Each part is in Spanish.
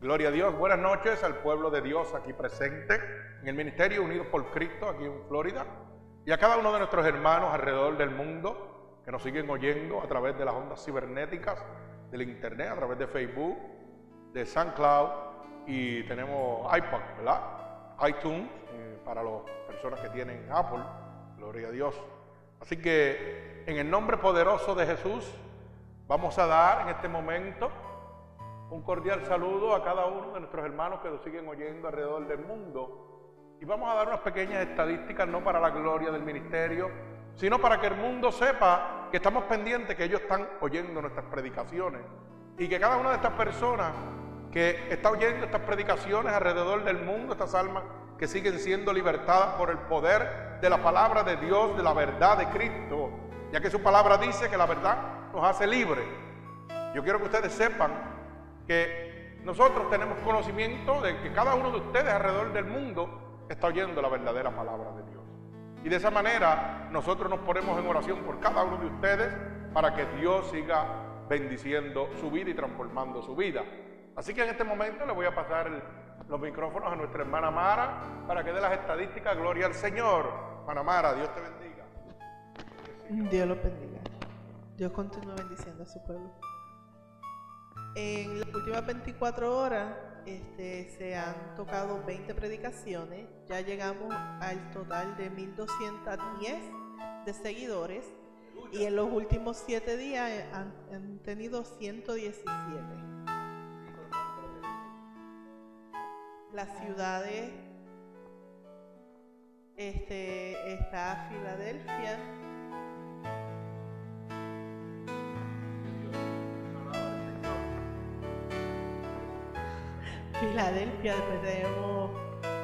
Gloria a Dios. Buenas noches al pueblo de Dios aquí presente en el Ministerio Unidos por Cristo aquí en Florida y a cada uno de nuestros hermanos alrededor del mundo que nos siguen oyendo a través de las ondas cibernéticas, del Internet, a través de Facebook, de SoundCloud y tenemos iPod, ¿verdad? iTunes eh, para las personas que tienen Apple. Gloria a Dios. Así que en el nombre poderoso de Jesús vamos a dar en este momento un cordial saludo a cada uno de nuestros hermanos que nos siguen oyendo alrededor del mundo. Y vamos a dar unas pequeñas estadísticas, no para la gloria del ministerio, sino para que el mundo sepa que estamos pendientes, que ellos están oyendo nuestras predicaciones. Y que cada una de estas personas que está oyendo estas predicaciones alrededor del mundo, estas almas que siguen siendo libertadas por el poder de la palabra de Dios, de la verdad de Cristo, ya que su palabra dice que la verdad nos hace libres. Yo quiero que ustedes sepan que nosotros tenemos conocimiento de que cada uno de ustedes alrededor del mundo está oyendo la verdadera palabra de Dios. Y de esa manera nosotros nos ponemos en oración por cada uno de ustedes para que Dios siga bendiciendo su vida y transformando su vida. Así que en este momento le voy a pasar los micrófonos a nuestra hermana Mara para que dé las estadísticas. Gloria al Señor. Hermana Mara, Dios te bendiga. Dios los bendiga. Dios continúa bendiciendo a su pueblo. En las últimas 24 horas este, se han tocado 20 predicaciones, ya llegamos al total de 1210 de seguidores y en los últimos 7 días han, tenido 117. Las ciudades este, está Filadelfia, Filadelfia, después tenemos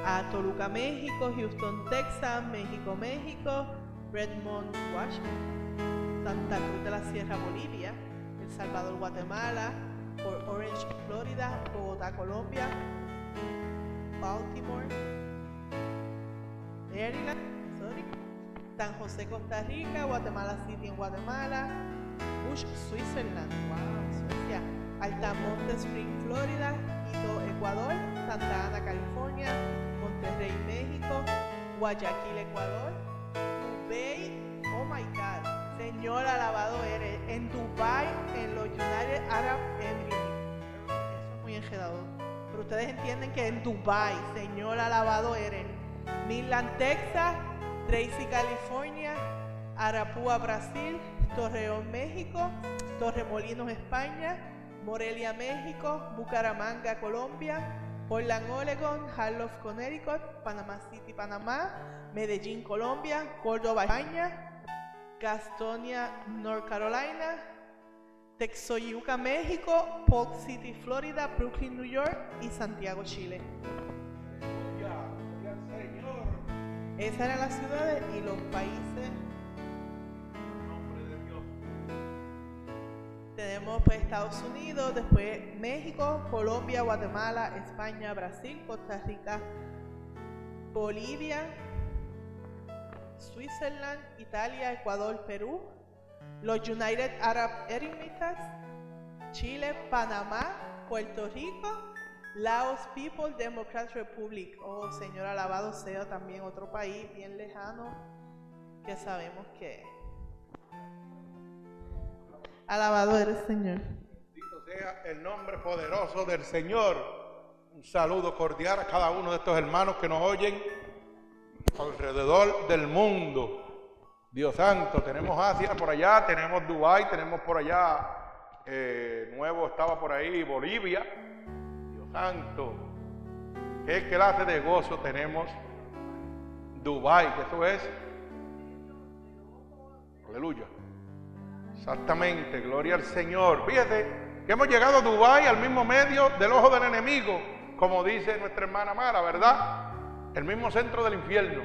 a Toluca, México, Houston, Texas, México, México, Redmond, Washington, Santa Cruz de la Sierra, Bolivia, El Salvador, Guatemala, Port Orange, Florida, Bogotá, Colombia, Baltimore, Maryland, sorry, San José, Costa Rica, Guatemala City en Guatemala, Bush, Switzerland, wow, Suecia, Altamonte Spring, Florida, Ecuador, Santa Ana, California, Monterrey, México, Guayaquil, Ecuador, Dubai, oh my God, Señor alabado eres, en Dubai, en los United Arab Emirates. Eso es muy enredado. Pero ustedes entienden que en Dubai, Señor alabado eres. Midland, Texas, Tracy, California, Arapúa, Brasil, Torreón, México, Torremolinos, España, Morelia, México, Bucaramanga, Colombia, Portland, Oregon, Harlow, Connecticut, Panama City, Panamá, Medellín, Colombia, Córdoba, España, Gastonia, North Carolina, Texoyuca, México, Polk City, Florida, Brooklyn, New York y Santiago, Chile. Esas eran las ciudades y los países Tenemos pues Estados Unidos, después México, Colombia, Guatemala, España, Brasil, Costa Rica, Bolivia, Switzerland, Italia, Ecuador, Perú, los United Arab Emirates, Chile, Panamá, Puerto Rico, Laos People Democratic Republic. Oh Señor, alabado sea también otro país bien lejano que sabemos que Alabado eres, Señor. Bendito sea el nombre poderoso del Señor. Un saludo cordial a cada uno de estos hermanos que nos oyen alrededor del mundo. Dios santo, tenemos Asia por allá, tenemos Dubái, tenemos por allá, eh, nuevo estaba por ahí, Bolivia. Dios santo, qué clase de gozo tenemos Dubái, que eso es. Aleluya. Exactamente, gloria al Señor. Fíjate que hemos llegado a Dubái al mismo medio del ojo del enemigo, como dice nuestra hermana Mara, ¿verdad? El mismo centro del infierno.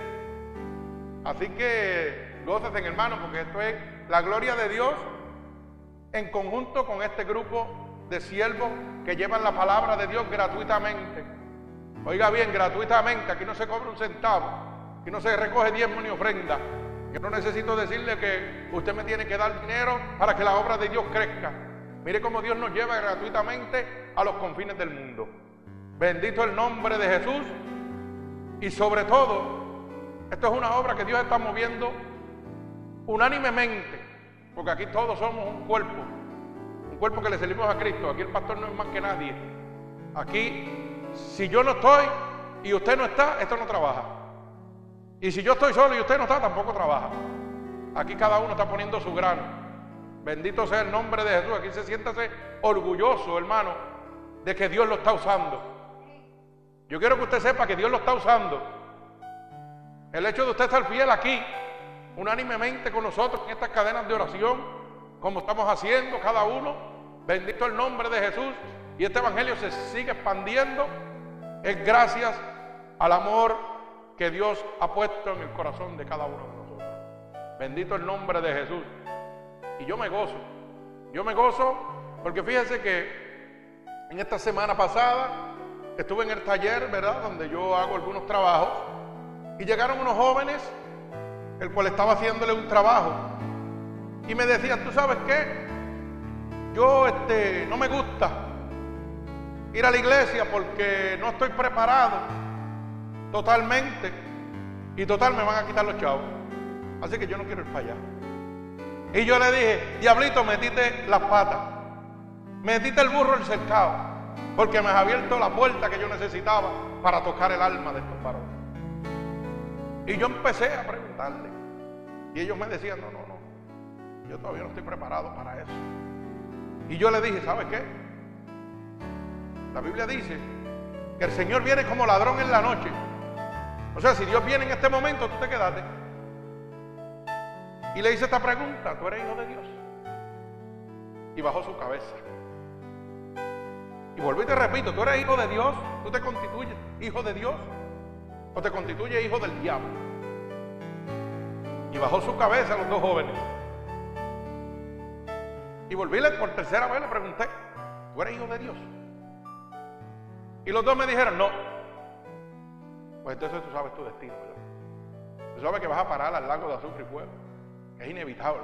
Así que en hermano, porque esto es la gloria de Dios en conjunto con este grupo de siervos que llevan la palabra de Dios gratuitamente. Oiga bien, gratuitamente, aquí no se cobra un centavo, aquí no se recoge diezmo ni ofrenda, yo no necesito decirle que usted me tiene que dar dinero para que la obra de Dios crezca. Mire cómo Dios nos lleva gratuitamente a los confines del mundo. Bendito el nombre de Jesús. Y sobre todo, esto es una obra que Dios está moviendo unánimemente, porque aquí todos somos un cuerpo, un cuerpo que le servimos a Cristo. Aquí el pastor no es más que nadie. Aquí, si yo no estoy y usted no está, esto no trabaja. Y si yo estoy solo y usted no está, tampoco trabaja. Aquí cada uno está poniendo su grano. Bendito sea el nombre de Jesús. Aquí se siéntase orgulloso, hermano, de que Dios lo está usando. Yo quiero que usted sepa que Dios lo está usando. El hecho de usted estar fiel aquí, unánimemente con nosotros en estas cadenas de oración, como estamos haciendo cada uno, bendito el nombre de Jesús, y este evangelio se sigue expandiendo, es gracias al amor que Dios ha puesto en el corazón de cada uno de nosotros. Bendito el nombre de Jesús. Y yo me gozo, yo me gozo porque fíjese que en esta semana pasada estuve en el taller, ¿verdad? Donde yo hago algunos trabajos y llegaron unos jóvenes, el cual estaba haciéndole un trabajo y me decían, ¿tú sabes qué? Yo este, no me gusta ir a la iglesia porque no estoy preparado totalmente y total me van a quitar los chavos. Así que yo no quiero ir para allá. Y yo le dije, diablito, metiste las patas, metiste el burro el cercado, porque me has abierto la puerta que yo necesitaba para tocar el alma de estos varones. Y yo empecé a preguntarle. Y ellos me decían, no, no, no, yo todavía no estoy preparado para eso. Y yo le dije, ¿sabes qué? La Biblia dice que el Señor viene como ladrón en la noche. O sea, si Dios viene en este momento, tú te quedaste. Y le hice esta pregunta, ¿tú eres hijo de Dios? Y bajó su cabeza. Y volví y te repito, ¿tú eres hijo de Dios? ¿Tú te constituyes hijo de Dios? ¿O te constituyes hijo del diablo? Y bajó su cabeza los dos jóvenes. Y volví por tercera vez le pregunté, ¿tú eres hijo de Dios? Y los dos me dijeron, no. Pues entonces tú sabes tu destino, ¿verdad? Tú sabes que vas a parar al lago de azufre y fuego. Es inevitable.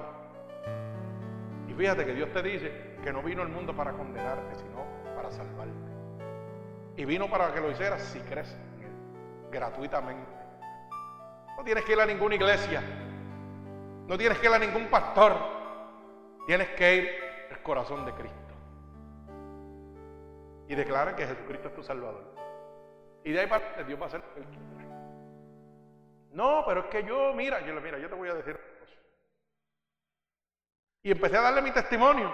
Y fíjate que Dios te dice que no vino al mundo para condenarte, sino para salvarte. Y vino para que lo hicieras si crees en Él, gratuitamente. No tienes que ir a ninguna iglesia. No tienes que ir a ningún pastor. Tienes que ir al corazón de Cristo. Y declara que Jesucristo es tu Salvador. Y de ahí parte Dios va a hacer el No, pero es que yo, mira, yo, mira, yo te voy a decir y empecé a darle mi testimonio.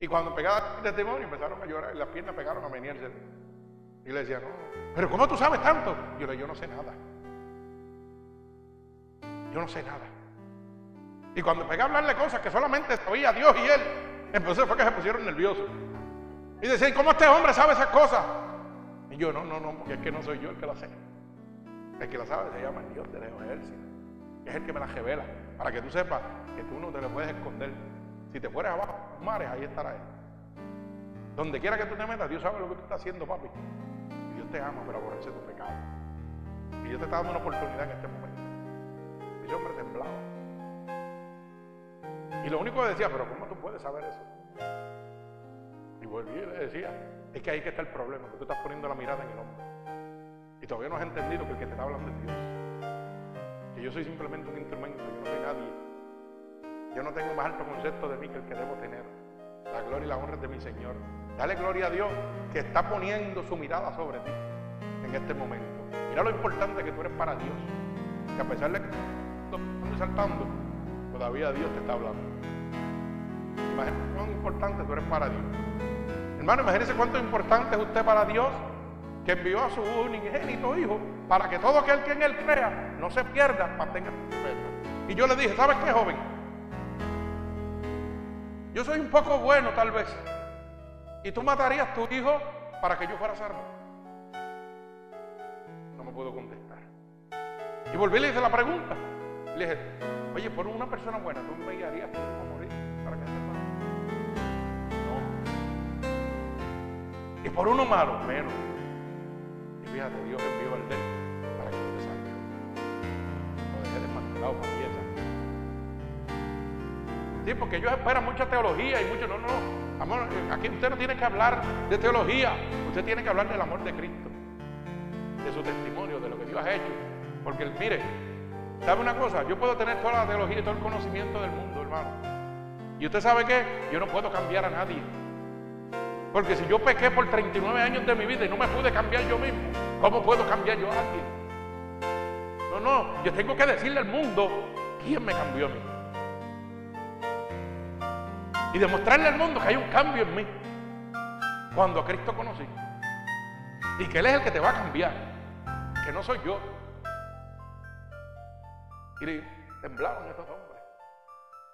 Y cuando pegaba mi testimonio empezaron a llorar y las piernas pegaron a venirse. Y le decía, no, pero ¿cómo tú sabes tanto? Yo le yo no sé nada. Yo no sé nada. Y cuando pegué a hablarle cosas que solamente sabía Dios y él, entonces fue que se pusieron nerviosos. Y decían, ¿cómo este hombre sabe esas cosas? Y yo, no, no, no, porque es que no soy yo el que lo sé. El que lo sabe se llama el Dios de los ejércitos. Es el que me la revela. Para que tú sepas que tú no te le puedes esconder. Si te fueres abajo, mares, ahí estará Él. Donde quiera que tú te metas, Dios sabe lo que tú estás haciendo, papi. Y Dios te ama, pero aborrece tu pecado. Y Dios te está dando una oportunidad en este momento. Ese hombre temblaba. Y lo único que decía, pero ¿cómo tú puedes saber eso? Y volví y le decía, es que ahí que está el problema, que tú estás poniendo la mirada en el hombre. Y todavía no has entendido que el que te está hablando es Dios. Que yo soy simplemente un instrumento, yo no soy nadie. Yo no tengo más alto concepto de mí que el que debo tener. La gloria y la honra de mi Señor. Dale gloria a Dios que está poniendo su mirada sobre ti en este momento. Mira lo importante que tú eres para Dios. Que a pesar de que estás saltando, todavía Dios te está hablando. Imagínate cuán importante tú eres para Dios. Hermano, imagínese cuánto importante es usted para Dios que envió a su unigénito hijo para que todo aquel que en él crea no se pierda, mantenga su Y yo le dije, ¿sabes qué, joven? Yo soy un poco bueno tal vez. Y tú matarías a tu hijo para que yo fuera salvo. No me puedo contestar. Y volví y le hice la pregunta. Le dije, oye, por una persona buena, ¿tú me guiarías por uno malo, menos. Y fíjate, Dios envió al de para que tú te salves. Lo dejé desmantelado para pieza. Sí, porque ellos esperan mucha teología y mucho. No, no, no. Amor, eh, aquí usted no tiene que hablar de teología, usted tiene que hablar del amor de Cristo, de su testimonio, de lo que Dios ha hecho. Porque mire, ¿sabe una cosa? Yo puedo tener toda la teología y todo el conocimiento del mundo, hermano. Y usted sabe qué? Yo no puedo cambiar a nadie. Porque si yo pequé por 39 años de mi vida y no me pude cambiar yo mismo, ¿cómo puedo cambiar yo a alguien? No, no, yo tengo que decirle al mundo quién me cambió a mí. Y demostrarle al mundo que hay un cambio en mí. Cuando a Cristo conocí. Y que Él es el que te va a cambiar. Que no soy yo. Y temblaban estos hombres.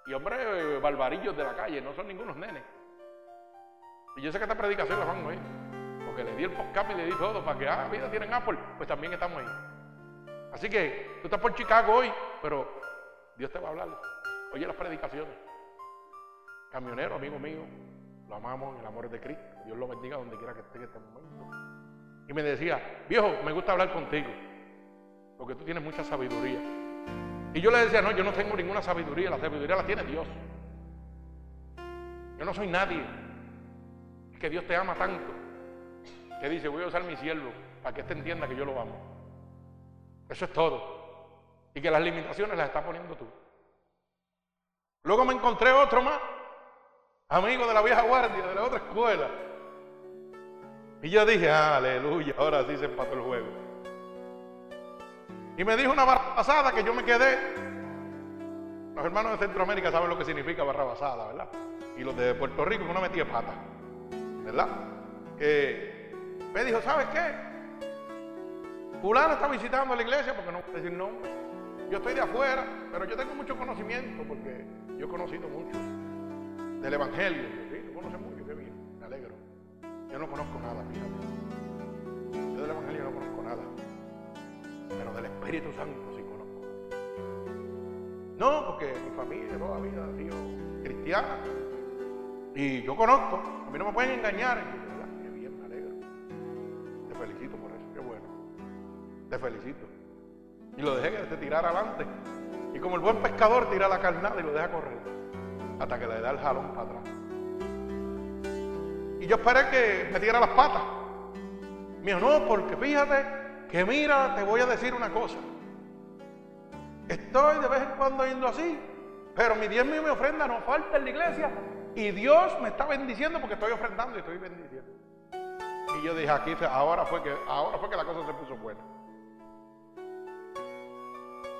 Y hombres eh, barbarillos de la calle, no son ningunos nenes. Y yo sé que esta predicación la van a oír. Porque le di el podcast y le di todo para que, ah, vida tienen Apple. Pues también estamos ahí. Así que tú estás por Chicago hoy, pero Dios te va a hablar. Oye las predicaciones. Camionero, amigo mío, lo amamos en el amor de Cristo. Dios lo bendiga donde quiera que esté en este momento. Y me decía, viejo, me gusta hablar contigo, porque tú tienes mucha sabiduría. Y yo le decía, no, yo no tengo ninguna sabiduría, la sabiduría la tiene Dios. Yo no soy nadie. Que Dios te ama tanto, que dice, voy a usar mi siervo para que éste entienda que yo lo amo. Eso es todo. Y que las limitaciones las está poniendo tú. Luego me encontré otro más, amigo de la vieja guardia, de la otra escuela. Y yo dije, aleluya, ahora sí se empató el juego. Y me dijo una barra basada que yo me quedé. Los hermanos de Centroamérica saben lo que significa barra basada, ¿verdad? Y los de Puerto Rico, uno metía pata, ¿verdad? Que me dijo, ¿sabes qué? Fulano está visitando la iglesia porque no puedo decir nombre. Yo estoy de afuera, pero yo tengo mucho conocimiento porque yo he conocido mucho del Evangelio. Sí, tú conoces mucho, qué bien, me alegro. Yo no conozco nada, fíjate. Yo del Evangelio no conozco nada. Pero del Espíritu Santo sí conozco. No, porque mi familia toda la vida ha sido cristiana. Y yo conozco, a mí no me pueden engañar. Qué bien, me alegro. Te felicito por eso, qué bueno. Te felicito. Y lo dejé que se tirara adelante. Y como el buen pescador tira la carnada y lo deja correr. Hasta que le da el jalón para atrás. Y yo esperé que me tirara las patas. Me dijo, no, porque fíjate que mira, te voy a decir una cosa. Estoy de vez en cuando yendo así, pero mi diezmo y mi ofrenda no falta en la iglesia. Y Dios me está bendiciendo porque estoy ofrendando y estoy bendiciendo. Y yo dije, aquí ahora fue que, ahora fue que la cosa se puso buena.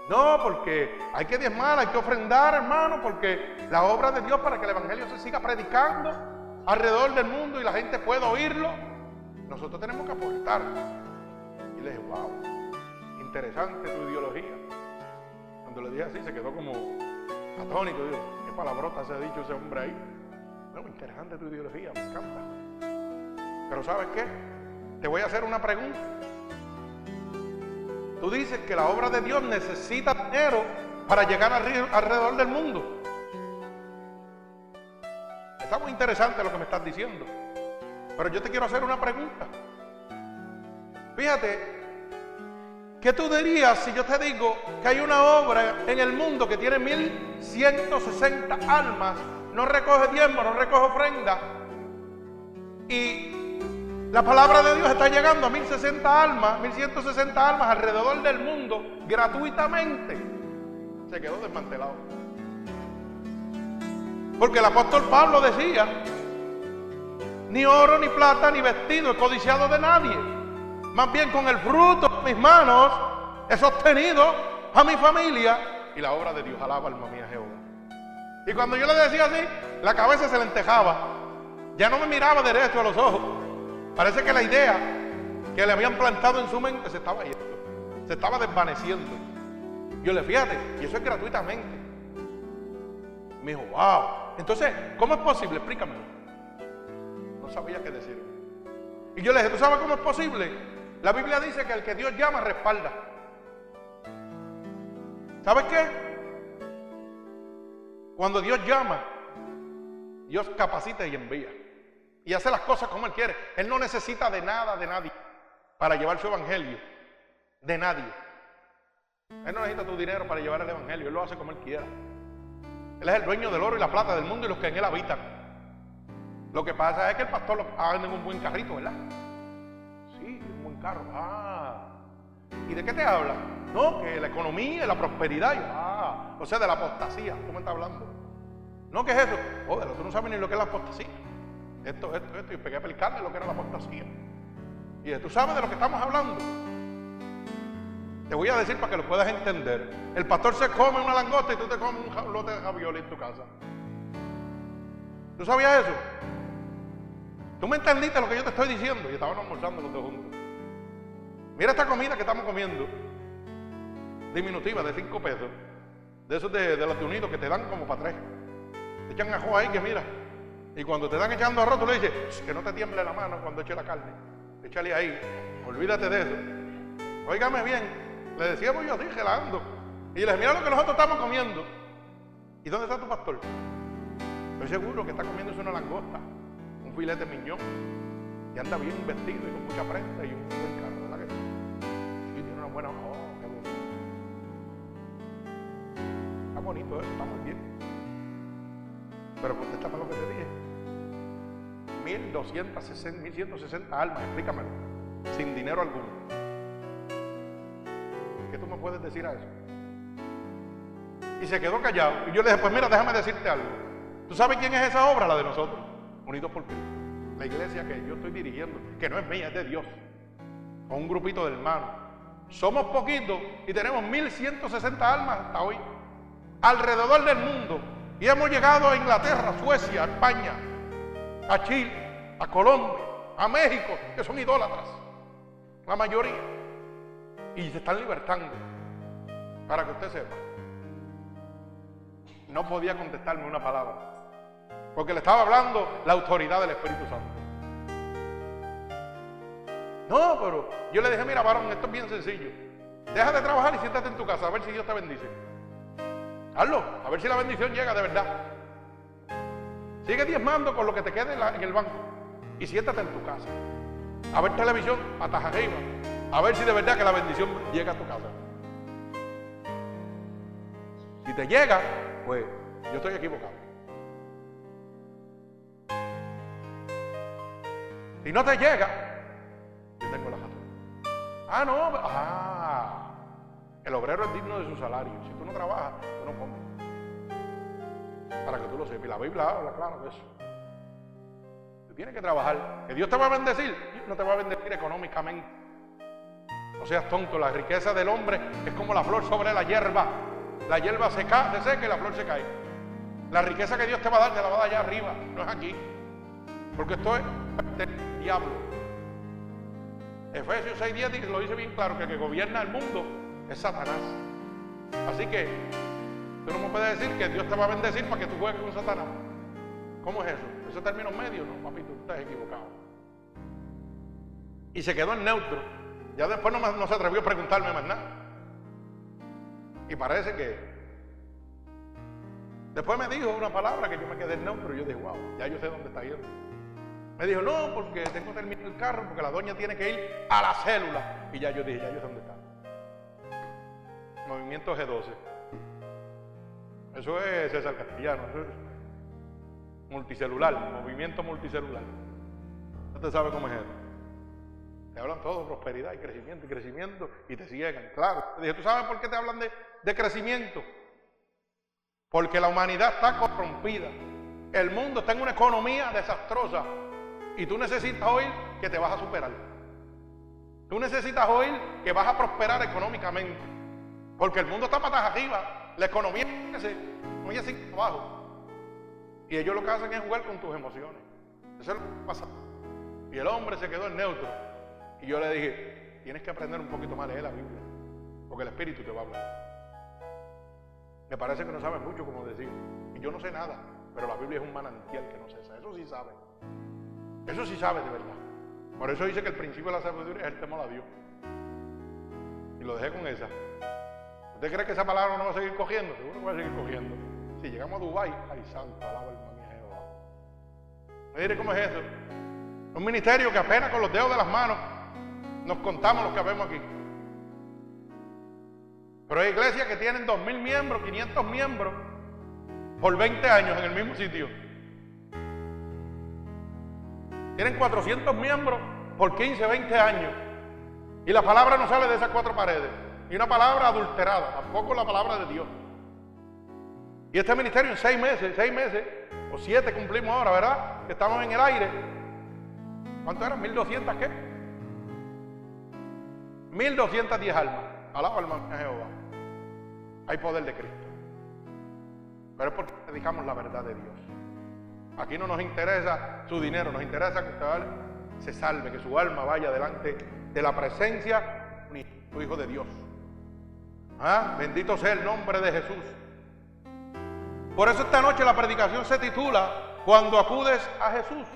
No, porque hay que diezmar, hay que ofrendar, hermano, porque la obra de Dios para que el Evangelio se siga predicando alrededor del mundo y la gente pueda oírlo, nosotros tenemos que aportar. Y le dije, wow, interesante tu ideología. Cuando le dije así, se quedó como atónito. Digo, ¿qué palabrota se ha dicho ese hombre ahí? Bueno, interesante tu ideología, me encanta. Pero ¿sabes qué? Te voy a hacer una pregunta. Tú dices que la obra de Dios necesita dinero para llegar alrededor del mundo. Está muy interesante lo que me estás diciendo. Pero yo te quiero hacer una pregunta. Fíjate, ¿qué tú dirías si yo te digo que hay una obra en el mundo que tiene 1160 almas, no recoge tiempo, no recoge ofrenda, y la palabra de Dios está llegando a 1060 almas, 1160 almas alrededor del mundo gratuitamente. Se quedó desmantelado. Porque el apóstol Pablo decía, ni oro, ni plata, ni vestido he codiciado de nadie. Más bien con el fruto de mis manos he sostenido a mi familia y la obra de Dios. Alaba alma mía. Y cuando yo le decía así, la cabeza se le entejaba. Ya no me miraba derecho a los ojos. Parece que la idea que le habían plantado en su mente se estaba yendo, se estaba desvaneciendo. Yo le fíjate, y eso es gratuitamente. Me dijo, wow. Entonces, ¿cómo es posible? Explícame. No sabía qué decir. Y yo le dije, ¿tú sabes cómo es posible? La Biblia dice que el que Dios llama respalda. ¿Sabes qué? Cuando Dios llama, Dios capacita y envía y hace las cosas como Él quiere. Él no necesita de nada, de nadie, para llevar su evangelio. De nadie. Él no necesita tu dinero para llevar el evangelio. Él lo hace como Él quiera. Él es el dueño del oro y la plata del mundo y los que en Él habitan. Lo que pasa es que el pastor lo anda en un buen carrito, ¿verdad? Sí, un buen carro. Ah. ¿Y de qué te habla? No, que la economía, la prosperidad. ah, o sea, de la apostasía. ¿Tú me estás hablando? No, ¿qué es eso? Joder, tú no sabes ni lo que es la apostasía. Esto, esto, esto. Y pegué a explicarle lo que era la apostasía. Y tú sabes de lo que estamos hablando. Te voy a decir para que lo puedas entender. El pastor se come una langosta y tú te comes un lote de ravioli en tu casa. ¿Tú sabías eso? ¿Tú me entendiste lo que yo te estoy diciendo? Y estaban almorzando los dos juntos. Mira esta comida que estamos comiendo. Diminutiva, de 5 pesos. De esos de, de los unidos que te dan como para tres. Echan ajo ahí que mira. Y cuando te están echando arroz, tú le dices, que no te tiemble la mano cuando eche la carne. Échale ahí. Olvídate de eso. Óigame bien. Le decíamos yo así, gelando. Y les mira lo que nosotros estamos comiendo. ¿Y dónde está tu pastor? Estoy seguro que está comiéndose una langosta, un filete miñón. Y anda bien vestido y con mucha prensa y un buen bonito eso, está muy bien. Pero contéstame lo que te dije. 1260, 1160 almas, explícamelo. Sin dinero alguno. ¿Qué tú me puedes decir a eso? Y se quedó callado. Y yo le dije, pues mira, déjame decirte algo. ¿Tú sabes quién es esa obra? La de nosotros, Unidos por Cristo. La iglesia que yo estoy dirigiendo, que no es mía, es de Dios. Con un grupito de hermanos. Somos poquitos y tenemos 1160 almas hasta hoy. Alrededor del mundo. Y hemos llegado a Inglaterra, Suecia, a España, a Chile, a Colombia, a México, que son idólatras. La mayoría. Y se están libertando. Para que usted sepa. No podía contestarme una palabra. Porque le estaba hablando la autoridad del Espíritu Santo. No, pero yo le dije, mira, varón, esto es bien sencillo. Deja de trabajar y siéntate en tu casa a ver si Dios te bendice. Hazlo, a ver si la bendición llega de verdad. Sigue diezmando con lo que te quede en, el banco y siéntate en tu casa. A ver televisión, patas arriba. A ver si de verdad que la bendición llega a tu casa. Si te llega, pues yo estoy equivocado. Si no te llega, yo tengo la razón. Ah, no, ah, el obrero es digno de su salario. Si tú no trabajas, tú no comes. Para que tú lo sepas. Y la Biblia habla claro de eso. Tú tienes que trabajar. Que Dios te va a bendecir. Dios no te va a bendecir económicamente. No seas tonto. La riqueza del hombre es como la flor sobre la hierba. La hierba se, ca- se seca y la flor se cae. La riqueza que Dios te va a dar, te la va a dar allá arriba, no es aquí. Porque esto es del diablo. Efesios 6.10 dice- lo dice bien claro, que el que gobierna el mundo Satanás. Así que tú no me puedes decir que Dios te va a bendecir para que tú juegues con Satanás. ¿Cómo es eso? ¿Eso término medio? No, papito, tú estás equivocado. Y se quedó en neutro. Ya después no, no se atrevió a preguntarme más nada. Y parece que Después me dijo una palabra que yo me quedé en neutro y yo dije, wow, ya yo sé dónde está yendo. Me dijo, no, porque tengo que terminar el carro, porque la doña tiene que ir a la célula. Y ya yo dije, ya yo sé dónde está. Movimiento G12. Eso es César Castellano, eso es multicelular, movimiento multicelular. Usted sabe cómo es eso. Te hablan todo de prosperidad y crecimiento y crecimiento y te ciegan, claro. Dije, ¿tú sabes por qué te hablan de crecimiento? Porque la humanidad está corrompida. El mundo está en una economía desastrosa. Y tú necesitas oír que te vas a superar. Tú necesitas oír que vas a prosperar económicamente. Porque el mundo está patas arriba. La economía se muy así abajo. Y ellos lo que hacen es jugar con tus emociones. Eso es lo que pasa. Y el hombre se quedó en neutro. Y yo le dije, tienes que aprender un poquito más a leer la Biblia. Porque el Espíritu te va a hablar. Me parece que no sabes mucho como decir. Y yo no sé nada, pero la Biblia es un manantial que no cesa. Eso sí sabe. Eso sí sabe de verdad. Por eso dice que el principio de la sabiduría es el temor a Dios. Y lo dejé con esa. ¿Usted cree que esa palabra no va a seguir cogiendo? Seguro que va a seguir cogiendo. Si llegamos a Dubái, ay santo, alaba el mami Jehová. Mire cómo es eso. Un ministerio que apenas con los dedos de las manos nos contamos los que vemos aquí. Pero hay iglesias que tienen 2.000 miembros, 500 miembros, por 20 años en el mismo sitio. Tienen 400 miembros por 15, 20 años. Y la palabra no sale de esas cuatro paredes. Y una palabra adulterada, tampoco la palabra de Dios. Y este ministerio en seis meses, seis meses, o siete cumplimos ahora, ¿verdad? Que estamos en el aire. ¿Cuánto eran? ¿1200 qué? 1210 almas. Alaba alma a Jehová. Hay poder de Cristo. Pero es porque dedicamos la verdad de Dios. Aquí no nos interesa su dinero, nos interesa que usted se salve, que su alma vaya delante de la presencia de su Hijo de Dios. ¿Ah? Bendito sea el nombre de Jesús. Por eso esta noche la predicación se titula Cuando acudes a Jesús.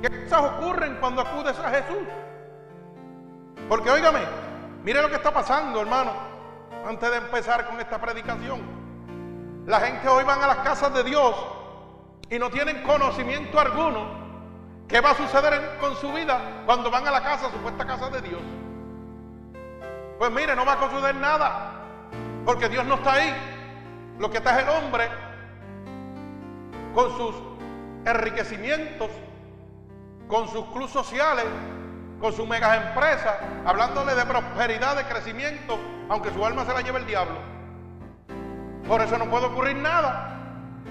¿Qué cosas ocurren cuando acudes a Jesús? Porque óigame, mire lo que está pasando, hermano, antes de empezar con esta predicación. La gente hoy van a las casas de Dios y no tienen conocimiento alguno qué va a suceder con su vida cuando van a la casa, supuesta casa de Dios. Pues mire, no va a suceder nada, porque Dios no está ahí. Lo que está es el hombre con sus enriquecimientos, con sus clubes sociales, con sus megas empresas, hablándole de prosperidad, de crecimiento, aunque su alma se la lleve el diablo. Por eso no puede ocurrir nada.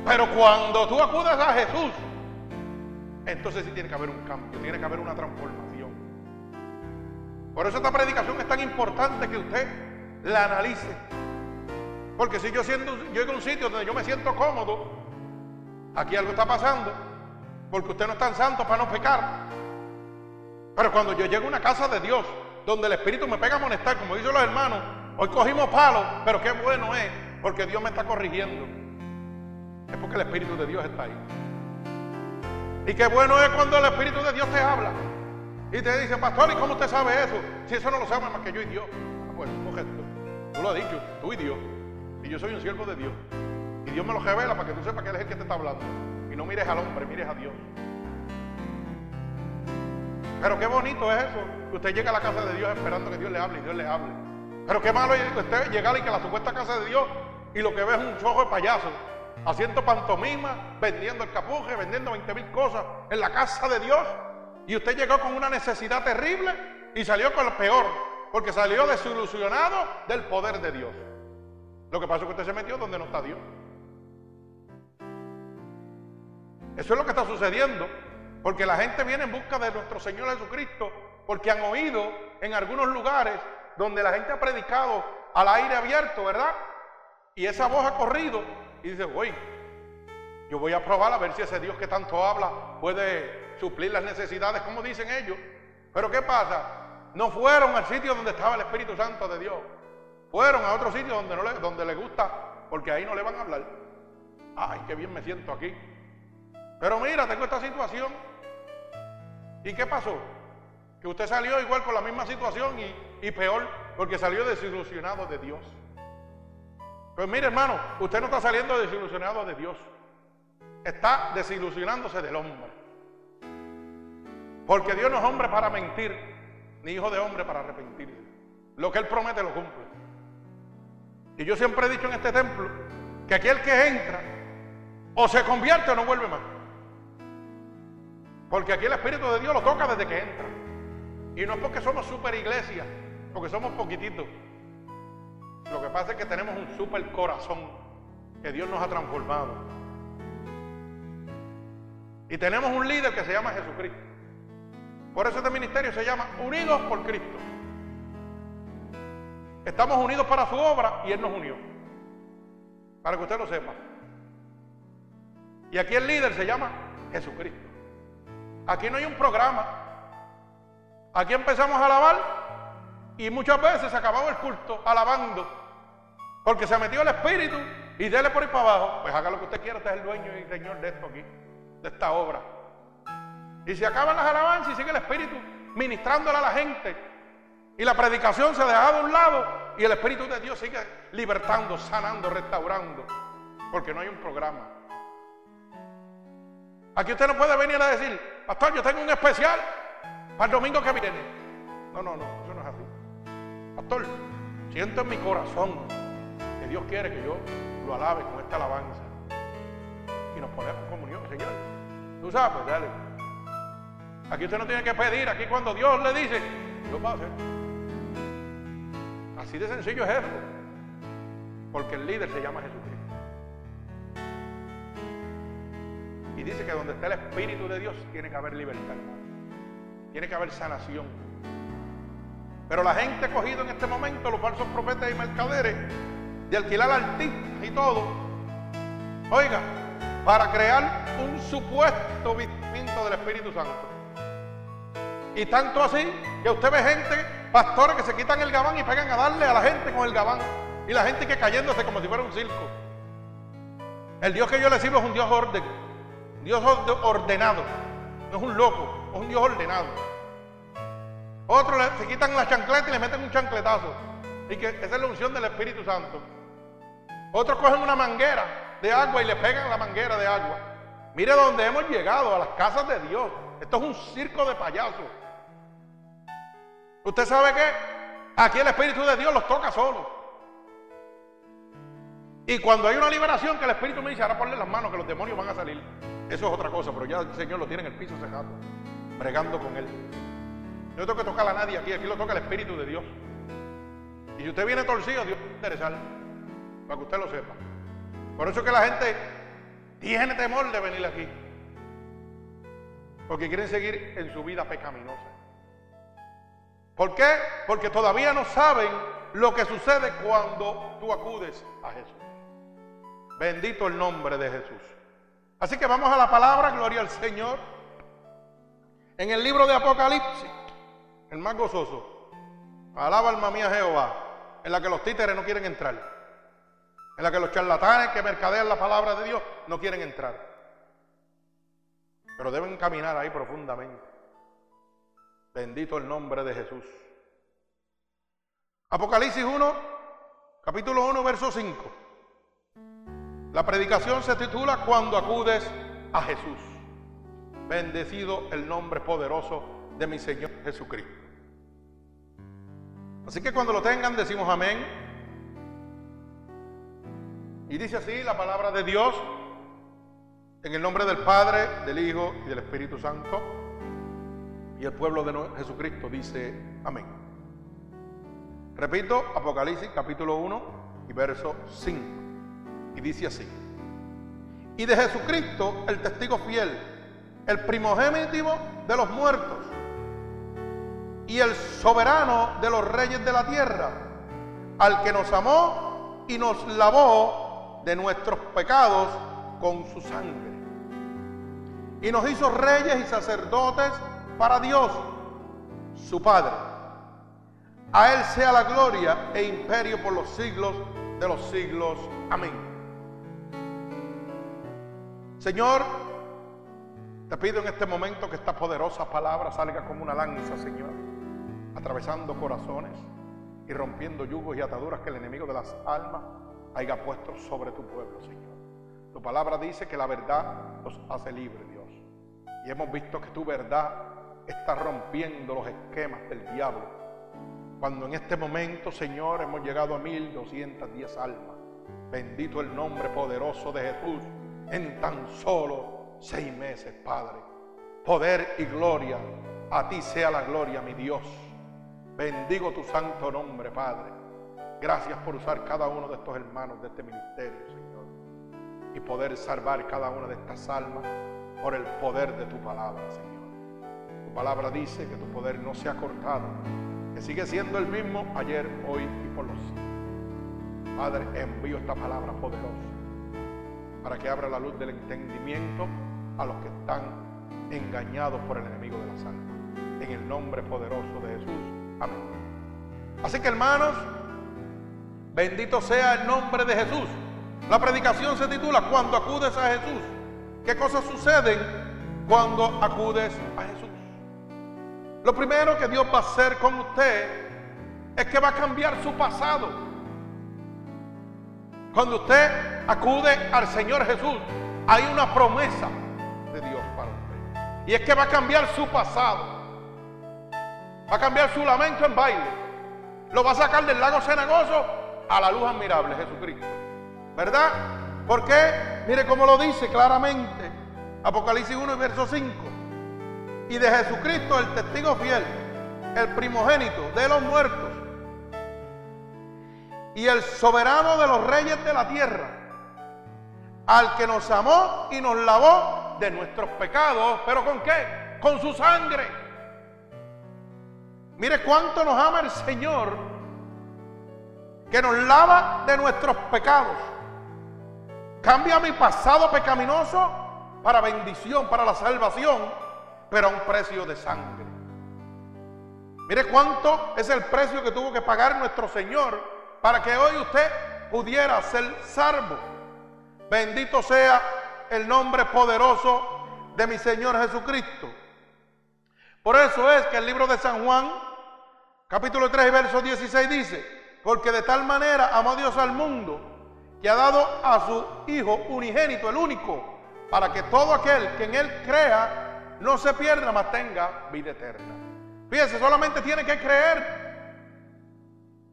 Pero cuando tú acudes a Jesús, entonces sí tiene que haber un cambio, tiene que haber una transformación. Por eso esta predicación es tan importante que usted la analice. Porque si yo, siendo, yo a un sitio donde yo me siento cómodo, aquí algo está pasando, porque usted no es tan santo para no pecar. Pero cuando yo llego a una casa de Dios, donde el Espíritu me pega a molestar, como dicen los hermanos, hoy cogimos palos, pero qué bueno es, porque Dios me está corrigiendo. Es porque el Espíritu de Dios está ahí. Y qué bueno es cuando el Espíritu de Dios te habla. Y te dice, pastor, ¿y cómo usted sabe eso? Si eso no lo sabe más que yo y Dios. Ah, pues, coge esto. Tú lo has dicho, tú y Dios. Y yo soy un siervo de Dios. Y Dios me lo revela para que tú sepas que es el que te está hablando. Y no mires al hombre, mires a Dios. Pero qué bonito es eso, que usted llega a la casa de Dios esperando que Dios le hable y Dios le hable. Pero qué malo es usted llegar y que la supuesta casa de Dios y lo que ve es un chojo de payaso, haciendo pantomima, vendiendo el capuje, vendiendo 20 mil cosas en la casa de Dios. Y usted llegó con una necesidad terrible y salió con lo peor, porque salió desilusionado del poder de Dios. Lo que pasa es que usted se metió donde no está Dios. Eso es lo que está sucediendo. Porque la gente viene en busca de nuestro Señor Jesucristo porque han oído en algunos lugares donde la gente ha predicado al aire abierto, ¿verdad? Y esa voz ha corrido y dice, oye, yo voy a probar a ver si ese Dios que tanto habla puede suplir las necesidades, como dicen ellos. Pero ¿qué pasa? No fueron al sitio donde estaba el Espíritu Santo de Dios. Fueron a otro sitio donde, no le, donde le gusta, porque ahí no le van a hablar. Ay, qué bien me siento aquí. Pero mira, tengo esta situación. ¿Y qué pasó? Que usted salió igual con la misma situación y, peor, porque salió desilusionado de Dios. Pues mire, hermano, usted no está saliendo desilusionado de Dios. Está desilusionándose del hombre. Porque Dios no es hombre para mentir, ni hijo de hombre para arrepentirse. Lo que Él promete lo cumple. Y yo siempre he dicho en este templo que aquel que entra o se convierte o no vuelve más. Porque aquí el Espíritu de Dios lo toca desde que entra. Y no es porque somos super iglesia, porque somos poquititos. Lo que pasa es que tenemos un super corazón que Dios nos ha transformado. Y tenemos un líder que se llama Jesucristo. Por eso este ministerio se llama Unidos por Cristo. Estamos unidos para su obra y Él nos unió. Para que usted lo sepa. Y aquí el líder se llama Jesucristo. Aquí no hay un programa. Aquí empezamos a alabar y muchas veces se acababa el culto alabando. Porque se metió el espíritu y dele por ahí para abajo. Pues haga lo que usted quiera, usted es el dueño y señor de esto aquí, de esta obra. Y se acaban las alabanzas y sigue el espíritu ministrándole a la gente. Y la predicación se deja de un lado y el espíritu de Dios sigue libertando, sanando, restaurando. Porque no hay un programa. Aquí usted no puede venir a decir, pastor, yo tengo un especial para el domingo que viene. No, no, no, eso no es así. Pastor, siento en mi corazón que Dios quiere que yo lo alabe con esta alabanza. Y nos ponemos en comunión, Señor. Tú sabes, pues dale. Aquí usted no tiene que pedir, aquí cuando Dios le dice, Dios va a. Así de sencillo es eso. Porque el líder se llama Jesucristo. Y dice que donde está el Espíritu de Dios tiene que haber libertad. Tiene que haber sanación. Pero la gente ha cogido en este momento, los falsos profetas y mercaderes, de alquilar artistas y todo. Oiga, para crear un supuesto vistimiento del Espíritu Santo. Y tanto así que usted ve gente, pastores, que se quitan el gabán y pegan a darle a la gente con el gabán. Y la gente que cayéndose como si fuera un circo. El Dios que yo le sirvo es un Dios orden. Dios ordenado. No es un loco, es un Dios ordenado. Otros se quitan la chancleta y le meten un chancletazo. Y que esa es la unción del Espíritu Santo. Otros cogen una manguera de agua y le pegan la manguera de agua. Mire dónde hemos llegado, a las casas de Dios. Esto es un circo de payasos. Usted sabe que aquí el Espíritu de Dios los toca solo. Y cuando hay una liberación que el Espíritu me dice, ahora ponle las manos que los demonios van a salir. Eso es otra cosa, pero ya el Señor lo tiene en el piso cerrado, bregando con él. No tengo que tocar a nadie aquí, aquí lo toca el Espíritu de Dios. Y si usted viene torcido, Dios va a para que usted lo sepa. Por eso es que la gente tiene temor de venir aquí. Porque quieren seguir en su vida pecaminosa. ¿Por qué? Porque todavía no saben lo que sucede cuando tú acudes a Jesús. Bendito el nombre de Jesús. Así que vamos a la palabra, gloria al Señor. En el libro de Apocalipsis, el más gozoso. Alaba alma mía Jehová, en la que los títeres no quieren entrar. En la que los charlatanes que mercadean la palabra de Dios no quieren entrar. Pero deben caminar ahí profundamente. Bendito el nombre de Jesús. Apocalipsis 1, capítulo 1, verso 5. La predicación se titula Cuando acudes a Jesús. Bendecido el nombre poderoso de mi Señor Jesucristo. Así que cuando lo tengan decimos amén. Y dice así la palabra de Dios en el nombre del Padre, del Hijo y del Espíritu Santo. Y el pueblo de Jesucristo dice amén. Repito, Apocalipsis capítulo 1 y verso 5. Y dice así. Y de Jesucristo, el testigo fiel, el primogénito de los muertos y el soberano de los reyes de la tierra, al que nos amó y nos lavó de nuestros pecados con su sangre. Y nos hizo reyes y sacerdotes para Dios, su Padre. A Él sea la gloria e imperio por los siglos de los siglos. Amén. Señor, te pido en este momento que esta poderosa palabra salga como una lanza, Señor, atravesando corazones y rompiendo yugos y ataduras que el enemigo de las almas haya puesto sobre tu pueblo, Señor. Tu palabra dice que la verdad los hace libres, Dios. Y hemos visto que tu verdad está rompiendo los esquemas del diablo. Cuando en este momento, Señor, hemos llegado a 1210 almas. Bendito el nombre poderoso de Jesús en tan solo seis meses, Padre. Poder y gloria, a ti sea la gloria, mi Dios. Bendigo tu santo nombre, Padre. Gracias por usar cada uno de estos hermanos de este ministerio, Señor. Y poder salvar cada una de estas almas por el poder de tu palabra, Señor palabra dice que tu poder no se ha cortado, que sigue siendo el mismo ayer, hoy y por los. Padre, envío esta palabra poderosa para que abra la luz del entendimiento a los que están engañados por el enemigo de la almas. En el nombre poderoso de Jesús. Amén. Así que hermanos, bendito sea el nombre de Jesús. La predicación se titula Cuando acudes a Jesús. ¿Qué cosas suceden cuando acudes a Jesús? Lo primero que Dios va a hacer con usted es que va a cambiar su pasado. Cuando usted acude al Señor Jesús, hay una promesa de Dios para usted. Y es que va a cambiar su pasado. Va a cambiar su lamento en baile. Lo va a sacar del lago cenagoso a la luz admirable, Jesucristo. ¿Verdad? Porque, mire cómo lo dice claramente. Apocalipsis 1 verso 5. Y de Jesucristo, el testigo fiel, el primogénito de los muertos y el soberano de los reyes de la tierra, al que nos amó y nos lavó de nuestros pecados, pero ¿con qué? Con su sangre. Mire cuánto nos ama el Señor, que nos lava de nuestros pecados. Cambia mi pasado pecaminoso para bendición, para la salvación, pero a un precio de sangre. Mire cuánto es el precio que tuvo que pagar nuestro Señor para que hoy usted pudiera ser salvo. Bendito sea el nombre poderoso de mi Señor Jesucristo. Por eso es que el libro de San Juan, capítulo 3 y verso 16 dice, porque de tal manera amó Dios al mundo que ha dado a su Hijo unigénito, el único, para que todo aquel que en Él crea no se pierda, mas tenga vida eterna. Fíjese, solamente tiene que creer.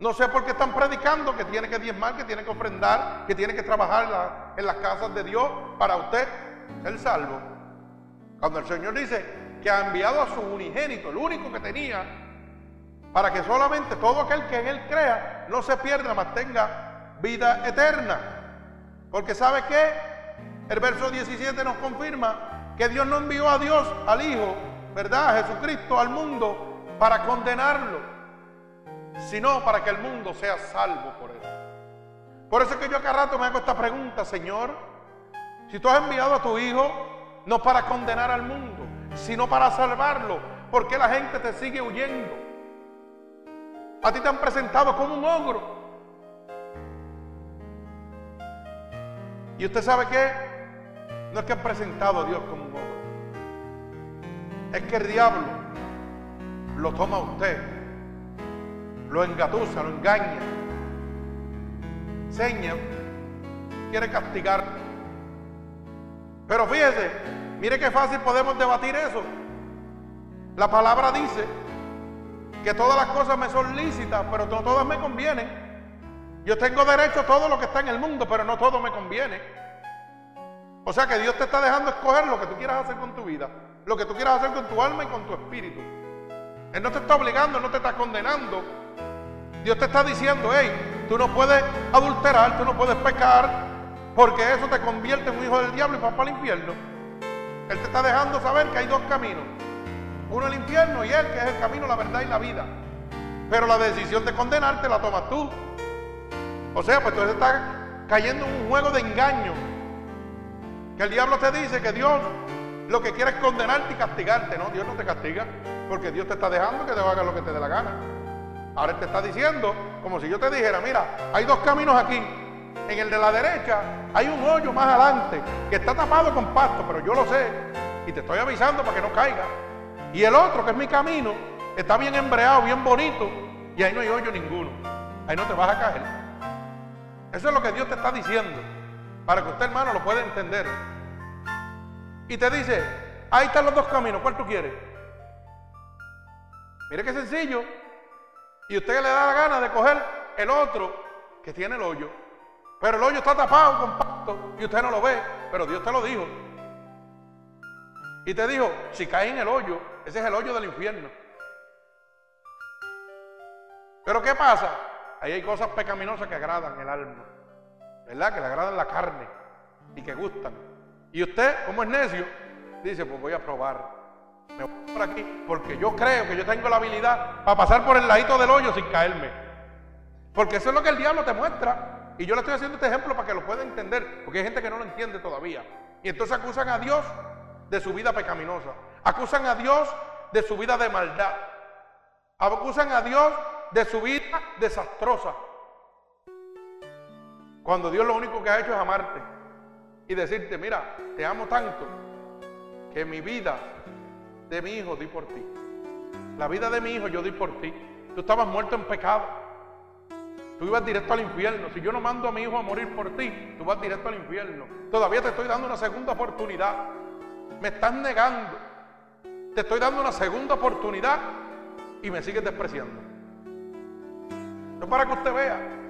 No sé por qué están predicando que tiene que diezmar, que tiene que ofrendar, que tiene que trabajar en, las casas de Dios para usted ser salvo. Cuando el Señor dice que ha enviado a su unigénito, el único que tenía, para que solamente todo aquel que en Él crea no se pierda, mas tenga vida eterna. Porque ¿sabe qué? El verso 17 nos confirma que Dios no envió a Dios, al Hijo, ¿verdad? Jesucristo al mundo para condenarlo, sino para que el mundo sea salvo por él. Por eso es que yo acá rato me hago esta pregunta, Señor, si tú has enviado a tu Hijo no para condenar al mundo, sino para salvarlo, ¿por qué la gente te sigue huyendo? A ti te han presentado como un ogro. ¿Y usted sabe qué? No es que han presentado a Dios como un ogro. Es que el diablo lo toma a usted, lo engatusa, lo engaña, seña, quiere castigar. Pero fíjese, mire qué fácil podemos debatir eso. La palabra dice que todas las cosas me son lícitas, pero no todas me convienen. Yo tengo derecho a todo lo que está en el mundo, pero no todo me conviene. O sea que Dios te está dejando escoger lo que tú quieras hacer con tu vida, lo que tú quieras hacer con tu alma y con tu espíritu. Él no te está obligando, no te está condenando. Dios te está diciendo, hey, tú no puedes adulterar, tú no puedes pecar, porque eso te convierte en un hijo del diablo y vas para el infierno. Él te está dejando saber que hay dos caminos. Uno el infierno y él que es el camino, la verdad y la vida. Pero la decisión de condenarte la tomas tú. O sea, pues tú estás cayendo en un juego de engaño que el diablo te dice que Dios lo que quiere es condenarte y castigarte. No, Dios no te castiga porque Dios te está dejando que te haga lo que te dé la gana. Ahora Él te está diciendo, como si yo te dijera, mira, hay dos caminos aquí. En el de la derecha hay un hoyo más adelante que está tapado con pasto, pero yo lo sé y te estoy avisando para que no caiga. Y el otro, que es mi camino, está bien embreado, bien bonito y ahí no hay hoyo ninguno. Ahí no te vas a caer. Eso es lo que Dios te está diciendo para que usted, hermano, lo pueda entender. Y te dice, ahí están los dos caminos, ¿cuál tú quieres? Mire qué sencillo. Y usted le da la gana de coger el otro que tiene el hoyo. Pero el hoyo está tapado con y usted no lo ve, pero Dios te lo dijo. Y te dijo, si cae en el hoyo, ese es el hoyo del infierno. Pero ¿qué pasa? Ahí hay cosas pecaminosas que agradan el alma. ¿Verdad? Que le agradan la carne y que gustan. Y usted, como es necio, dice, pues voy a probar. Me voy por aquí porque yo creo que yo tengo la habilidad para pasar por el ladito del hoyo sin caerme. Porque eso es lo que el diablo te muestra. Y yo le estoy haciendo este ejemplo para que lo pueda entender, porque hay gente que no lo entiende todavía. Y entonces acusan a Dios de su vida pecaminosa. Acusan a Dios de su vida de maldad. Acusan a Dios de su vida desastrosa. Cuando Dios lo único que ha hecho es amarte y decirte, mira, te amo tanto que mi vida de mi hijo di por ti. La vida de mi hijo yo di por ti. Tú estabas muerto en pecado. Tú ibas directo al infierno. Si yo no mando a mi hijo a morir por ti, tú vas directo al infierno. Todavía te estoy dando una segunda oportunidad. Me estás negando. Te estoy dando una segunda oportunidad y me sigues despreciando. No para que usted vea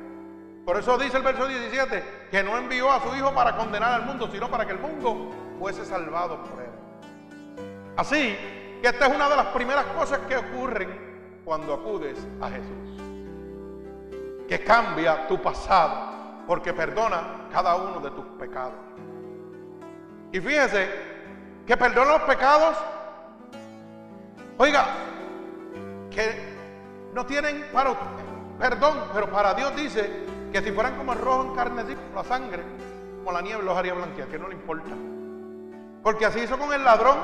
por eso dice el verso 17, que no envió a su Hijo para condenar al mundo, sino para que el mundo fuese salvado por él. Así que esta es una de las primeras cosas que ocurren cuando acudes a Jesús. Que cambia tu pasado porque perdona cada uno de tus pecados. Y fíjese que perdona los pecados, oiga, que no tienen para perdón, pero para Dios dice que si fueran como el rojo en carne, la sangre, como la nieve los haría blanquear, que no le importa. Porque así hizo con el ladrón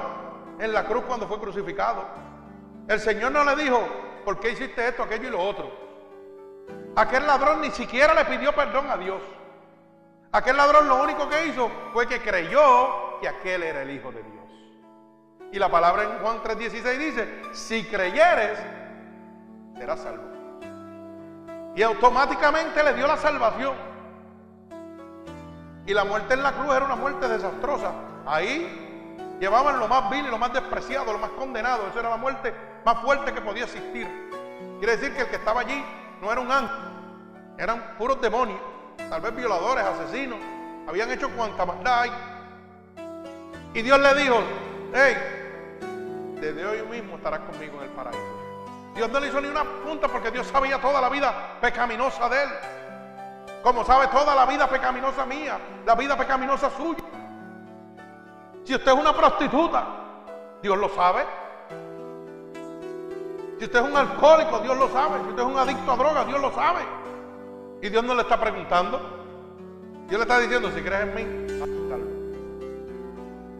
en la cruz cuando fue crucificado. El Señor no le dijo, ¿por qué hiciste esto, aquello y lo otro? Aquel ladrón ni siquiera le pidió perdón a Dios. Aquel ladrón lo único que hizo fue que creyó que aquel era el Hijo de Dios. Y la palabra en Juan 3:16 dice, si creyeres, serás salvo. Y automáticamente le dio la salvación. Y la muerte en la cruz era una muerte desastrosa. Ahí llevaban lo más vil y lo más despreciado, lo más condenado. Esa era la muerte más fuerte que podía existir. Quiere decir que el que estaba allí no era un ángel, eran puros demonios, tal vez violadores, asesinos, habían hecho cuanta maldad hay. Y Dios le dijo, hey, desde hoy mismo estarás conmigo en el paraíso. Dios no le hizo ni una punta porque Dios sabía toda la vida pecaminosa de él. Como sabe toda la vida pecaminosa mía, la vida pecaminosa suya. Si usted es una prostituta, Dios lo sabe. Si usted es un alcohólico, Dios lo sabe. Si usted es un adicto a drogas, Dios lo sabe. Y Dios no le está preguntando. Dios le está diciendo, si crees en mí, vas a ser.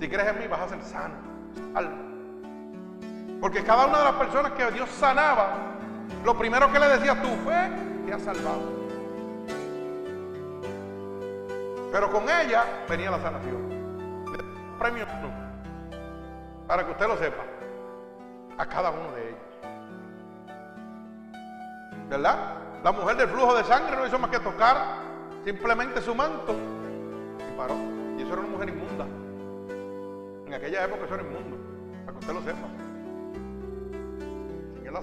Si crees en mí, vas a ser sano. Porque cada una de las personas que Dios sanaba, lo primero que le decía, tu fe te ha salvado. Pero con ella venía la sanación. Premio para que usted lo sepa, a cada uno de ellos. ¿Verdad? La mujer del flujo de sangre no hizo más que tocar simplemente su manto y paró. Y eso era una mujer inmunda. En aquella época eso era inmundo, para que usted lo sepa.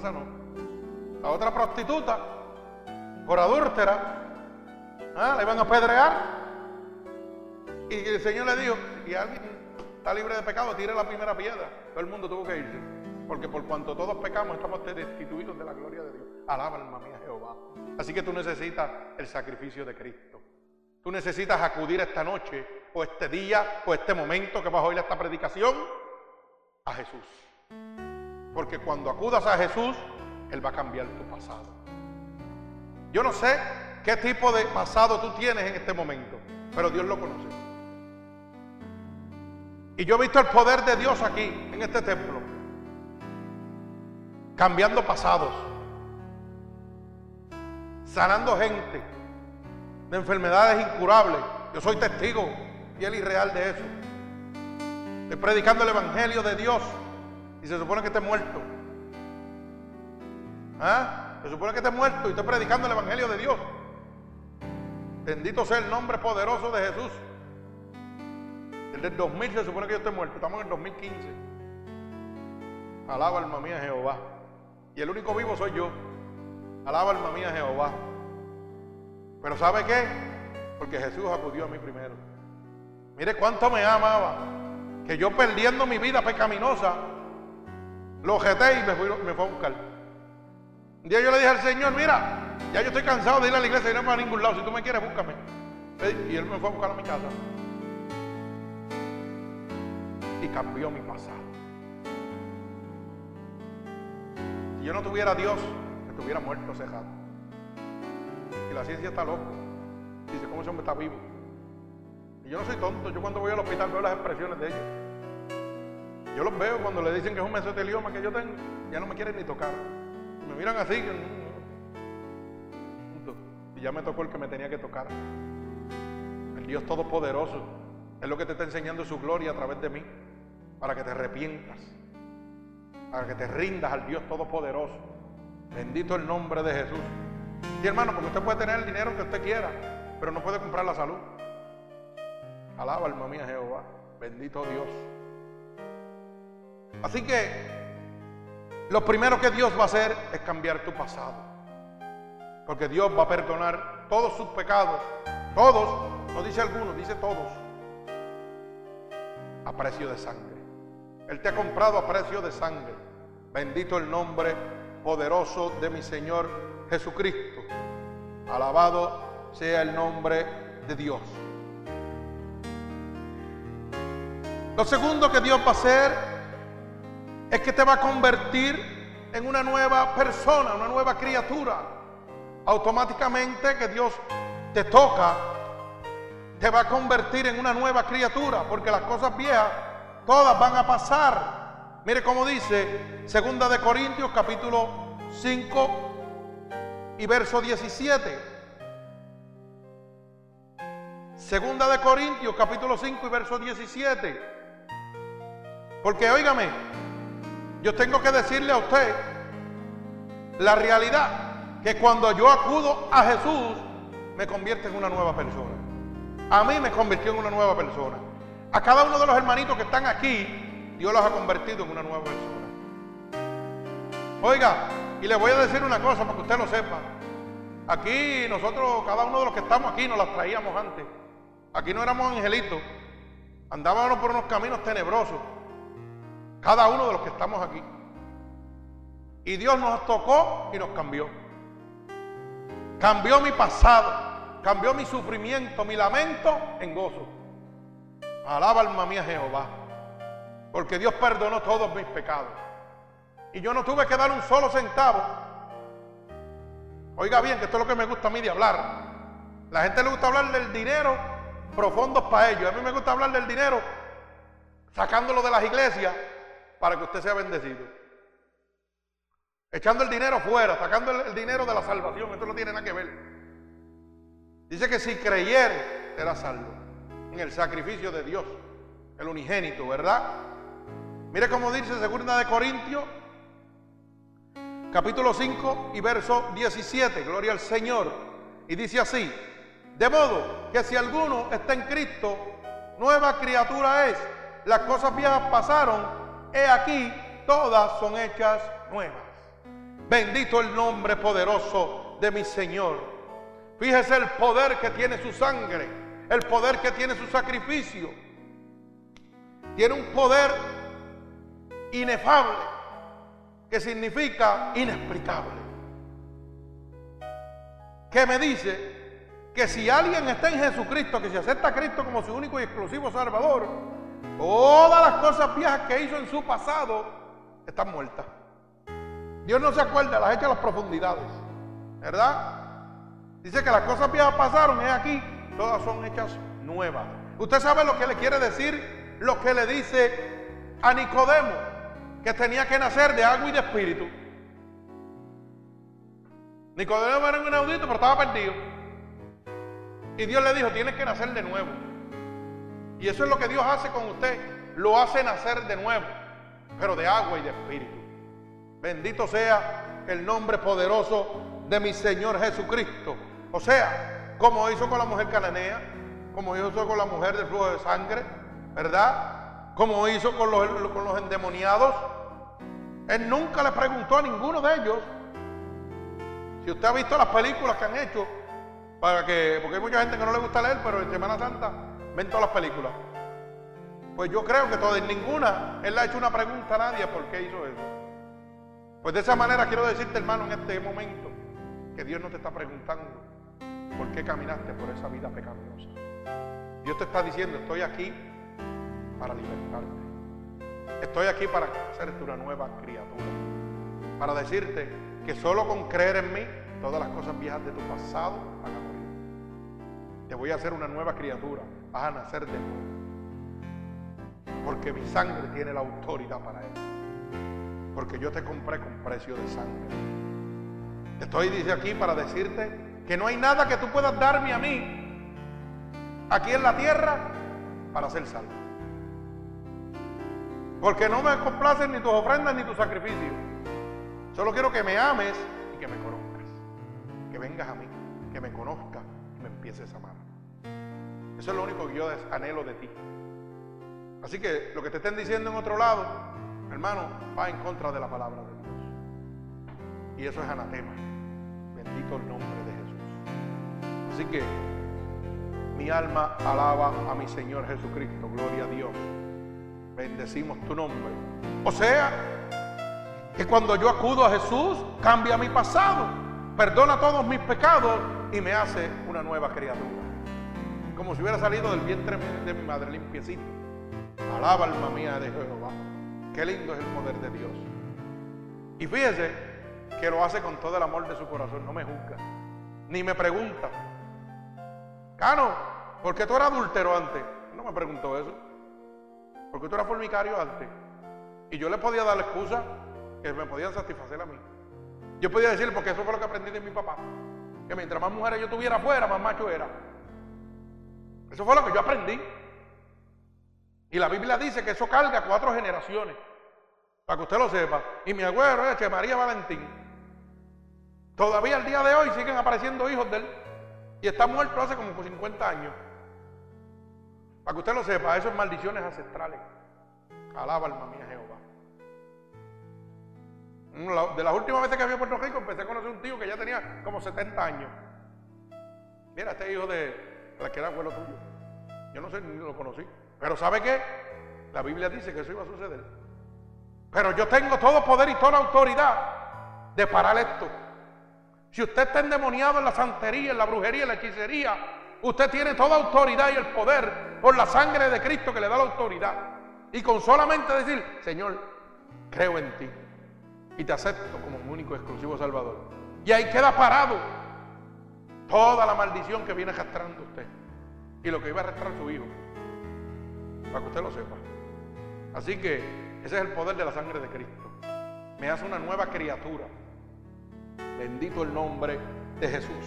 ¿Quién la otra prostituta, por adúltera, ¿ah? la iban a apedrear. Y el Señor le dijo, si alguien está libre de pecado, tire la primera piedra. Todo el mundo tuvo que irse. Porque por cuanto todos pecamos, estamos destituidos de la gloria de Dios. Alaba alma mía Jehová. Así que tú necesitas el sacrificio de Cristo. Tú necesitas acudir esta noche, o este día, o este momento que vas a oír esta predicación, a Jesús. Porque cuando acudas a Jesús, Él va a cambiar tu pasado. Yo no sé qué tipo de pasado tú tienes en este momento, pero Dios lo conoce. Y yo he visto el poder de Dios aquí, en este templo, cambiando pasados sanando gente de enfermedades incurables. Yo soy testigo fiel y real de eso. Estoy predicando el Evangelio de Dios y se supone que esté muerto. ¿Ah? Se supone que esté muerto y estoy predicando el Evangelio de Dios. Bendito sea el nombre poderoso de Jesús. El del 2000 se supone que yo esté muerto. Estamos en el 2015. Alaba alma mía Jehová. Y el único vivo soy yo. Alaba alma mía Jehová. Pero ¿sabe qué? Porque Jesús acudió a mí primero. Mire cuánto me amaba. Que yo perdiendo mi vida pecaminosa, lo jeté y me, fui, me fue a buscar. Un día yo le dije al Señor, mira, ya yo estoy cansado de ir a la iglesia y no me a ningún lado. Si tú me quieres, búscame. Y él me fue a buscar a mi casa. Y cambió mi pasado. Si yo no tuviera Dios, estuviera muerto cejado. Y la ciencia está loca. Dice, ¿cómo ese hombre está vivo? Y yo no soy tonto, yo cuando voy al hospital veo las expresiones de ellos. Yo los veo cuando le dicen que es un mesotelioma que yo tengo, ya no me quieren ni tocar. Me miran así, y ya me tocó el que me tenía que tocar. El Dios Todopoderoso es lo que te está enseñando su gloria a través de mí, para que te arrepientas, para que te rindas al Dios Todopoderoso. Bendito el nombre de Jesús. Y hermano, porque usted puede tener el dinero que usted quiera, pero no puede comprar la salud. Alaba alma mía Jehová. Bendito Dios. Así que lo primero que Dios va a hacer es cambiar tu pasado. Porque Dios va a perdonar todos sus pecados. Todos, no dice algunos, dice todos. A precio de sangre. Él te ha comprado a precio de sangre. Bendito el nombre poderoso de mi Señor Jesucristo. Alabado sea el nombre de Dios. Lo segundo que Dios va a hacer es que te va a convertir en una nueva persona, una nueva criatura. Automáticamente que Dios te toca, te va a convertir en una nueva criatura, porque las cosas viejas todas van a pasar. Mire cómo dice Segunda de Corintios capítulo 5 y verso 17. Segunda de Corintios capítulo 5 y verso 17. Porque óigame, yo tengo que decirle a usted la realidad, que cuando yo acudo a Jesús, me convierte en una nueva persona. A mí me convirtió en una nueva persona. A cada uno de los hermanitos que están aquí, Dios los ha convertido en una nueva persona. Oiga, y le voy a decir una cosa para que usted lo sepa. Aquí nosotros, cada uno de los que estamos aquí, nos las traíamos antes. Aquí no éramos angelitos. Andábamos por unos caminos tenebrosos. Cada uno de los que estamos aquí. Y Dios nos tocó y nos cambió. Cambió mi pasado, cambió mi sufrimiento, mi lamento en gozo. Alaba alma mía Jehová. Porque Dios perdonó todos mis pecados. Y yo no tuve que dar un solo centavo. Oiga bien, que esto es lo que me gusta a mí de hablar. La gente le gusta hablar del dinero profundos para ellos. A mí me gusta hablar del dinero sacándolo de las iglesias para que usted sea bendecido. Echando el dinero fuera, sacando el, dinero de la salvación. Esto no tiene nada que ver. Dice que si creyere, será salvo. En el sacrificio de Dios, el unigénito, ¿verdad? Mire cómo dice segunda de Corintios, capítulo 5 y verso 17. Gloria al Señor. Y dice así: De modo que si alguno está en Cristo, nueva criatura es. Las cosas viejas pasaron aquí, todas son hechas nuevas. Bendito el nombre poderoso de mi Señor. Fíjese el poder que tiene su sangre, el poder que tiene su sacrificio. Tiene un poder inefable, que significa inexplicable. Que me dice que si alguien está en Jesucristo, que se acepta a Cristo como su único y exclusivo Salvador, Todas las cosas viejas que hizo en su pasado están muertas. Dios no se acuerda, las echa a las profundidades. ¿Verdad? Dice que las cosas viejas pasaron, es aquí, todas son hechas nuevas. Usted sabe lo que le quiere decir, lo que le dice a Nicodemo, que tenía que nacer de agua y de espíritu. Nicodemo era un inaudito, pero estaba perdido. Y Dios le dijo, tienes que nacer de nuevo. Y eso es lo que Dios hace con usted. Lo hace nacer de nuevo, pero de agua y de espíritu. Bendito sea el nombre poderoso de mi Señor Jesucristo. O sea, como hizo con la mujer cananea, como hizo con la mujer del flujo de sangre, ¿verdad? Como hizo con los, con los endemoniados. Él nunca le preguntó a ninguno de ellos. Si usted ha visto las películas que han hecho, para que, porque hay mucha gente que no le gusta leer, pero en Semana Santa ven todas las películas. Pues yo creo que todas, ninguna, él le ha hecho una pregunta a nadie por qué hizo eso. Pues de esa manera quiero decirte, hermano, en este momento, que Dios no te está preguntando por qué caminaste por esa vida pecaminosa. Dios te está diciendo, estoy aquí para libertarte. Estoy aquí para hacerte una nueva criatura. Para decirte que solo con creer en mí, todas las cosas viejas de tu pasado van a morir. Te voy a hacer una nueva criatura vas a nacer de nuevo. Porque mi sangre tiene la autoridad para eso. Porque yo te compré con precio de sangre. Estoy dice aquí para decirte que no hay nada que tú puedas darme a mí aquí en la tierra para ser salvo. Porque no me complacen ni tus ofrendas ni tus sacrificios. Solo quiero que me ames y que me conozcas. Que vengas a mí, que me conozcas y me empieces a amar. Eso es lo único que yo anhelo de ti. Así que lo que te estén diciendo en otro lado, hermano, va en contra de la palabra de Dios. Y eso es anatema. Bendito el nombre de Jesús. Así que mi alma alaba a mi Señor Jesucristo. Gloria a Dios. Bendecimos tu nombre. O sea, que cuando yo acudo a Jesús, cambia mi pasado, perdona todos mis pecados y me hace una nueva criatura. Como si hubiera salido del vientre de mi madre limpiecito. Alaba alma mía de Jehová. Qué lindo es el poder de Dios. Y fíjese que lo hace con todo el amor de su corazón, no me juzga, ni me pregunta. Cano, ¿por qué tú eras adúltero antes? No me preguntó eso. Porque tú eras formicario antes. Y yo le podía dar la excusa que me podían satisfacer a mí. Yo podía decirle, porque eso fue lo que aprendí de mi papá. Que mientras más mujeres yo tuviera afuera, más macho era. Eso fue lo que yo aprendí. Y la Biblia dice que eso carga cuatro generaciones. Para que usted lo sepa. Y mi abuelo es María Valentín. Todavía al día de hoy siguen apareciendo hijos de él. Y está muerto hace como 50 años. Para que usted lo sepa, eso es maldiciones ancestrales. Alaba alma mía Jehová. De las últimas veces que había en Puerto Rico empecé a conocer un tío que ya tenía como 70 años. Mira, este hijo de la que era abuelo tuyo. Yo no sé ni lo conocí. Pero ¿sabe qué? La Biblia dice que eso iba a suceder. Pero yo tengo todo poder y toda autoridad de parar esto. Si usted está endemoniado en la santería, en la brujería, en la hechicería, usted tiene toda autoridad y el poder por la sangre de Cristo que le da la autoridad. Y con solamente decir, Señor, creo en ti y te acepto como mi único exclusivo Salvador. Y ahí queda parado toda la maldición que viene arrastrando usted y lo que iba a arrastrar su hijo, para que usted lo sepa. Así que ese es el poder de la sangre de Cristo. Me hace una nueva criatura. Bendito el nombre de Jesús.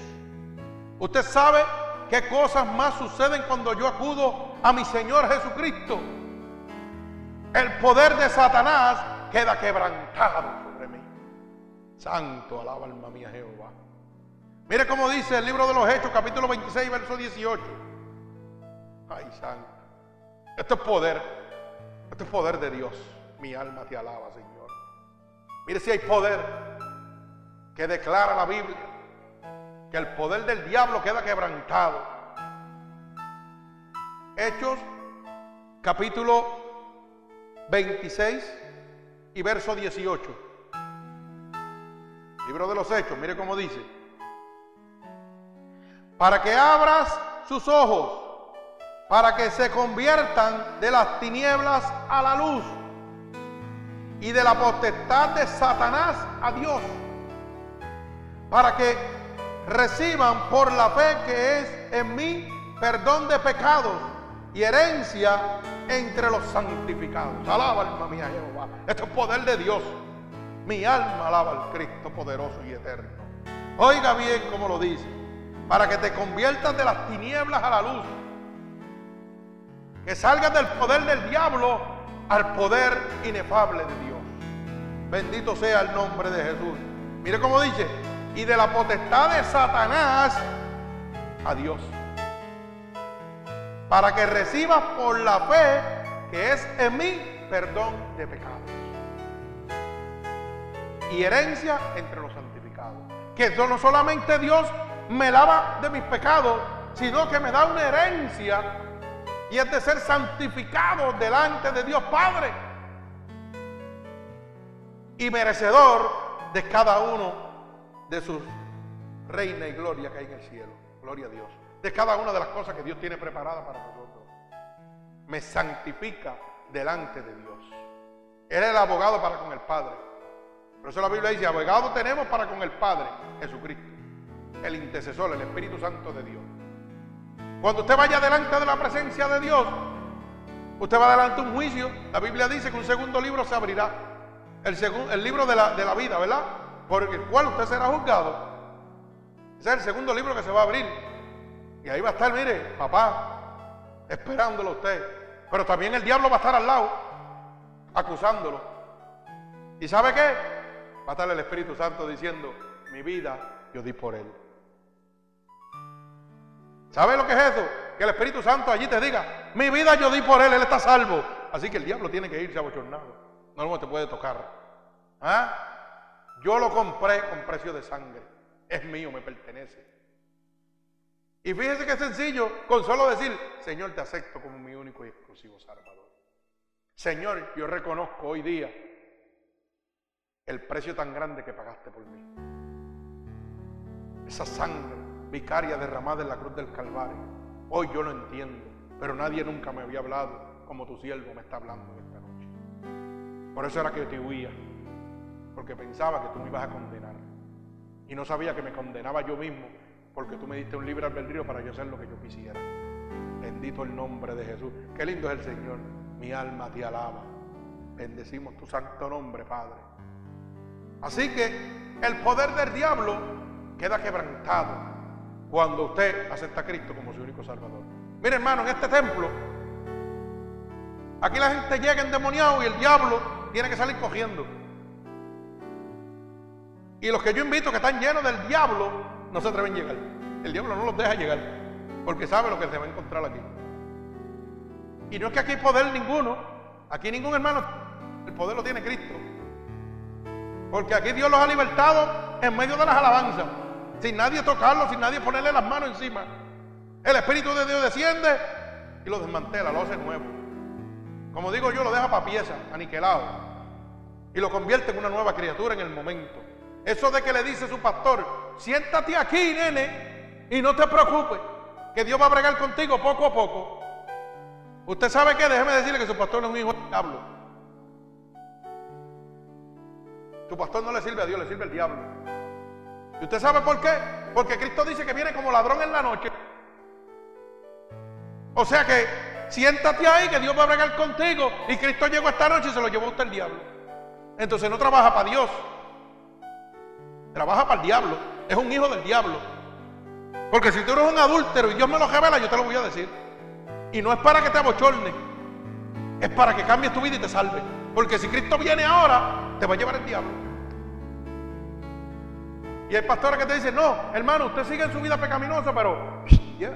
Usted sabe qué cosas más suceden cuando yo acudo a mi Señor Jesucristo. El poder de Satanás queda quebrantado sobre mí. Santo, alaba alma mía Jehová. Mire cómo dice el libro de los Hechos, capítulo 26, verso 18. Ay, santo. Esto es poder. Esto es poder de Dios. Mi alma te alaba, Señor. Mire si hay poder que declara la Biblia que el poder del diablo queda quebrantado. Hechos capítulo 26 y verso 18. Libro de los Hechos, mire cómo dice. Para que abras sus ojos, para que se conviertan de las tinieblas a la luz y de la potestad de Satanás a Dios, para que reciban por la fe que es en mí perdón de pecados y herencia entre los santificados. Alaba alma mía Jehová. Esto es poder de Dios. Mi alma alaba al Cristo poderoso y eterno. Oiga bien como lo dice. Para que te conviertas de las tinieblas a la luz. Que salgas del poder del diablo al poder inefable de Dios. Bendito sea el nombre de Jesús. Mire cómo dice. Y de la potestad de Satanás a Dios para que recibas por la fe que es en mí perdón de pecados y herencia entre los santificados. Que no solamente Dios me lava de mis pecados, sino que me da una herencia y es de ser santificado delante de Dios Padre y merecedor de cada uno de sus reina y gloria que hay en el cielo. Gloria a Dios de cada una de las cosas que Dios tiene preparada para nosotros. Me santifica delante de Dios. Él es el abogado para con el Padre. Por eso la Biblia dice, abogado tenemos para con el Padre, Jesucristo, el intercesor, el Espíritu Santo de Dios. Cuando usted vaya delante de la presencia de Dios, usted va delante de un juicio. La Biblia dice que un segundo libro se abrirá. El, el libro de la, de la vida, ¿verdad? Por el cual usted será juzgado. Ese es el segundo libro que se va a abrir. Y ahí va a estar, mire, papá, esperándolo a usted. Pero también el diablo va a estar al lado, acusándolo. ¿Y sabe qué? Va a estar el Espíritu Santo diciendo, mi vida yo di por él. ¿Sabe lo que es eso? Que el Espíritu Santo allí te diga, mi vida yo di por él, él está salvo. Así que el diablo tiene que irse abochornado. No te puede tocar. ¿Ah? Yo lo compré con precio de sangre. Es mío, me pertenece. Y fíjese qué sencillo, con solo decir, Señor, te acepto como mi único y exclusivo Salvador. Señor, yo reconozco hoy día el precio tan grande que pagaste por mí. Esa sangre vicaria derramada en la cruz del Calvario. Hoy yo lo entiendo, pero nadie nunca me había hablado como tu siervo me está hablando esta noche. Por eso era que yo te huía, porque pensaba que tú me ibas a condenar. Y no sabía que me condenaba yo mismo, porque tú me diste un libre albedrío para yo hacer lo que yo quisiera. Bendito el nombre de Jesús. Qué lindo es el Señor. Mi alma te alaba. Bendecimos tu santo nombre, Padre. Así que el poder del diablo queda quebrantado cuando usted acepta a Cristo como su único Salvador. Mire hermano, en este templo, aquí la gente llega endemoniado y el diablo tiene que salir cogiendo. Y los que yo invito que están llenos del diablo no se atreven a llegar. El diablo no los deja llegar porque sabe lo que se va a encontrar aquí. Y no es que aquí hay poder ninguno, aquí ningún hermano, el poder lo tiene Cristo. Porque aquí Dios los ha libertado en medio de las alabanzas, sin nadie tocarlo, sin nadie ponerle las manos encima. El Espíritu de Dios desciende y lo desmantela, lo hace nuevo. Como digo yo, lo deja para pieza, aniquilado. Y lo convierte en una nueva criatura en el momento. Eso de que le dice su pastor, siéntate aquí, nene, y no te preocupes, que Dios va a bregar contigo poco a poco. Usted sabe que, déjeme decirle que su pastor no es un hijo del diablo. Su pastor no le sirve a Dios, le sirve al diablo. ¿Y usted sabe por qué? Porque Cristo dice que viene como ladrón en la noche. O sea que siéntate ahí que Dios va a bregar contigo. Y Cristo llegó esta noche y se lo llevó a usted el diablo. Entonces no trabaja para Dios. Trabaja para el diablo. Es un hijo del diablo. Porque si tú eres un adúltero y Dios me lo revela, yo te lo voy a decir. Y no es para que te abochorne. Es para que cambies tu vida y te salve. Porque si Cristo viene ahora, te va a llevar el diablo. Y hay pastores que te dicen, no, hermano, usted sigue en su vida pecaminosa, pero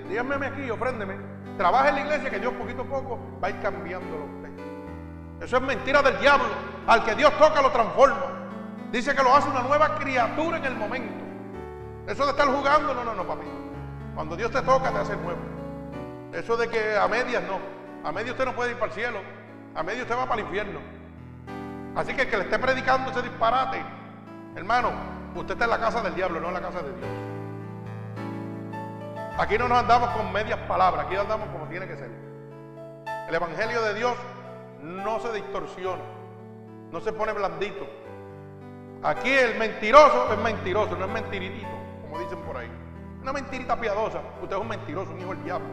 dígame aquí, ofréndeme. Trabaja en la iglesia que Dios poquito a poco va a ir cambiándolo usted. Eso es mentira del diablo. Al que Dios toca lo transforma. Dice que lo hace una nueva criatura en el momento. Eso de estar jugando, no, no, no, papi. Cuando Dios te toca, te hace nuevo. Eso de que a medias no. A medias usted no puede ir para el cielo. A medias usted va para el infierno. Así que el que le esté predicando ese disparate, hermano, usted está en la casa del diablo, no en la casa de Dios. Aquí no nos andamos con medias palabras, aquí andamos como tiene que ser. El Evangelio de Dios no se distorsiona, no se pone blandito. Aquí el mentiroso es mentiroso, no es mentiritito, como dicen por ahí. Una mentirita piadosa, usted es un mentiroso, un hijo del diablo.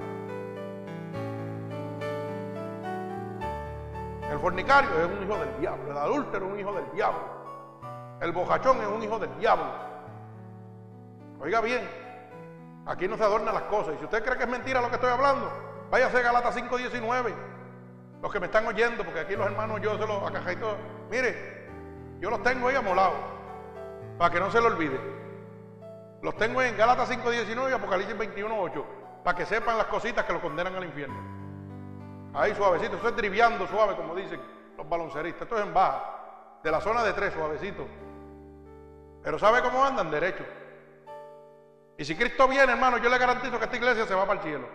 El fornicario es un hijo del diablo, el adúltero es un hijo del diablo, el bojachón es un hijo del diablo. Oiga bien, aquí no se adornan las cosas. Y si usted cree que es mentira lo que estoy hablando, váyase a Galata 5.19. Los que me están oyendo, porque aquí los hermanos yo se los todo. Mire, yo los tengo ahí amolados, para que no se lo olvide. Los tengo en Galata 5.19 y Apocalipsis 21.8, para que sepan las cositas que lo condenan al infierno. Ahí suavecito, esto es driviando suave, como dicen los balonceristas. Esto es en baja, de la zona de tres, suavecito. Pero ¿sabe cómo andan? Derecho. Y si Cristo viene, hermano, yo le garantizo que esta iglesia se va para el cielo.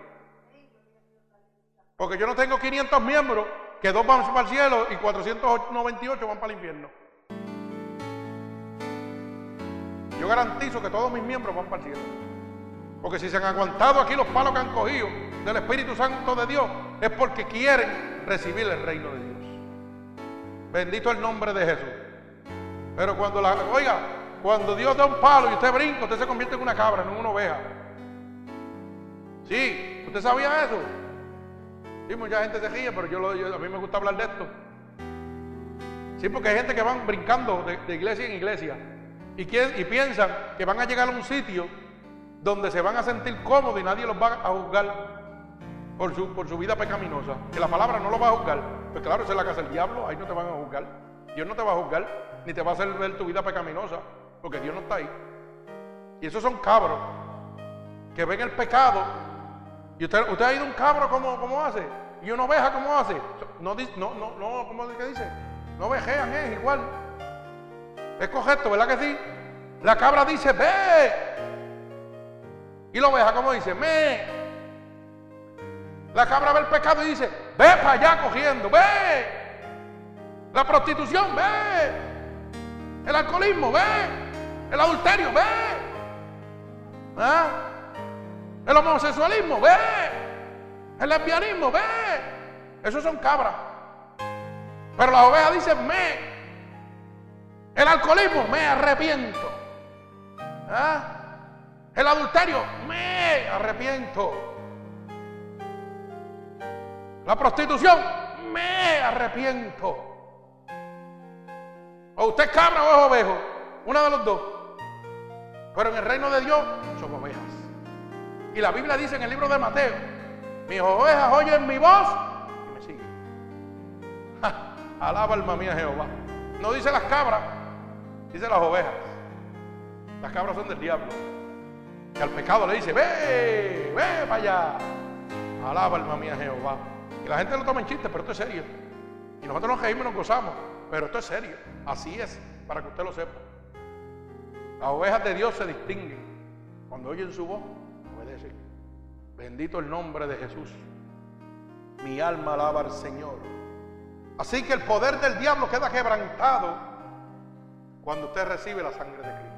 Porque yo no tengo 500 miembros, que dos van para el cielo y 498 van para el infierno. Yo garantizo que todos mis miembros van para el cielo. Porque si se han aguantado aquí los palos que han cogido del Espíritu Santo de Dios, es porque quieren recibir el reino de Dios. Bendito el nombre de Jesús. Pero cuando la, oiga, cuando Dios da un palo y usted brinca, usted se convierte en una cabra, no en una oveja. Sí, ¿usted sabía eso? Sí, mucha gente se ríe, pero a mí me gusta hablar de esto. Sí, porque hay gente que van brincando de, iglesia en iglesia y, piensan que van a llegar a un sitio donde se van a sentir cómodos y nadie los va a juzgar por su, por su vida pecaminosa. Que la palabra no los va a juzgar. Pues claro, esa es la casa del diablo, ahí no te van a juzgar. Dios no te va a juzgar, ni te va a hacer ver tu vida pecaminosa, porque Dios no está ahí. Y esos son cabros que ven el pecado. ¿Y usted, usted ha ido un cabro como, como hace? ¿Y una oveja cómo hace? No, no, no, no ¿cómo es que dice? No vejean, es igual. Es correcto, ¿verdad que sí? La cabra dice, ve. Y la oveja, ¿cómo dice? Me. La cabra ve el pecado y dice, ve para allá cogiendo, ve. La prostitución, ve. El alcoholismo, ve. El adulterio, ve. ¿Ah? El homosexualismo, ve. El lesbianismo, ve. Esos son cabras. Pero las ovejas dicen, me. El alcoholismo, me arrepiento. ¿Ah? El adulterio, me arrepiento. La prostitución, me arrepiento. O usted es cabra o es ovejo, una de los dos. Pero en el reino de Dios somos ovejas. Y la Biblia dice en el libro de Mateo, mis ovejas oyen mi voz y me siguen. alaba alma mía Jehová. No dice las cabras, dice las ovejas. Las cabras son del diablo. Que al pecado le dice, ve, ve para allá. Alaba alma mía Jehová. Y la gente lo toma en chiste, pero esto es serio. Y nosotros nos reímos y nos gozamos. Pero esto es serio. Así es, para que usted lo sepa. Las ovejas de Dios se distinguen. Cuando oyen su voz, obedecen. Bendito el nombre de Jesús. Mi alma alaba al Señor. Así que el poder del diablo queda quebrantado cuando usted recibe la sangre de Cristo.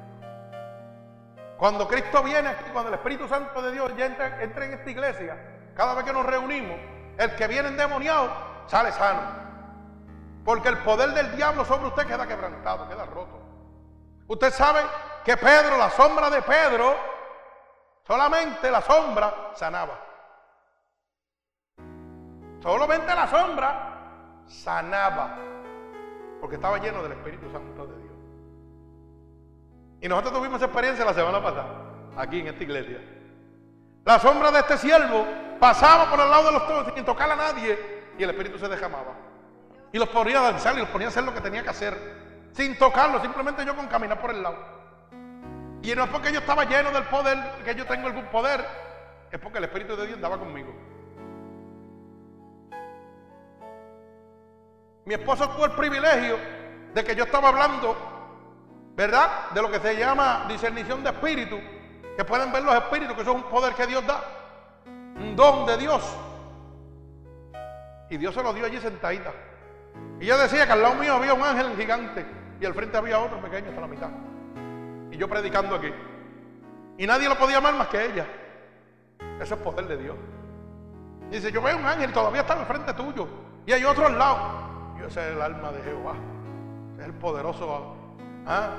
Cuando Cristo viene, cuando el Espíritu Santo de Dios ya entra, entra en esta iglesia, cada vez que nos reunimos, el que viene endemoniado sale sano. Porque el poder del diablo sobre usted queda quebrantado, queda roto. Usted sabe que Pedro, la sombra de Pedro, solamente la sombra sanaba. Solamente la sombra sanaba. Porque estaba lleno del Espíritu Santo de Dios. Y nosotros tuvimos esa experiencia la semana pasada, aquí en esta iglesia. La sombra de este siervo pasaba por el lado de los todos sin tocar a nadie y el Espíritu se derramaba. Y los ponía a danzar y los ponía a hacer lo que tenía que hacer, sin tocarlo, simplemente yo con caminar por el lado. Y no es porque yo estaba lleno del poder, que yo tengo algún poder, es porque el Espíritu de Dios andaba conmigo. Mi esposo tuvo el privilegio de que yo estaba hablando, ¿verdad? De lo que se llama discernición de espíritu, que pueden ver los espíritus, que eso es un poder que Dios da, un don de Dios. Y Dios se lo dio allí sentadita. Y yo decía que al lado mío había un ángel gigante y al frente había otro pequeño hasta la mitad. Y yo predicando aquí. Y nadie lo podía amar más que ella. Eso es poder de Dios. Dice, yo veo un ángel y todavía está al frente tuyo. Y hay otro al lado. Y ese es el alma de Jehová. Es el poderoso ¿ah?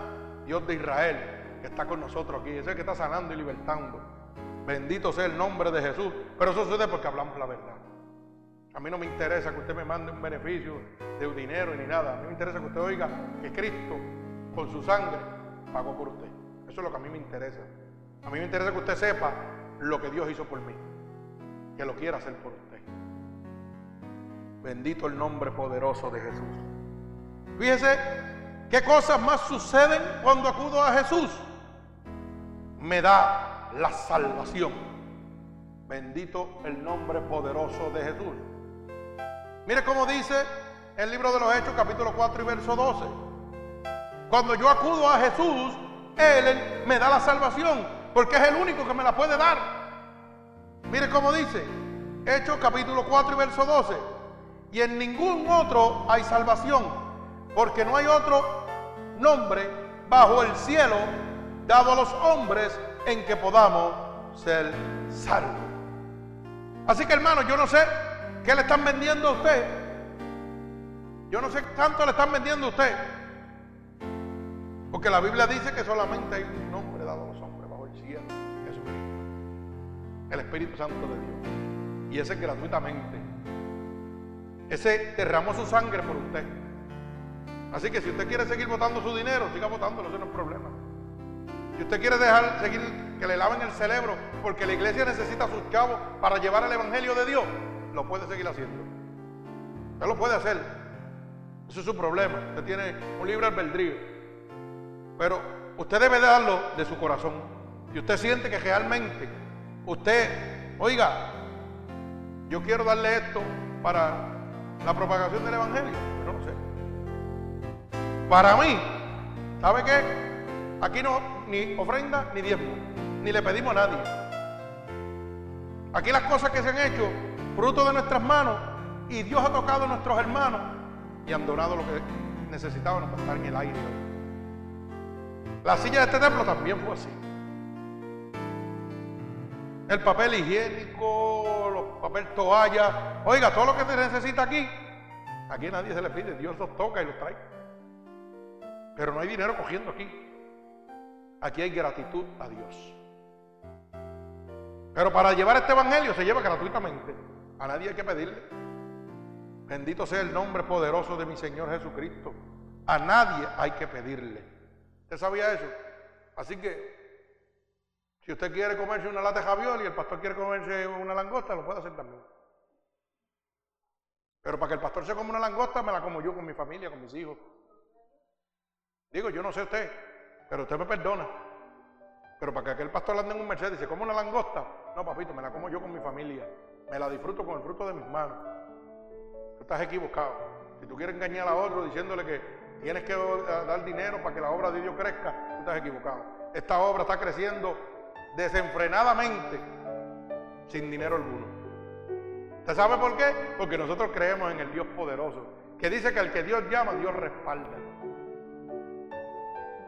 Dios de Israel que está con nosotros aquí. Ese que está sanando y libertando. Bendito sea el nombre de Jesús. Pero eso sucede porque hablamos la verdad. A mí no me interesa que usted me mande un beneficio de un dinero ni nada. A mí me interesa que usted oiga que Cristo, con su sangre, pagó por usted. Eso es lo que a mí me interesa. A mí me interesa que usted sepa lo que Dios hizo por mí. Que lo quiera hacer por usted. Bendito el nombre poderoso de Jesús. Fíjese qué cosas más suceden cuando acudo a Jesús. Me da la salvación. Bendito el nombre poderoso de Jesús. Mire cómo dice el libro de los Hechos, capítulo 4 y verso 12. Cuando yo acudo a Jesús, Él, me da la salvación, porque es el único que me la puede dar. Mire cómo dice, Hechos capítulo 4 y verso 12. Y en ningún otro hay salvación, porque no hay otro nombre bajo el cielo dado a los hombres en que podamos ser salvos. Así que hermano, yo no sé ¿Qué le están vendiendo a usted? Yo no sé cuánto le están vendiendo a usted. Porque la Biblia dice que solamente hay un nombre dado a los hombres bajo el cielo, Jesucristo. El Espíritu Santo de Dios. Y ese gratuitamente. Ese derramó su sangre por usted. Así que si usted quiere seguir votando su dinero, siga votándolo, ese no es problema. Si usted quiere dejar seguir que le laven el cerebro, porque la iglesia necesita sus chavos para llevar el Evangelio de Dios, lo puede seguir haciendo. Usted lo puede hacer. Eso es su problema. Usted tiene un libre albedrío. Pero usted debe darlo de su corazón. Y usted siente que realmente usted, oiga, yo quiero darle esto para la propagación del Evangelio. Pero no sé. Para mí, ¿sabe qué? Aquí no ni ofrenda ni diezmo. Ni le pedimos a nadie. Aquí las cosas que se han hecho fruto de nuestras manos y Dios ha tocado a nuestros hermanos y han donado lo que necesitaban para estar en el aire. La silla de este templo también fue así. El papel higiénico, los papel toalla. Oiga, todo lo que se necesita aquí, aquí nadie se le pide, Dios los toca y los trae. Pero no hay dinero cogiendo aquí. Aquí hay gratitud a Dios. Pero para llevar este evangelio se lleva gratuitamente. A nadie hay que pedirle. Bendito sea el nombre poderoso de mi Señor Jesucristo. A nadie hay que pedirle. ¿Usted sabía eso? Así que, si usted quiere comerse una lata de javiol y el pastor quiere comerse una langosta, lo puede hacer también. Pero para que el pastor se coma una langosta, me la como yo con mi familia, con mis hijos. Digo, yo no sé usted, pero usted me perdona. Pero para que aquel pastor ande en un Mercedes y se coma una langosta, no, papito, me la como yo con mi familia. Me la disfruto con el fruto de mis manos. Tú estás equivocado. Si tú quieres engañar a otro diciéndole que tienes que dar dinero para que la obra de Dios crezca, tú estás equivocado. Esta obra está creciendo desenfrenadamente sin dinero alguno. ¿Usted sabe por qué? Porque nosotros creemos en el Dios poderoso, que dice que el que Dios llama, Dios respalda.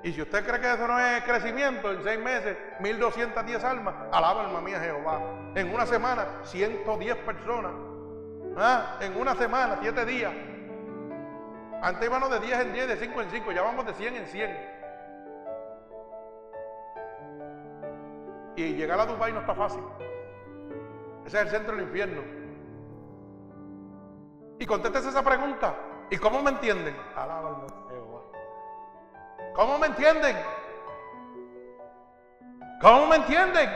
Y si usted cree que eso no es crecimiento, en seis meses, 1210 almas, alaba alma mía Jehová. En una semana, 110 personas. ¿Ah? En una semana, siete días. Antes íbamos de 10 en 10, de 5 en 5, ya vamos de 100 en 100. Y llegar a Dubái no está fácil. Ese es el centro del infierno. Y contéstese esa pregunta. ¿Y cómo me entienden? Alaba alma Jehová. ¿Cómo me entienden? ¿Cómo me entienden?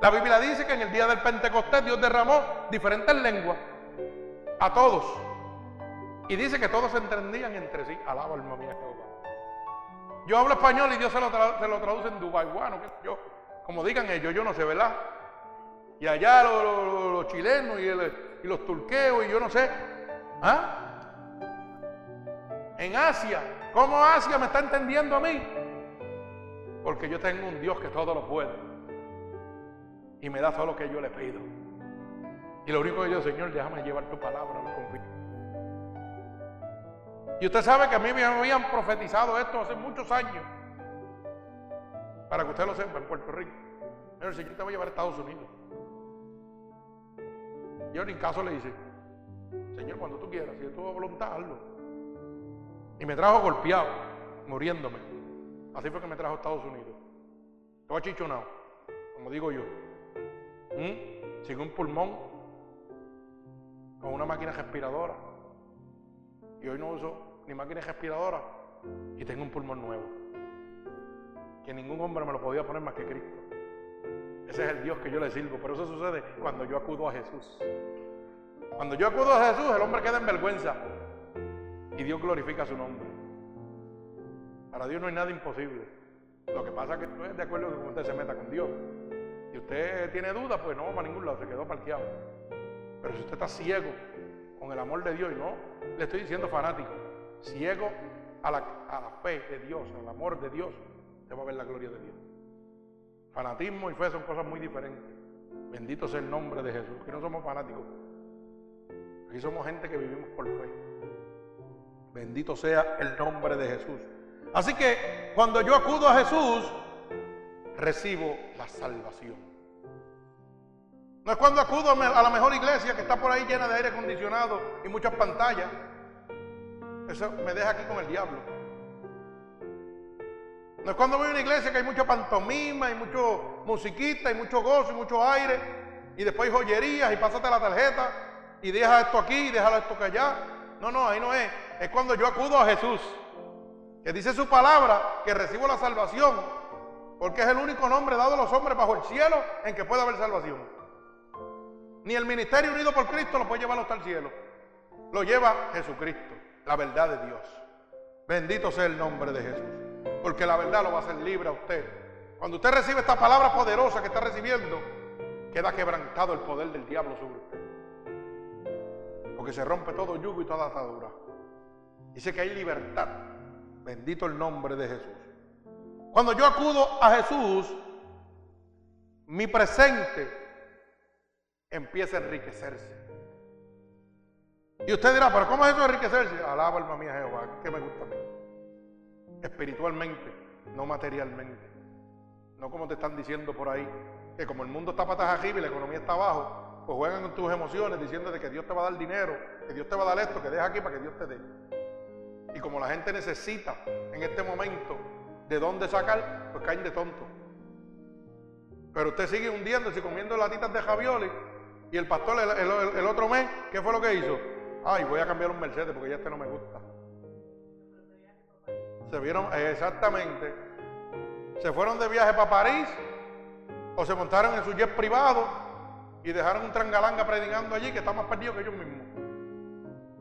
La Biblia dice que en el día del Pentecostés Dios derramó diferentes lenguas a todos. Y dice que todos se entendían entre sí. Alaba alma mía Jehová. Yo hablo español y Dios se lo, traduce en dubaiguano, yo. Como digan ellos, yo no sé, ¿verdad? Y allá los, chilenos y, y los turqueos y yo no sé. ¿Ah? En Asia, ¿cómo Asia me está entendiendo a mí? Porque yo tengo un Dios que todo lo puede. Y me da todo lo que yo le pido. Y lo único que yo, Señor, déjame llevar tu palabra, no confío. Y usted sabe que a mí me habían profetizado esto hace muchos años. Para que usted lo sepa en Puerto Rico. el Señor te va a llevar a Estados Unidos. Yo en caso le dice, Señor, cuando tú quieras, si es tu voluntad, hazlo. Y me trajo golpeado, muriéndome. Así fue que me trajo a Estados Unidos. Estaba chichonado, como digo yo. ¿Mm? Sin un pulmón, con una máquina respiradora. Y hoy no uso ni máquina respiradora y tengo un pulmón nuevo. Que ningún hombre me lo podía poner más que Cristo. Ese es el Dios que yo le sirvo. Pero eso sucede cuando yo acudo a Jesús. Cuando yo acudo a Jesús, el hombre queda en vergüenza. Y Dios glorifica su nombre. Para Dios no hay nada imposible. Lo que pasa es que no es de acuerdo con que usted se meta con Dios. Si usted tiene dudas, pues no va para ningún lado, se quedó parqueado. Pero si usted está ciego con el amor de Dios, y no le estoy diciendo fanático, ciego a la, fe de Dios, al amor de Dios, usted va a ver la gloria de Dios. Fanatismo y fe son cosas muy diferentes. Bendito sea el nombre de Jesús. Que no somos fanáticos. Aquí somos gente que vivimos por fe. Bendito sea el nombre de Jesús. Así que cuando yo acudo a Jesús, recibo la salvación. No es cuando acudo a la mejor iglesia que está por ahí llena de aire acondicionado y muchas pantallas. Eso me deja aquí con el diablo. No es cuando voy a una iglesia que hay mucha pantomima y mucho musiquita y mucho gozo y mucho aire y después joyerías y pásate la tarjeta y deja esto aquí y déjalo esto que allá. No, no, ahí no es. Es cuando yo acudo a Jesús, que dice su palabra que recibo la salvación, porque es el único nombre dado a los hombres bajo el cielo en que puede haber salvación. Ni el ministerio unido por Cristo lo puede llevar hasta el cielo. Lo lleva Jesucristo, la verdad de Dios. Bendito sea el nombre de Jesús porque la verdad lo va a hacer libre a usted. Cuando usted recibe esta palabra poderosa que está recibiendo, queda quebrantado el poder del diablo sobre usted. Porque se rompe todo yugo y toda atadura. Dice que hay libertad. Bendito el nombre de Jesús. Cuando yo acudo a Jesús, mi presente empieza a enriquecerse. Y usted dirá, pero ¿cómo es eso de enriquecerse? Alaba alma mía Jehová, que me gusta a mí. Espiritualmente, no materialmente. No como te están diciendo por ahí, que como el mundo está patas arriba y la economía está abajo, pues juegan con tus emociones diciéndote que Dios te va a dar dinero, que Dios te va a dar esto, que deja aquí para que Dios te dé. Y como la gente necesita en este momento de dónde sacar, pues caen de tonto. Pero usted sigue hundiéndose comiendo latitas de javioles y el pastor el, otro mes, ¿qué fue lo que hizo? Ay, voy a cambiar un Mercedes porque ya este no me gusta. Se vieron, exactamente, se fueron de viaje para París o se montaron en su jet privado y dejaron un trangalanga predicando allí que está más perdido que ellos mismos.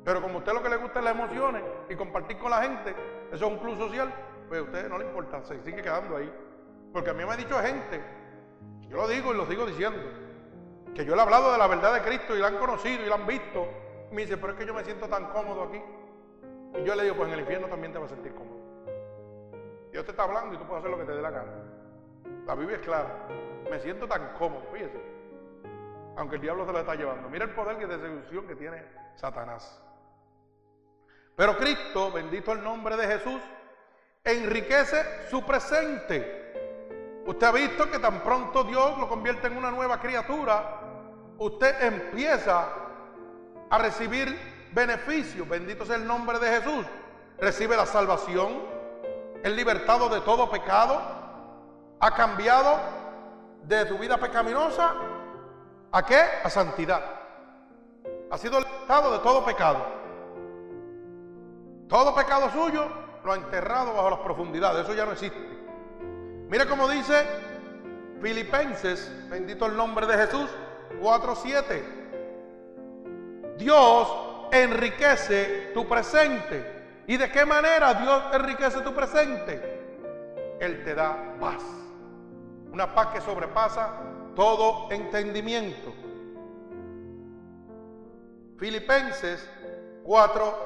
Pero como a usted lo que le gusta es las emociones y compartir con la gente, eso es un club social, pues a usted no le importa, se sigue quedando ahí. Porque a mí me ha dicho gente, yo lo digo y lo sigo diciendo, que yo le he hablado de la verdad de Cristo y la han conocido y la han visto. Me dice, pero es que yo me siento tan cómodo aquí. Y yo le digo, pues en el infierno también te vas a sentir cómodo. Dios te está hablando y tú puedes hacer lo que te dé la gana. La Biblia es clara. Me siento tan cómodo, fíjese. Aunque el diablo se lo está llevando. Mira el poder de seducción que tiene Satanás. Pero Cristo, bendito el nombre de Jesús, enriquece su presente. Usted ha visto que tan pronto Dios lo convierte en una nueva criatura, usted empieza a recibir beneficios. Bendito sea el nombre de Jesús. Recibe la salvación, es libertado de todo pecado, ha cambiado de su vida pecaminosa a qué? A santidad. Ha sido libertado de todo pecado. Todo pecado suyo lo ha enterrado bajo las profundidades. Eso ya no existe. Mire cómo dice Filipenses, bendito el nombre de Jesús, 4.7. Dios enriquece tu presente. ¿Y de qué manera Dios enriquece tu presente? Él te da paz. Una paz que sobrepasa todo entendimiento. Filipenses 4,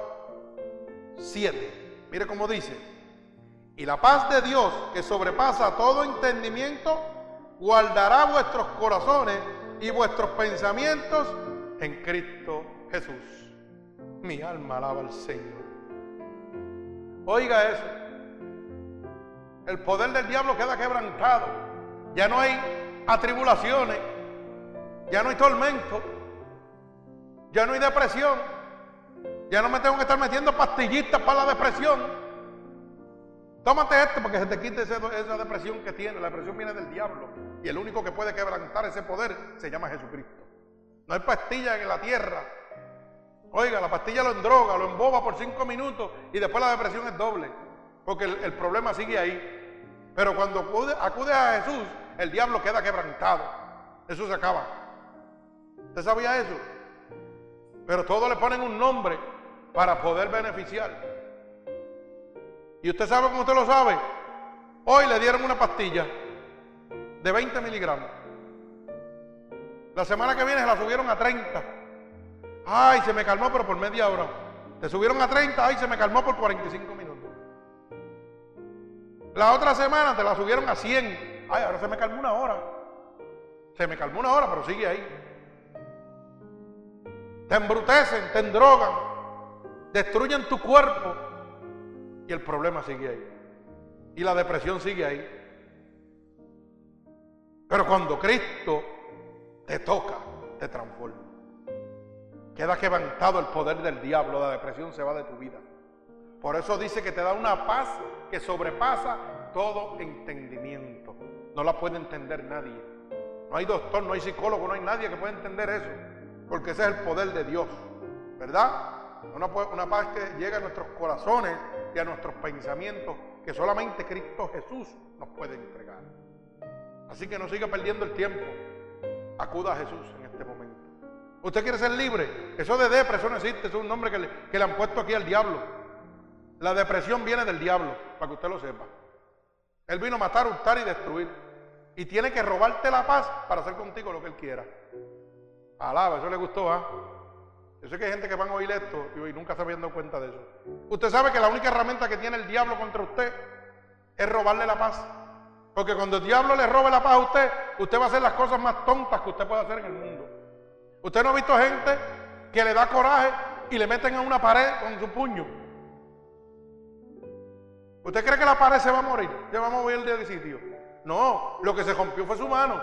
7. Mire cómo dice. Y la paz de Dios, que sobrepasa todo entendimiento, guardará vuestros corazones y vuestros pensamientos en Cristo Jesús. Mi alma alaba al Señor. Oiga eso. El poder del diablo queda quebrantado. Ya no hay atribulaciones. Ya no hay tormento. Ya no hay depresión. Ya no me tengo que estar metiendo pastillitas para la depresión. Tómate esto para que se te quite esa depresión que tiene. La depresión viene del diablo. Y el único que puede quebrantar ese poder se llama Jesucristo. No hay pastilla en la tierra. Oiga, la pastilla lo endroga, lo emboba por cinco minutos y después la depresión es doble. Porque el, problema sigue ahí. Pero cuando acude, acude a Jesús, el diablo queda quebrantado. Eso se acaba. ¿Usted sabía eso? Pero todos le ponen un nombre para poder beneficiar. ¿Y usted sabe cómo usted lo sabe? Hoy le dieron una pastilla de 20 miligramos. La semana que viene se la subieron a 30. Ay, se me calmó, pero por media hora. Te subieron a 30, ay, se me calmó por 45 minutos. La otra semana te la subieron a 100. Ay, ahora se me calmó una hora. Se me calmó una hora, pero sigue ahí. Te embrutecen, te endrogan destruyen tu cuerpo y el problema sigue ahí. Y la depresión sigue ahí. Pero cuando Cristo te toca, te transforma. Queda quebrantado el poder del diablo, la depresión se va de tu vida. Por eso dice que te da una paz que sobrepasa todo entendimiento. No la puede entender nadie. No hay doctor, no hay psicólogo, no hay nadie que pueda entender eso. Porque ese es el poder de Dios. ¿Verdad? Una, paz que llega a nuestros corazones y a nuestros pensamientos que solamente Cristo Jesús nos puede entregar. Así que no siga perdiendo el tiempo. Acuda a Jesús en este momento. ¿Usted quiere ser libre? Eso de depresión existe, es un nombre que le, que le han puesto aquí al diablo. La depresión viene del diablo, para que usted lo sepa. Él vino a matar, hurtar y destruir. Y tiene que robarte la paz para hacer contigo lo que él quiera. Alaba, eso le gustó, ¿ah? Yo sé que hay gente que van a oír esto y nunca se habían dado cuenta de eso. Usted sabe que la única herramienta que tiene el diablo contra usted es robarle la paz. Porque cuando el diablo le robe la paz a usted, usted va a hacer las cosas más tontas que usted puede hacer en el mundo. Usted no ha visto gente que le da coraje y le meten a una pared con su puño. ¿Usted cree que la pared se va a morir? ¿Se va a mover de sitio? No, lo que se rompió fue su mano.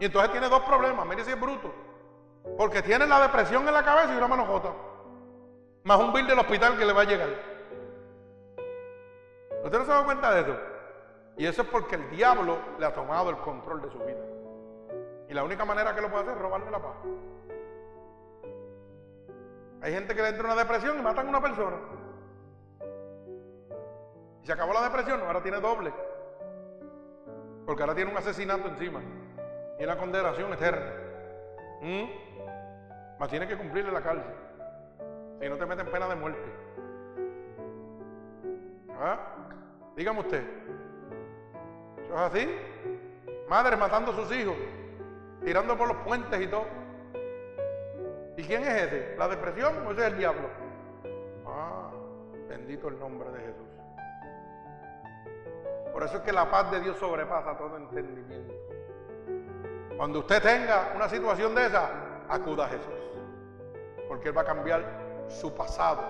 Y entonces tiene dos problemas. Mire si es bruto. Porque tiene la depresión en la cabeza y una mano jota. Más un bill del hospital que le va a llegar. ¿Usted no se da cuenta de eso? Y eso es porque el diablo le ha tomado el control de su vida. Y la única manera que lo puede hacer es robarle la paz. Hay gente que le entra una depresión y matan a una persona. Y se acabó la depresión, ahora tiene doble. Porque ahora tiene un asesinato encima. Y una condenación eterna. ¿Mm? Más tiene que cumplirle la cárcel. Si no te meten pena de muerte. ¿Ah? Dígame usted. ¿Eso es así? Madre matando a sus hijos, tirando por los puentes y todo. ¿Y quién es ese? ¿La depresión o ese es el diablo? Ah, bendito el nombre de Jesús. Por eso es que la paz de Dios sobrepasa todo entendimiento. Cuando usted tenga una situación de esa, acuda a Jesús. Porque Él va a cambiar su pasado.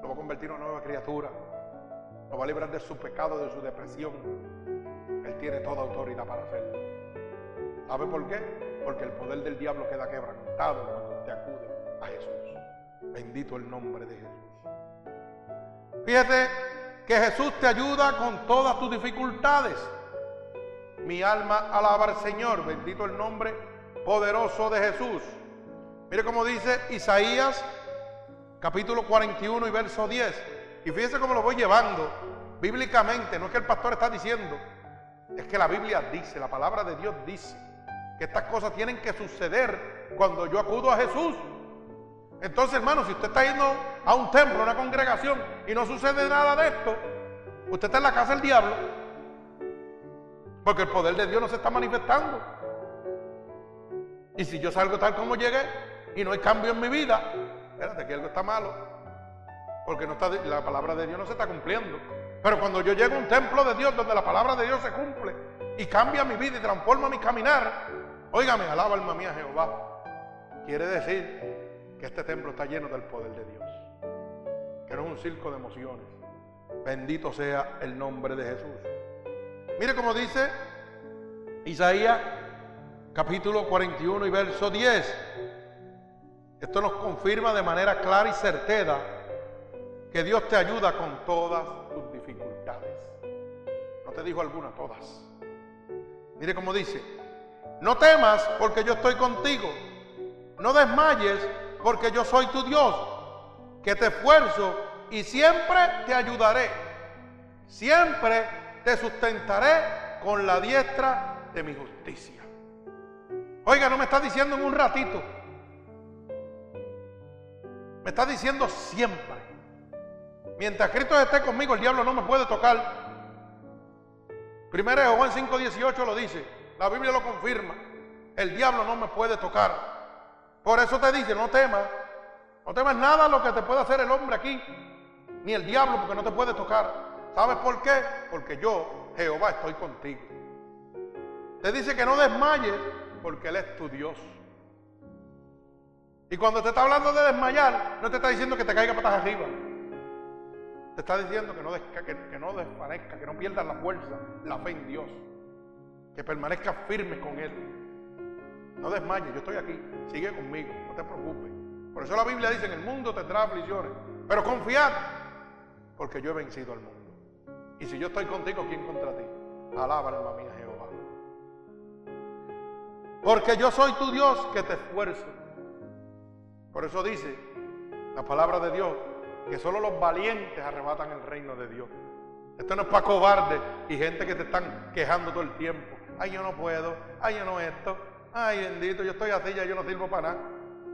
Lo va a convertir en una nueva criatura. Lo va a librar de su pecado, de su depresión. Él tiene toda autoridad para hacerlo. ¿Sabe por qué? Porque el poder del diablo queda quebrantado cuando usted acude a Jesús. Bendito el nombre de Jesús. Fíjate que Jesús te ayuda con todas tus dificultades. Mi alma alaba al Señor. Bendito el nombre poderoso de Jesús. Mire cómo dice Isaías capítulo 41 y verso 10. Y fíjese cómo lo voy llevando bíblicamente. No es que el pastor está diciendo, es que la Biblia dice, la palabra de Dios dice que estas cosas tienen que suceder cuando yo acudo a Jesús. Entonces, hermano, si usted está yendo a un templo, a una congregación y no sucede nada de esto, usted está en la casa del diablo. Porque el poder de Dios no se está manifestando. Y si yo salgo tal como llegué y no hay cambio en mi vida, espérate que algo está malo. Porque la palabra de Dios no se está cumpliendo. Pero cuando yo llego a un templo de Dios donde la palabra de Dios se cumple y cambia mi vida y transforma mi caminar, óigame, alaba alma mía Jehová. Quiere decir que este templo está lleno del poder de Dios. Que no es un circo de emociones. Bendito sea el nombre de Jesús. Mire cómo dice Isaías capítulo 41 y verso 10. Esto nos confirma de manera clara y certera que Dios te ayuda con todas tus dificultades. No te dijo alguna, todas. Mire cómo dice, no temas porque yo estoy contigo. No desmayes porque yo soy tu Dios, que te esfuerzo y siempre te ayudaré. Siempre te sustentaré con la diestra de mi justicia. Oiga, no me está diciendo en un ratito. Me está diciendo siempre. Mientras Cristo esté conmigo, el diablo no me puede tocar. Primero Juan 5:18 lo dice. La Biblia lo confirma. El diablo no me puede tocar. Por eso te dice, no temas. No temas nada lo que te puede hacer el hombre aquí. Ni el diablo porque no te puede tocar. ¿Sabes por qué? Porque yo, Jehová, estoy contigo. Te dice que no desmayes porque Él es tu Dios. Y cuando te está hablando de desmayar, no te está diciendo que te caiga patas arriba. Te está diciendo que no, que no desvanezca, que no pierdas la fuerza, la fe en Dios. Que permanezcas firme con Él. No desmayes, yo estoy aquí. Sigue conmigo, no te preocupes. Por eso la Biblia dice, en el mundo tendrá aflicciones. Pero confiad, porque yo he vencido al mundo. Y si yo estoy contigo, ¿quién contra ti? Alaba, alma mía, Jehová. Porque yo soy tu Dios que te esfuerzo. Por eso dice la palabra de Dios que solo los valientes arrebatan el reino de Dios. Esto no es para cobardes y gente que te están quejando todo el tiempo. Ay, yo no puedo. Ay, yo no esto. Ay, bendito, yo estoy así, ya yo no sirvo para nada.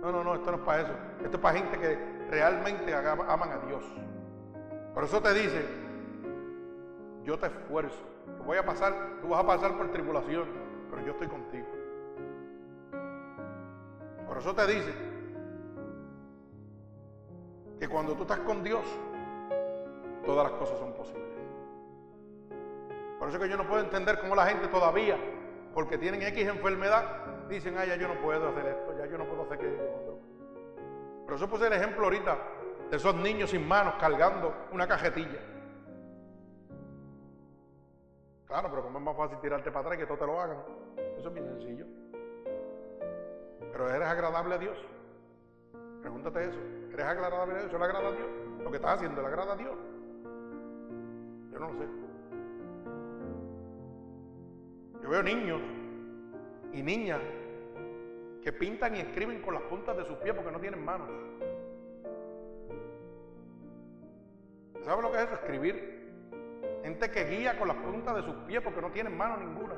No, no, no, esto no es para eso. Esto es para gente que realmente aman a Dios. Por eso te dice, yo te esfuerzo. Tú voy a pasar, tú vas a pasar por tribulación, pero yo estoy contigo. Por eso te dice que cuando tú estás con Dios, todas las cosas son posibles. Por eso que yo no puedo entender cómo la gente todavía, porque tienen X enfermedad, dicen, ay, ya yo no puedo hacer esto, ya yo no puedo hacer aquello. Pero eso puse el ejemplo ahorita de esos niños sin manos cargando una cajetilla. Claro, pero como es más fácil tirarte para atrás que todo te lo hagan. Eso es bien sencillo. Pero eres agradable a Dios. Pregúntate eso. ¿Eres agradable a Dios? ¿Eso le agrada a Dios? Lo que estás haciendo le agrada a Dios. Yo no lo sé. Yo veo niños y niñas que pintan y escriben con las puntas de sus pies porque no tienen manos. ¿Sabe lo que es eso? Escribir. Gente que guía con las puntas de sus pies porque no tienen mano ninguna.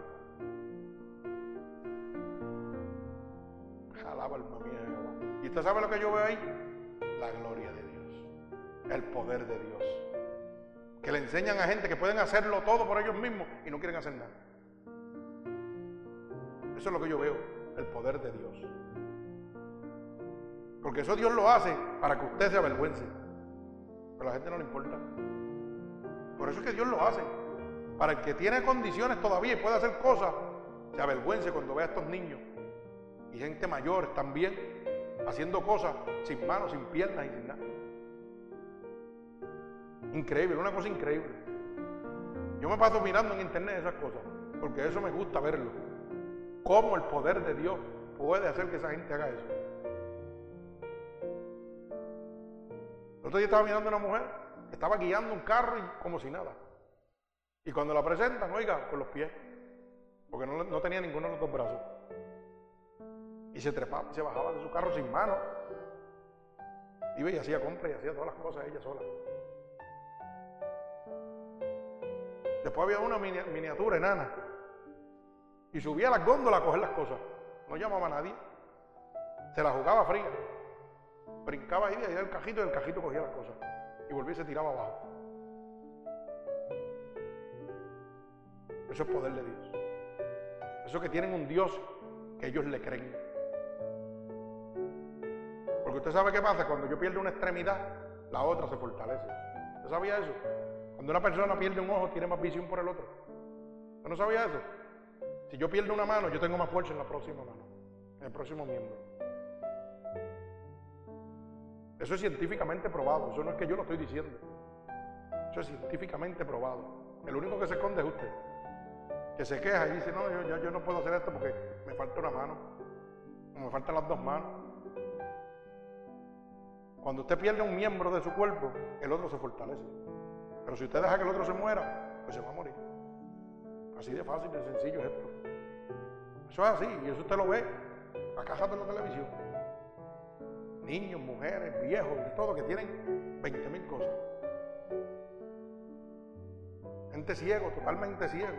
Jalaba alma mía. ¿Y usted sabe lo que yo veo ahí? La gloria de Dios. El poder de Dios. Que le enseñan a gente que pueden hacerlo todo por ellos mismos y no quieren hacer nada. Eso es lo que yo veo, el poder de Dios. Porque eso Dios lo hace para que usted se avergüence. Pero a la gente no le importa. Por eso es que Dios lo hace. Para el que tiene condiciones todavía y puede hacer cosas, se avergüence cuando ve a estos niños y gente mayor también haciendo cosas sin manos, sin piernas y sin nada. Increíble, una cosa increíble. Yo me paso mirando en internet esas cosas, porque eso me gusta verlo. Cómo el poder de Dios puede hacer que esa gente haga eso. El otro día estaba mirando a una mujer estaba guiando un carro y como si nada. Y cuando la presentan, oiga, con los pies, porque no, no tenía ninguno de los dos brazos. Y se trepaba se bajaba de su carro sin mano. Iba y hacía compras y hacía todas las cosas ella sola. Después había una miniatura enana. Y subía a las góndolas a coger las cosas. No llamaba a nadie. Se la jugaba fría. Brincaba ahí ahí del cajito y el cajito cogía las cosas. Y volvía y se tiraba abajo. Eso es poder de Dios. Eso que tienen un Dios que ellos le creen. Porque usted sabe qué pasa, cuando yo pierdo una extremidad, la otra se fortalece. ¿Usted sabía eso? Cuando una persona pierde un ojo, tiene más visión por el otro. ¿Usted no sabía eso? Si yo pierdo una mano, yo tengo más fuerza en la próxima mano, en el próximo miembro. Eso es científicamente probado, eso no es que yo lo estoy diciendo. Eso es científicamente probado. El único que se esconde es usted. Que se queja y dice, no, yo, no puedo hacer esto porque me falta una mano, me faltan las dos manos. Cuando usted pierde un miembro de su cuerpo, el otro se fortalece. Pero si usted deja que el otro se muera, pues se va a morir. Así de fácil, de sencillo es esto. Eso es así, y eso usted lo ve a cajas de la televisión. Niños, mujeres, viejos, de todo, que tienen 20 mil cosas. Gente ciego, totalmente ciego.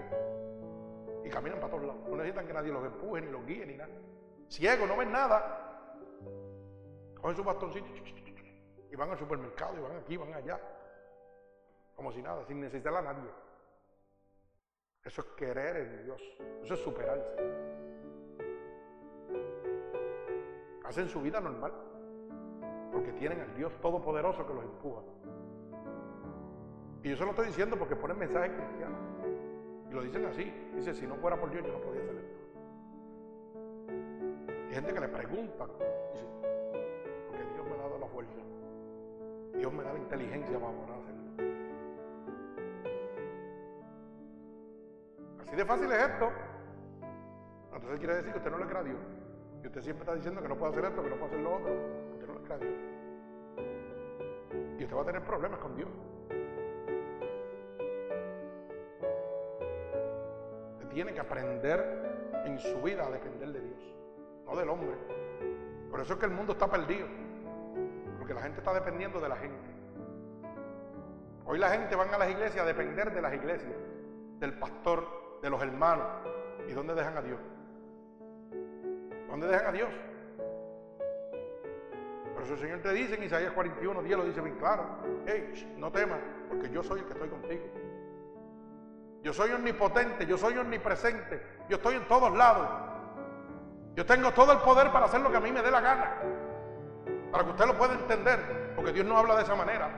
Y caminan para todos lados. No necesitan que nadie los empuje, ni los guíe, ni nada. Ciego, no ven nada. Cogen su bastoncito y van al supermercado, y van aquí, van allá. Como si nada, sin necesitar a nadie. Eso es querer en Dios. Eso es superarse. Hacen su vida normal. Porque tienen al Dios Todopoderoso que los empuja. Y yo se lo estoy diciendo porque ponen mensajes cristianos. Y lo dicen así. Dice, si no fuera por Dios, yo no podía hacer esto. Hay gente que le pregunta. Dice, porque Dios me ha dado la fuerza. Dios me da la inteligencia para poder hacerlo. Así de fácil es esto. Entonces quiere decir que usted no le cree a Dios. Y usted siempre está diciendo que no puede hacer esto, que no puede hacer lo otro. Usted no le cree a Dios. Y usted va a tener problemas con Dios. Usted tiene que aprender en su vida a depender de Dios, no del hombre. Por eso es que el mundo está perdido. Porque la gente está dependiendo de la gente. Hoy la gente van a las iglesias a depender de las iglesias, del pastor, de los hermanos. ¿Y dónde dejan a Dios? ¿Dónde dejan a Dios? Por eso el Señor te dice en Isaías 41, 10 lo dice bien claro. Hey, no temas, porque yo soy el que estoy contigo. Yo soy omnipotente, yo soy omnipresente, yo estoy en todos lados. Yo tengo todo el poder para hacer lo que a mí me dé la gana. Para que usted lo pueda entender, porque Dios no habla de esa manera.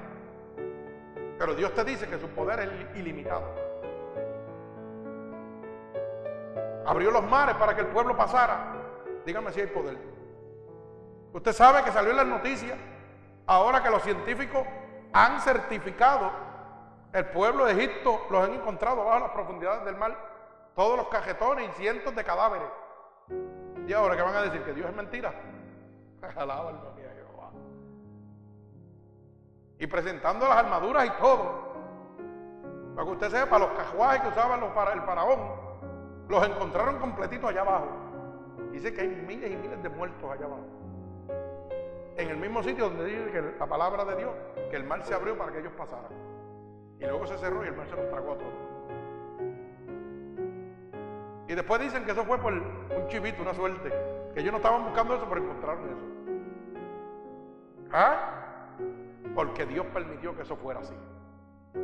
Pero Dios te dice que su poder es ilimitado. Abrió los mares para que el pueblo pasara. Dígame si hay poder. Usted sabe que salió en las noticias, ahora que los científicos han certificado, el pueblo de Egipto los han encontrado bajo las profundidades del mar, todos los cajetones y cientos de cadáveres. ¿Y ahora qué van a decir? ¿Que Dios es mentira? Alaba Jehová. Y presentando las armaduras y todo. Para que usted sepa, los cajuajes que usaban los para, el faraón, los encontraron completitos allá abajo. Dice que hay miles y miles de muertos allá abajo. En el mismo sitio donde dice que la palabra de Dios, que el mar se abrió para que ellos pasaran. Y luego se cerró y el mar se los tragó a todos. Y después dicen que eso fue por un chivito, una suerte. Que ellos no estaban buscando eso, pero encontraron eso. ¿Ah? Porque Dios permitió que eso fuera así.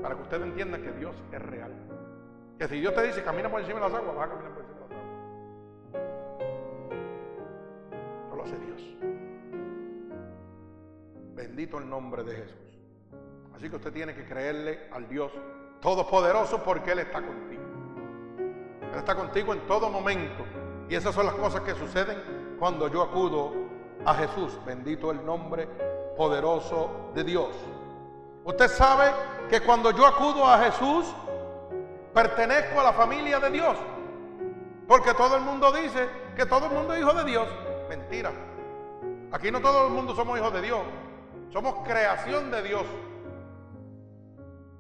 Para que usted entienda que Dios es real. Que si Dios te dice camina por encima de las aguas, vas a caminar por encima hace Dios. Bendito el nombre de Jesús. Así que usted tiene que creerle al Dios Todopoderoso porque Él está contigo. Él está contigo en todo momento. Y esas son las cosas que suceden cuando yo acudo a Jesús. Bendito el nombre poderoso de Dios. Usted sabe que cuando yo acudo a Jesús, pertenezco a la familia de Dios. Porque todo el mundo dice que todo el mundo es hijo de Dios. Mentira. Aquí no todo el mundo somos hijos de Dios. Somos creación de Dios.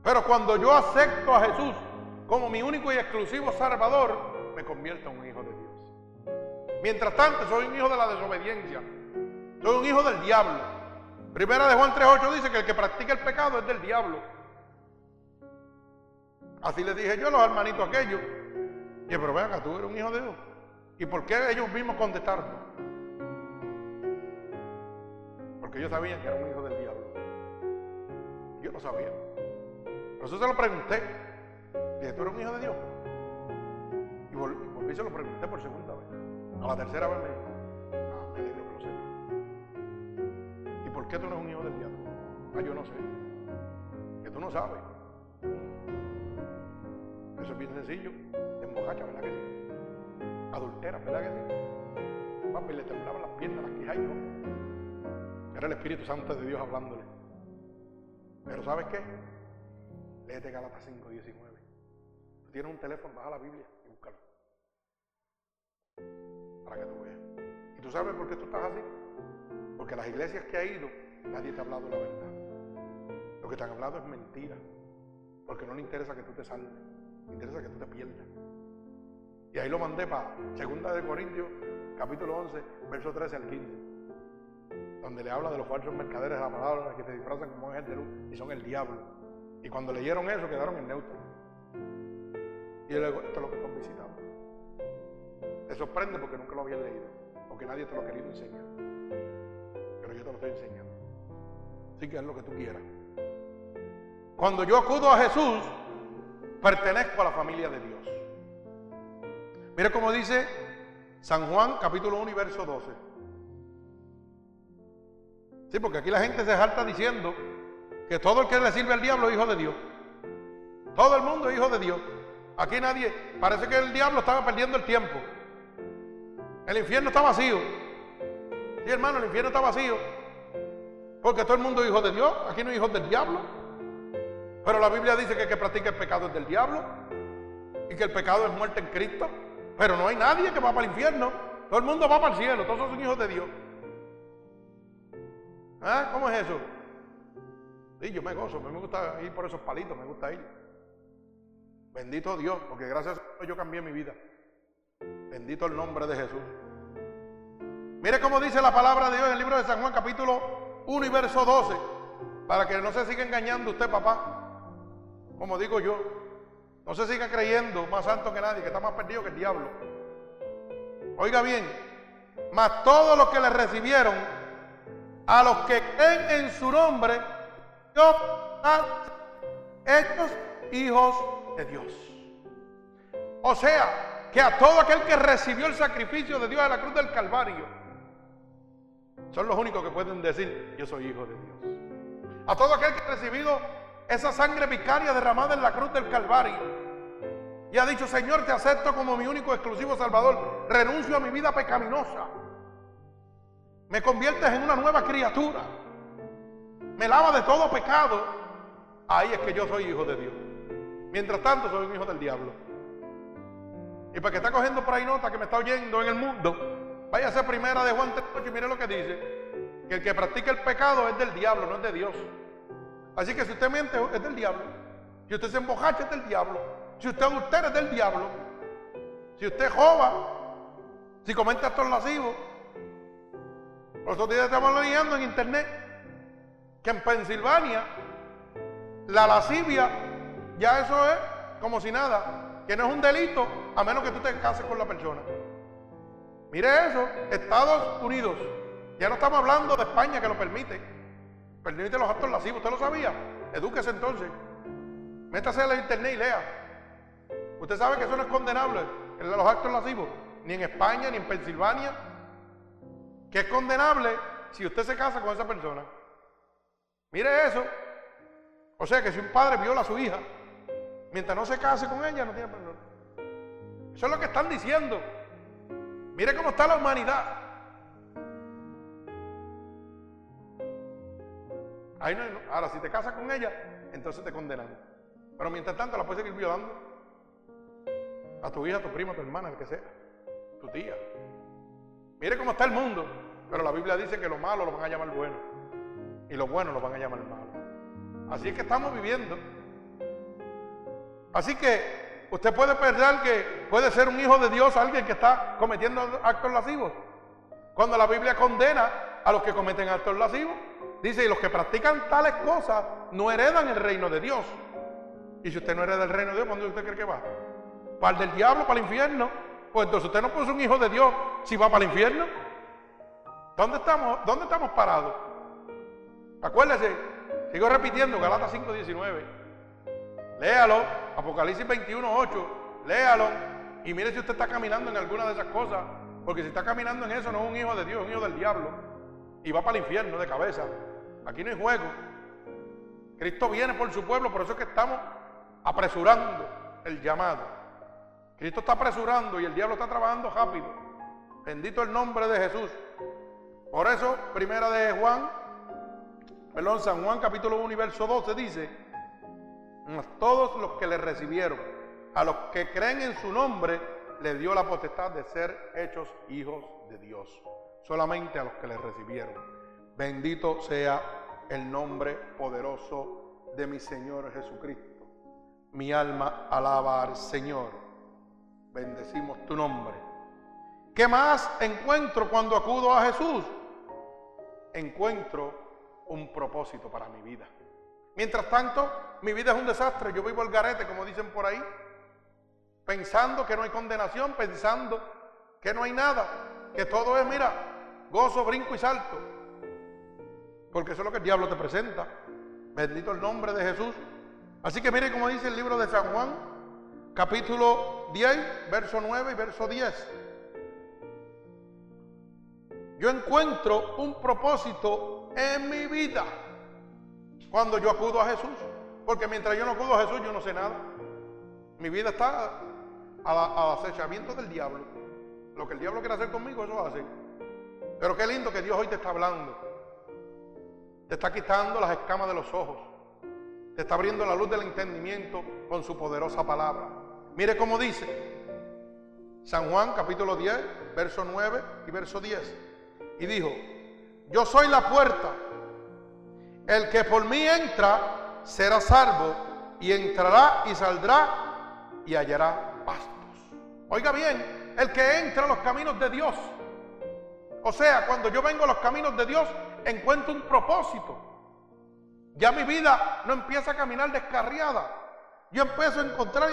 Pero cuando yo acepto a Jesús como mi único y exclusivo Salvador, me convierto en un hijo de Dios. Mientras tanto, soy un hijo de la desobediencia. Soy un hijo del diablo. Primera de Juan 3.8 dice que el que practica el pecado es del diablo. Así le dije yo a los hermanitos aquellos. Y pero vean, tú eres un hijo de Dios. ¿Y por qué ellos mismos contestaron? Porque ellos sabían que era un hijo del diablo. Yo no sabía. Eso se lo pregunté. Dije, ¿tú eres un hijo de Dios? Y volví y se lo pregunté por segunda vez. A la tercera vez me dijo, ah, me alegro que lo sepa. ¿Y por qué tú no eres un hijo del diablo? Ah, yo no sé. Que tú no sabes. Eso es bien sencillo. Embojacha, ¿verdad que sí? Adultera, ¿verdad que sí? Papi, le temblaban las piernas, las quijas y todo. Era el Espíritu Santo de Dios hablándole. Pero ¿sabes qué? Léete Galatas 5, 19. Tú tienes un teléfono, baja la Biblia y búscalo. Para que tú veas. ¿Y tú sabes por qué tú estás así? Porque las iglesias que ha ido, nadie te ha hablado la verdad. Lo que te han hablado es mentira. Porque no le interesa que tú te salves. Le interesa que tú te pierdas. Y ahí lo mandé para 2 de Corintios, capítulo 11, verso 13 al 15. Donde le habla de los falsos mercaderes de la palabra que te disfrazan como ángel de luz y son el diablo. Y cuando leyeron eso quedaron en neutro. Y yo le digo, esto es lo que están visitando. Te sorprende porque nunca lo habían leído, porque nadie te lo ha querido enseñar. Pero yo te lo estoy enseñando. Así que es lo que tú quieras. Cuando yo acudo a Jesús, pertenezco a la familia de Dios. Mira cómo dice San Juan capítulo 1 y verso 12. Sí, porque aquí la gente se salta diciendo que todo el que le sirve al diablo es hijo de Dios. Todo el mundo es hijo de Dios. Aquí nadie, parece que el diablo estaba perdiendo el tiempo. El infierno está vacío. Sí, hermano, el infierno está vacío. Porque todo el mundo es hijo de Dios. Aquí no hay hijos del diablo. Pero la Biblia dice que el que practica el pecado es del diablo. Y que el pecado es muerte en Cristo. Pero no hay nadie que va para el infierno. Todo el mundo va para el cielo. Todos son hijos de Dios. ¿Ah? ¿Cómo es eso? Sí, yo me gozo, me gusta ir por esos palitos, me gusta ir. Bendito Dios, porque gracias a Dios yo cambié mi vida. Bendito el nombre de Jesús. Mire cómo dice la palabra de Dios en el libro de San Juan, capítulo 1 y verso 12. Para que no se siga engañando usted, papá. Como digo yo. No se siga creyendo más santo que nadie, que está más perdido que el diablo. Oiga bien, mas todos los que le recibieron, a los que creen en su nombre, Dios hechos hijos de Dios. O sea, que a todo aquel que recibió el sacrificio de Dios en la cruz del Calvario, son los únicos que pueden decir, yo soy hijo de Dios. A todo aquel que ha recibido esa sangre vicaria derramada en la cruz del Calvario, y ha dicho, Señor, te acepto como mi único exclusivo Salvador, renuncio a mi vida pecaminosa. Me conviertes en una nueva criatura. Me lava de todo pecado. Ahí es que yo soy hijo de Dios. Mientras tanto, soy un hijo del diablo. Y para que está cogiendo por ahí nota que me está oyendo en el mundo, ser primera de Juan 3 y mire lo que dice. Que el que practica el pecado es del diablo, no es de Dios. Así que si usted miente, es del diablo. Si usted se embojacha, es del diablo. Si usted adultera, es del diablo. Si usted joba, si comete actos lascivos. Los otros días estamos leyendo en internet que en Pensilvania la lascivia ya eso es como si nada, que no es un delito a menos que tú te cases con la persona. Mire eso, Estados Unidos. Ya no estamos hablando de España que lo permite. Permite los actos lascivos, ¿usted lo sabía? Edúquese entonces. Métase a la internet y lea. Usted sabe que eso no es condenable, los actos lascivos, ni en España, ni en Pensilvania, que es condenable si usted se casa con esa persona. Mire eso. O sea que si un padre viola a su hija, mientras no se case con ella, no tiene perdón. Eso es lo que están diciendo. Mire cómo está la humanidad. ahora, si te casas con ella, entonces te condenan. Pero mientras tanto la puedes seguir violando. A tu hija, a tu prima, a tu hermana, el que sea. Tu tía. Mire cómo está el mundo. Pero la Biblia dice que lo malo lo van a llamar bueno. Y lo bueno lo van a llamar malo. Así es que estamos viviendo. Así que usted puede pensar que puede ser un hijo de Dios alguien que está cometiendo actos lascivos. Cuando la Biblia condena a los que cometen actos lascivos, dice, y los que practican tales cosas no heredan el reino de Dios. Y si usted no hereda el reino de Dios, ¿dónde usted cree que va? ¿Para el del diablo, para el infierno? Pues entonces usted no puede ser un hijo de Dios si va para el infierno. ¿Dónde estamos, dónde estamos parados? Acuérdese, sigo repitiendo, Galatas 5.19. Léalo, Apocalipsis 21.8, léalo y mire si usted está caminando en alguna de esas cosas, porque si está caminando en eso no es un hijo de Dios, es un hijo del diablo y va para el infierno de cabeza. Aquí no hay juego. Cristo viene por su pueblo, por eso es que estamos apresurando el llamado. Cristo está apresurando y el diablo está trabajando rápido. Bendito el nombre de Jesús. Por eso, primera de Juan, perdón, San Juan capítulo 1 y verso 12 dice, todos los que le recibieron, a los que creen en su nombre, le dio la potestad de ser hechos hijos de Dios. Solamente a los que le recibieron. Bendito sea el nombre poderoso de mi Señor Jesucristo. Mi alma alaba al Señor. Bendecimos tu nombre. ¿Qué más encuentro cuando acudo a Jesús? Encuentro un propósito para mi vida. Mientras tanto, mi vida es un desastre. Yo vivo el garete, como dicen por ahí, pensando que no hay condenación, pensando que no hay nada, que todo es, mira, gozo, brinco y salto. Porque eso es lo que el diablo te presenta. Bendito el nombre de Jesús. Así que mire como dice el libro de San Juan, capítulo 10, verso 9 y verso 10. Yo encuentro un propósito en mi vida cuando yo acudo a Jesús. Porque mientras yo no acudo a Jesús, yo no sé nada. Mi vida está al acechamiento del diablo. Lo que el diablo quiere hacer conmigo, eso hace. Pero qué lindo que Dios hoy te está hablando. Te está quitando las escamas de los ojos. Te está abriendo la luz del entendimiento con su poderosa palabra. Mire cómo dice San Juan capítulo 10, verso 9 y verso 10. Y dijo, yo soy la puerta. El que por mí entra será salvo y entrará y saldrá y hallará pastos. Oiga bien, el que entra a los caminos de Dios. O sea, cuando yo vengo a los caminos de Dios, encuentro un propósito. Ya mi vida no empieza a caminar descarriada. Yo empiezo a encontrar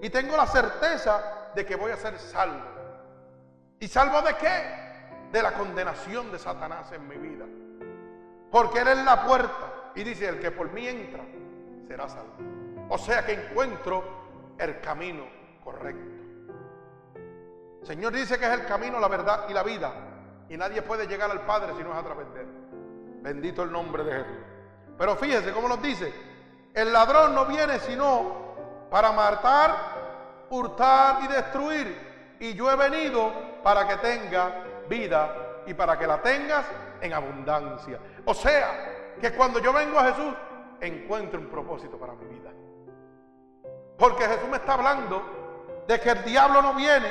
y, tengo la certeza de que voy a ser salvo. ¿Y salvo de qué? De la condenación de Satanás en mi vida. Porque Él es la puerta. Y dice, el que por mí entra, será salvo. O sea que encuentro el camino correcto. Señor dice que es el camino, la verdad y la vida. Y nadie puede llegar al Padre si no es a través de Él. Bendito el nombre de Jesús. Pero fíjese cómo nos dice. El ladrón no viene sino para matar, hurtar y destruir. Y yo he venido para que tenga vida y para que la tengas en abundancia. O sea, que cuando yo vengo a Jesús, encuentro un propósito para mi vida. Porque Jesús me está hablando de que el diablo no viene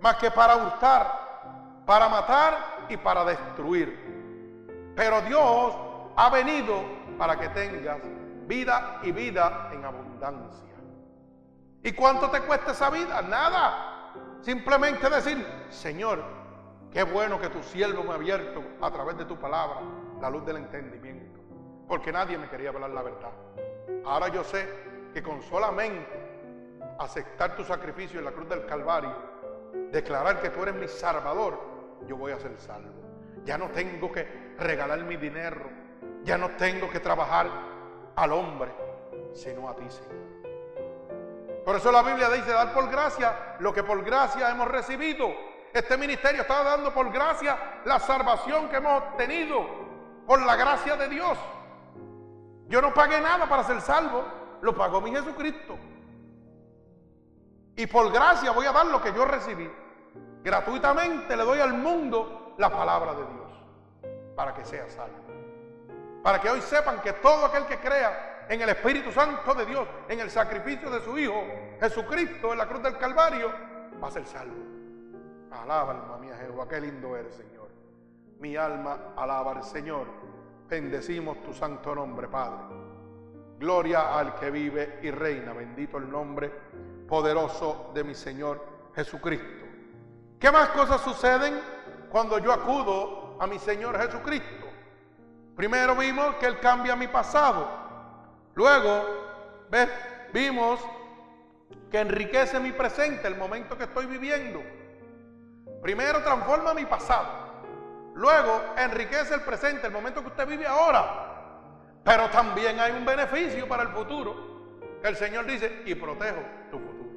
más que para hurtar, para matar y para destruir. Pero Dios ha venido para que tengas vida y vida en abundancia. ¿Y cuánto te cuesta esa vida? Nada. Simplemente decir, Señor, qué bueno que tu siervo me ha abierto a través de tu palabra la luz del entendimiento. Porque nadie me quería hablar la verdad. Ahora yo sé que con solamente aceptar tu sacrificio en la cruz del Calvario, declarar que tú eres mi salvador, yo voy a ser salvo. Ya no tengo que regalar mi dinero, ya no tengo que trabajar al hombre, sino a ti, Señor. Por eso la Biblia dice, dar por gracia lo que por gracia hemos recibido. Este ministerio está dando por gracia la salvación que hemos obtenido por la gracia de Dios. Yo no pagué nada para ser salvo, lo pagó mi Jesucristo. Y por gracia voy a dar lo que yo recibí. Gratuitamente le doy al mundo la palabra de Dios para que sea salvo. Para que hoy sepan que todo aquel que crea en el Espíritu Santo de Dios, en el sacrificio de su Hijo Jesucristo en la cruz del Calvario, va a ser salvo. Alaba alma mía Jehová, qué lindo eres Señor. Mi alma alaba al Señor. Bendecimos tu santo nombre, Padre. Gloria al que vive y reina. Bendito el nombre poderoso de mi Señor Jesucristo. ¿Qué más cosas suceden cuando yo acudo a mi Señor Jesucristo? Primero vimos que Él cambia mi pasado. Luego ¿ves? vimos que enriquece mi presente, el momento que estoy viviendo. Primero transforma mi pasado. Luego enriquece el presente, el momento que usted vive ahora. Pero también hay un beneficio para el futuro. El Señor dice, y protejo tu futuro.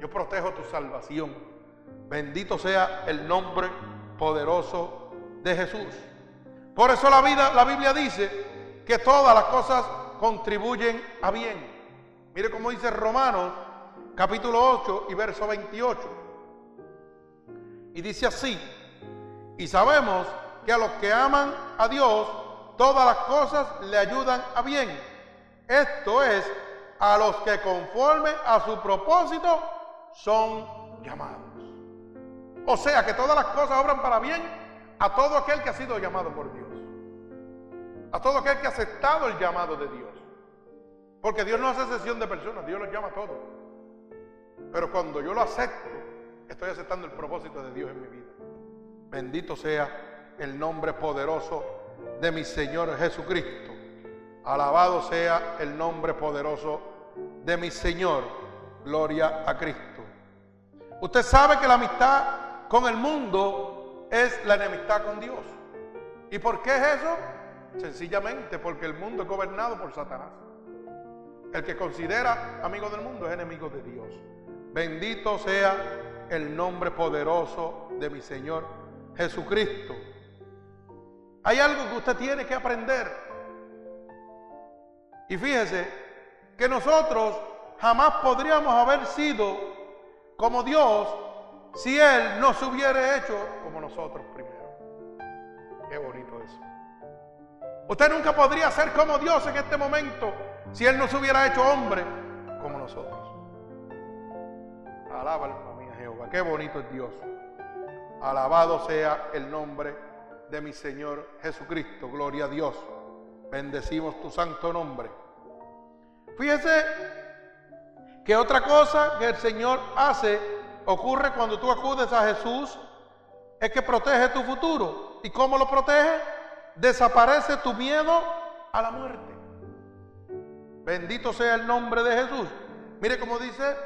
Yo protejo tu salvación. Bendito sea el nombre poderoso de Jesús. Por eso la vida, la Biblia dice que todas las cosas contribuyen a bien. Mire cómo dice Romanos capítulo 8 y verso 28. Y dice así, y sabemos que a los que aman a Dios, todas las cosas le ayudan a bien. Esto es, a los que conforme a su propósito son llamados. O sea que todas las cosas obran para bien a todo aquel que ha sido llamado por Dios. A todo aquel que ha aceptado el llamado de Dios. Porque Dios no hace sesión de personas, Dios los llama a todos. Pero cuando yo lo acepto, estoy aceptando el propósito de Dios en mi vida. Bendito sea el nombre poderoso de mi Señor Jesucristo. Alabado sea el nombre poderoso de mi Señor. Gloria a Cristo. Usted sabe que la amistad con el mundo es la enemistad con Dios. ¿Y por qué es eso? Sencillamente porque el mundo es gobernado por Satanás. El que considera amigo del mundo es enemigo de Dios. Bendito sea el nombre poderoso de mi Señor Jesucristo. Hay algo que usted tiene que aprender. Y fíjese que nosotros jamás podríamos haber sido como Dios si Él no se hubiera hecho como nosotros primero. Qué bonito eso. Usted nunca podría ser como Dios en este momento si Él no se hubiera hecho hombre como nosotros. Alaba alma mía Jehová. Qué bonito es Dios. Alabado sea el nombre de mi Señor Jesucristo. Gloria a Dios. Bendecimos tu santo nombre. Fíjese que otra cosa que el Señor hace ocurre cuando tú acudes a Jesús es que protege tu futuro. ¿Y cómo lo protege? Desaparece tu miedo a la muerte. Bendito sea el nombre de Jesús. Mire cómo dice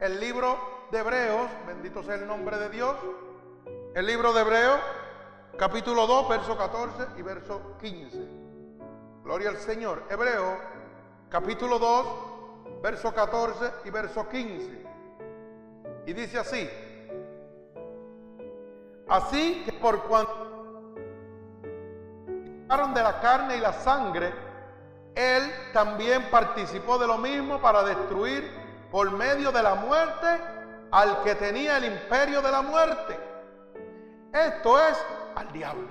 el libro de Hebreos, bendito sea el nombre de Dios. El libro de Hebreos, capítulo 2, verso 14 y verso 15. Gloria al Señor. Hebreo, capítulo 2, verso 14 y verso 15. Y dice así. Así que por cuanto de la carne y la sangre, él también participó de lo mismo para destruir por medio de la muerte al que tenía el imperio de la muerte Esto es al diablo.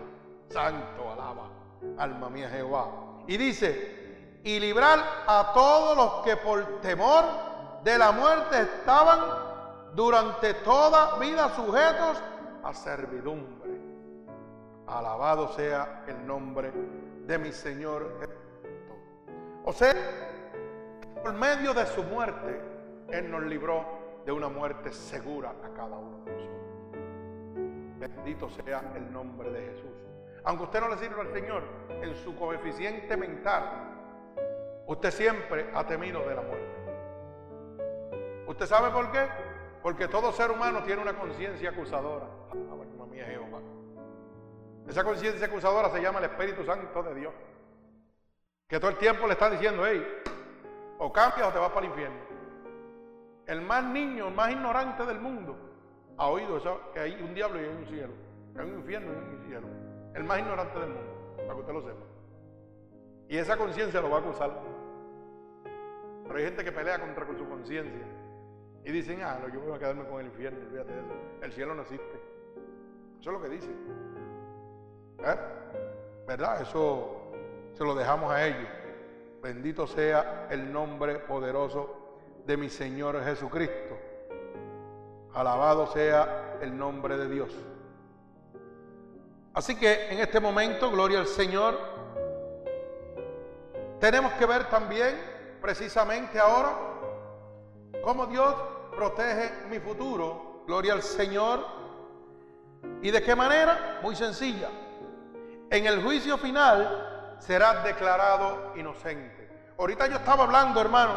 Santo alaba, alma mía Jehová. Y dice, y librar a todos los que por temor de la muerte estaban durante toda vida sujetos a servidumbre. Alabado sea el nombre de mi Señor Jesucristo. O sea, por medio de su muerte, Él nos libró de una muerte segura a cada uno de nosotros. Bendito sea el nombre de Jesús. Aunque usted no le sirva al Señor, en su coeficiente mental, usted siempre ha temido de la muerte. ¿Usted sabe por qué? Porque todo ser humano tiene una conciencia acusadora. Jehová. Esa conciencia acusadora se llama el Espíritu Santo de Dios. Que todo el tiempo le está diciendo, hey, o cambias o te vas para el infierno. El más niño, el más ignorante del mundo, ha oído eso, que hay un diablo y hay un cielo. Que hay un infierno y un cielo. El más ignorante del mundo, para que usted lo sepa. Y esa conciencia lo va a acusar. Pero hay gente que pelea contra con su conciencia. Y dicen, ah, no, yo voy a quedarme con el infierno, de eso. El cielo no existe. Eso es lo que dicen. ¿Eh? ¿Verdad? Eso se lo dejamos a ellos. Bendito sea el nombre poderoso de mi Señor Jesucristo. Alabado sea el nombre de Dios. Así que en este momento, gloria al Señor, tenemos que ver también, precisamente ahora, cómo Dios protege mi futuro, gloria al Señor. ¿Y de qué manera? Muy sencilla. En el juicio final serás declarado inocente. Ahorita yo estaba hablando, hermano,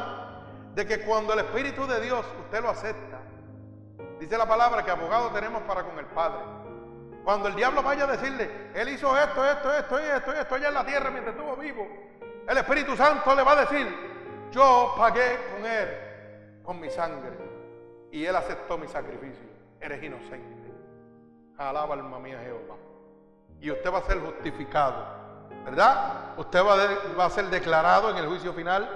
de que cuando el Espíritu de Dios usted lo acepta, dice la palabra que abogado tenemos para con el Padre. Cuando el diablo vaya a decirle, Él hizo esto, esto, esto esto esto allá en la tierra mientras estuvo vivo, el Espíritu Santo le va a decir, yo pagué con Él, con mi sangre y Él aceptó mi sacrificio. Eres inocente. Alaba alma mía Jehová. Y usted va a ser justificado, ¿verdad? Usted va a, ser declarado en el juicio final,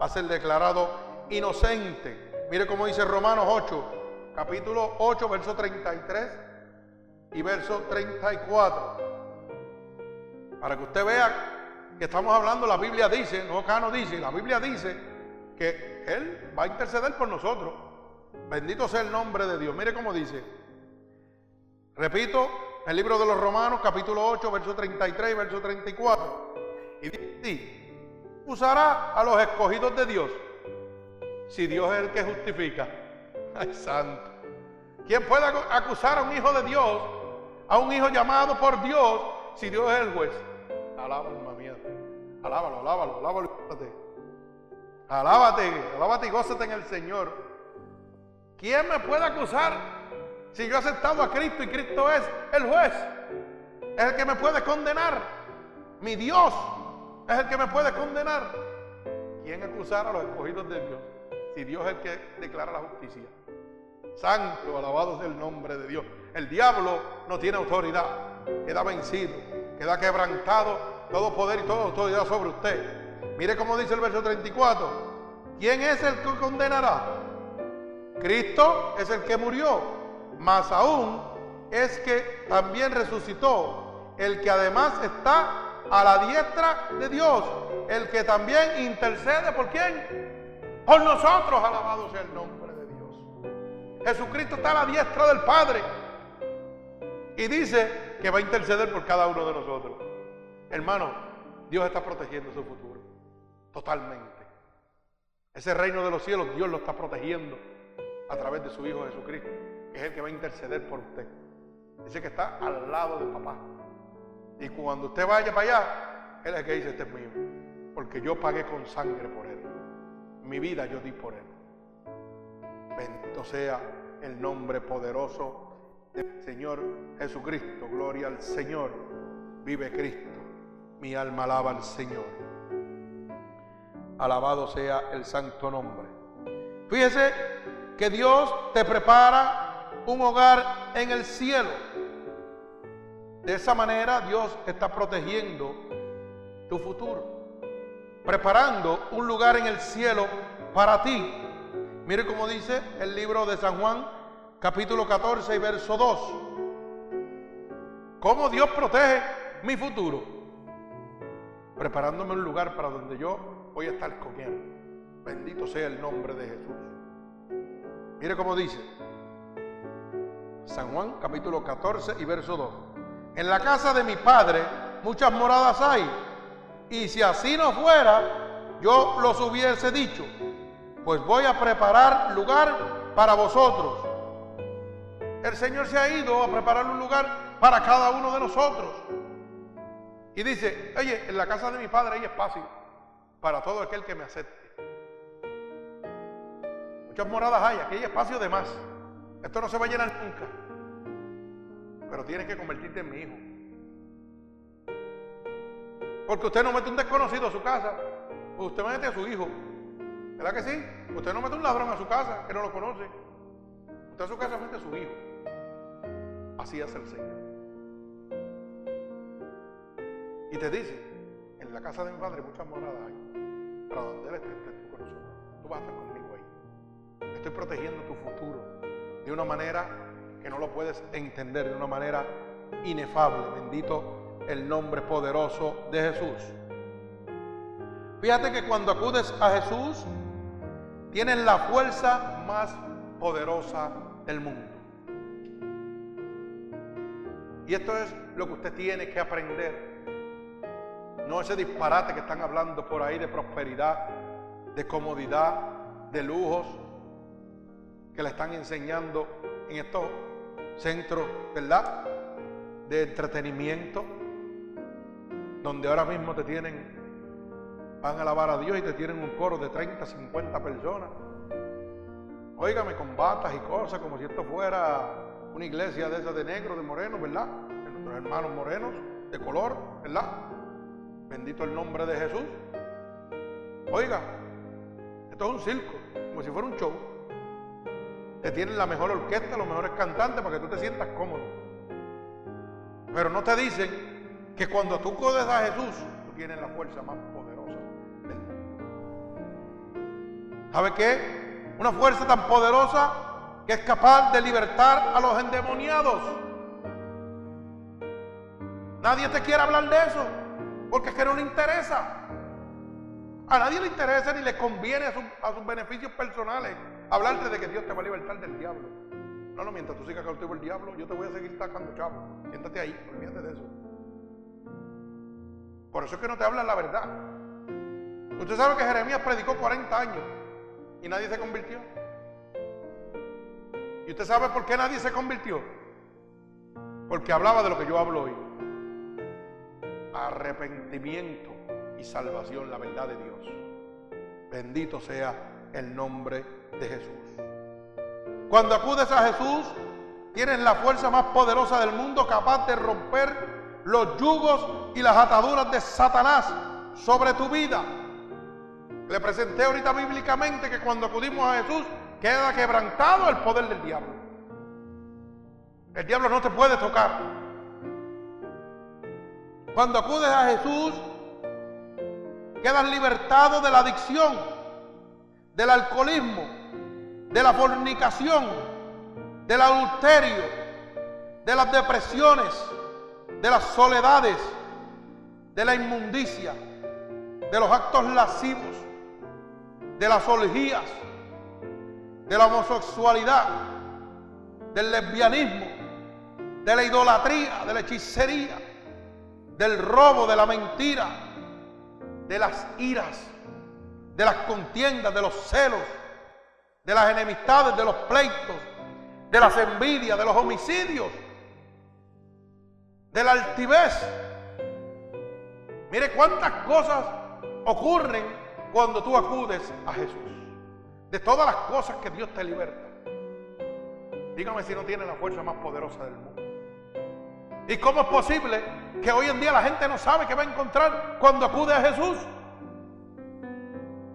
va a ser declarado inocente. Mire cómo dice Romanos 8, capítulo 8, verso 33 y verso 34. Para que usted vea que estamos hablando, la Biblia dice, no Cano dice, la Biblia dice que Él va a interceder por nosotros. Bendito sea el nombre de Dios. Mire cómo dice. Repito, el libro de los Romanos, capítulo 8, verso 33 y verso 34. Y dice usará a los escogidos de Dios si Dios es el que justifica. Ay, santo. ¿Quién puede acusar a un hijo de Dios, a un hijo llamado por Dios, si Dios es el juez? Alábalo, alma mía. Alábalo, alábalo, alábalo. Alábate, alábate y gózate en el Señor. ¿Quién me puede acusar si yo he aceptado a Cristo y Cristo es el juez? Es el que me puede condenar. Mi Dios es el que me puede condenar. ¿Quién acusar a los escogidos de Dios? Si Dios es el que declara la justicia. Santo, alabado sea el nombre de Dios. El diablo no tiene autoridad. Queda vencido. Queda quebrantado todo poder y toda autoridad sobre usted. Mire cómo dice el verso 34. ¿Quién es el que condenará? Cristo es el que murió, más aún es que también resucitó, el que además está a la diestra de Dios, el que también intercede por quién? Por nosotros, alabado sea el nombre de Dios. Jesucristo está a la diestra del Padre y dice que va a interceder por cada uno de nosotros. Hermano, Dios está protegiendo su futuro, totalmente. Ese reino de los cielos, Dios lo está protegiendo a través de su Hijo Jesucristo, es el que va a interceder por usted. Dice que está al lado del papá. Y cuando usted vaya para allá, Él es el que dice, este es mío. Porque yo pagué con sangre por Él. Mi vida yo di por Él. Bendito sea el nombre poderoso del Señor Jesucristo. Gloria al Señor. Vive Cristo. Mi alma alaba al Señor. Alabado sea el santo nombre. Fíjese que Dios te prepara un hogar en el cielo. De esa manera Dios está protegiendo tu futuro, preparando un lugar en el cielo para ti. Mire cómo dice el libro de San Juan, capítulo 14 y verso 2. ¿Cómo Dios protege mi futuro? Preparándome un lugar para donde yo voy a estar con Él. Bendito sea el nombre de Jesús. Mire cómo dice San Juan capítulo 14 y verso 2. En la casa de mi Padre muchas moradas hay. Y si así no fuera, yo los hubiese dicho, pues voy a preparar lugar para vosotros. El Señor se ha ido a preparar un lugar para cada uno de nosotros. Y dice, oye, en la casa de mi Padre hay espacio para todo aquel que me acepte. Muchas moradas hay, aquí hay espacio de más. Esto no se va a llenar nunca. Pero tienes que convertirte en mi hijo. Porque usted no mete un desconocido a su casa, usted mete a su hijo. ¿Verdad que sí? Usted no mete un ladrón a su casa que no lo conoce. Usted a su casa mete a su hijo. Así hace el Señor. Y te dice, en la casa de mi padre muchas moradas hay. Para donde Él esté, estés tú con nosotros. Tú vas a estar conmigo ahí. Estoy protegiendo tu futuro de una manera que no lo puedes entender, de una manera inefable. Bendito el nombre poderoso de Jesús. Fíjate que cuando acudes a Jesús, tienes la fuerza más poderosa del mundo. Y esto es lo que usted tiene que aprender. No ese disparate que están hablando por ahí de prosperidad, de comodidad, de lujos, que le están enseñando en estos centros, ¿verdad? De entretenimiento donde ahora mismo te tienen, van a alabar a Dios y te tienen un coro de 30, 50 personas. Óigame, con batas y cosas, como si esto fuera una iglesia de esas de negro, de moreno, ¿verdad? De nuestros hermanos morenos, de color, ¿verdad? Bendito el nombre de Jesús. Oiga, esto es un circo, como si fuera un show. Te tienen la mejor orquesta, los mejores cantantes para que tú te sientas cómodo. Pero no te dicen que cuando tú codes a Jesús, tú tienes la fuerza más poderosa. ¿Sabe qué? Una fuerza tan poderosa que es capaz de libertar a los endemoniados. Nadie te quiere hablar de eso, porque es que no le interesa. A nadie le interesa ni le conviene a, sus beneficios personales hablarte de que Dios te va a libertar del diablo. No, no, mientras tú sigas cautivo el diablo, yo te voy a seguir sacando chavo. Siéntate ahí, olvídate de eso. Por eso es que no te hablan la verdad. Usted sabe que Jeremías predicó 40 años y nadie se convirtió. ¿Y usted sabe por qué nadie se convirtió? Porque hablaba de lo que yo hablo hoy. Arrepentimiento y salvación, la verdad de Dios. Bendito sea el nombre de Jesús. Cuando acudes a Jesús, tienes la fuerza más poderosa del mundo capaz de romper los yugos y las ataduras de Satanás sobre tu vida. Le presenté ahorita bíblicamente que cuando acudimos a Jesús queda quebrantado el poder del diablo. El diablo no te puede tocar. Cuando acudes a Jesús, quedas libertado de la adicción, del alcoholismo, de la fornicación, del adulterio, de las depresiones, de las soledades, de la inmundicia, de los actos lascivos, de las orgías, de la homosexualidad, del lesbianismo, de la idolatría, de la hechicería, del robo, de la mentira, de las iras, de las contiendas, de los celos, de las enemistades, de los pleitos, de las envidias, de los homicidios, de la altivez. Mire cuántas cosas ocurren cuando tú acudes a Jesús. De todas las cosas que Dios te liberta. Dígame si no tiene la fuerza más poderosa del mundo. ¿Y cómo es posible que hoy en día la gente no sabe qué va a encontrar cuando acude a Jesús?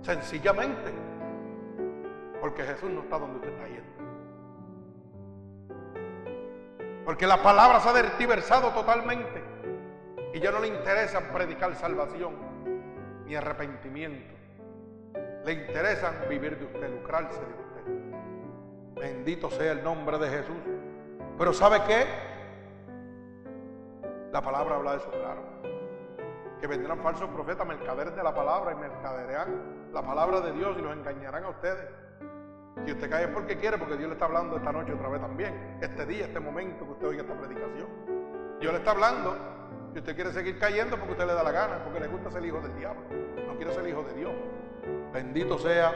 Sencillamente, porque Jesús no está donde usted está yendo. Porque la palabra se ha diversado totalmente. Y ya no le interesa predicar salvación ni arrepentimiento. Le interesa vivir de usted, lucrarse de usted. Bendito sea el nombre de Jesús. Pero ¿sabe qué? La palabra habla de eso claro. Que vendrán falsos profetas, mercaderes de la palabra y mercaderean la palabra de Dios y los engañarán a ustedes. Si usted cae es porque quiere, porque Dios le está hablando esta noche otra vez también. Este día, este momento que usted oiga esta predicación. Dios le está hablando. Si usted quiere seguir cayendo porque usted le da la gana, porque le gusta ser hijo del diablo. No quiere ser hijo de Dios. Bendito sea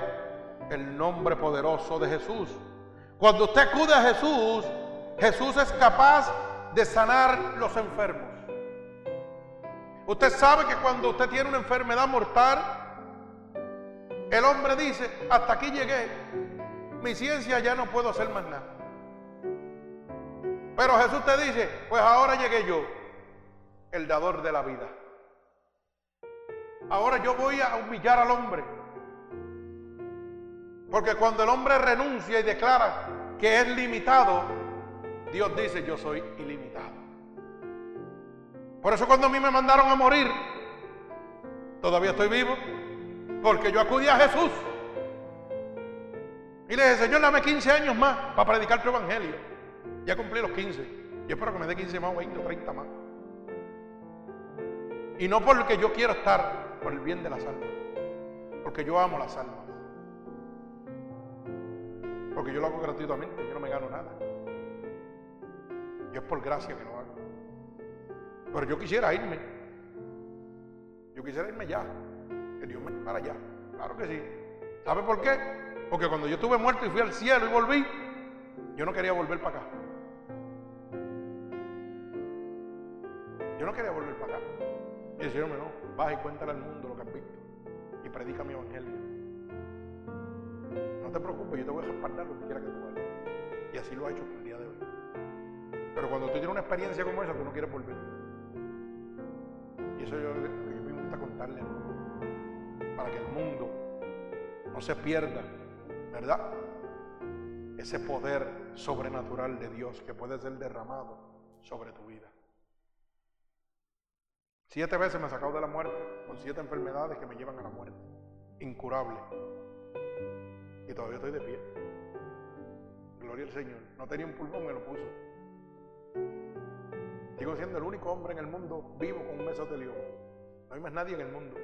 el nombre poderoso de Jesús. Cuando usted acude a Jesús, Jesús es capaz de sanar los enfermos. Usted sabe que cuando usted tiene una enfermedad mortal, el hombre dice, hasta aquí llegué, mi ciencia ya no puedo hacer más nada. Pero Jesús te dice, pues ahora llegué yo, el dador de la vida. Ahora yo voy a humillar al hombre. Porque cuando el hombre renuncia y declara que es limitado, Dios dice, yo soy ilimitado. Por eso cuando a mí me mandaron a morir, todavía estoy vivo, porque yo acudí a Jesús. Y le dije, Señor, dame 15 años más para predicar tu evangelio. Ya cumplí los 15. Yo espero que me dé 15 más, 20 o 30 más. Y no porque yo quiero estar, por el bien de las almas. Porque yo amo las almas. Porque yo lo hago gratuitamente, yo no me gano nada. Yo es por gracia que lo hago. Pero yo quisiera irme. Yo quisiera irme ya. Que Dios me para allá. Claro que sí. ¿Sabe por qué? Porque cuando yo estuve muerto y fui al cielo y volví, yo no quería volver para acá. Yo no quería volver para acá. Y el Señor me no, baja y cuéntale al mundo lo que has visto. Y predica mi evangelio. No te preocupes, yo te voy a respaldar lo que quiera que tú hagas. Y así lo ha hecho hasta el día de hoy. Pero cuando tú tienes una experiencia como esa, tú no quieres volver. Y eso yo, yo me gusta contarle para que el mundo no se pierda, ¿verdad? Ese poder sobrenatural de Dios que puede ser derramado sobre tu vida. Siete veces me ha sacado de la muerte con siete enfermedades que me llevan a la muerte. Incurable. Y todavía estoy de pie. Gloria al Señor. No tenía un pulmón, me lo puso. Sigo siendo el único hombre en el mundo vivo con un mesotelioma. No hay más nadie en el mundo.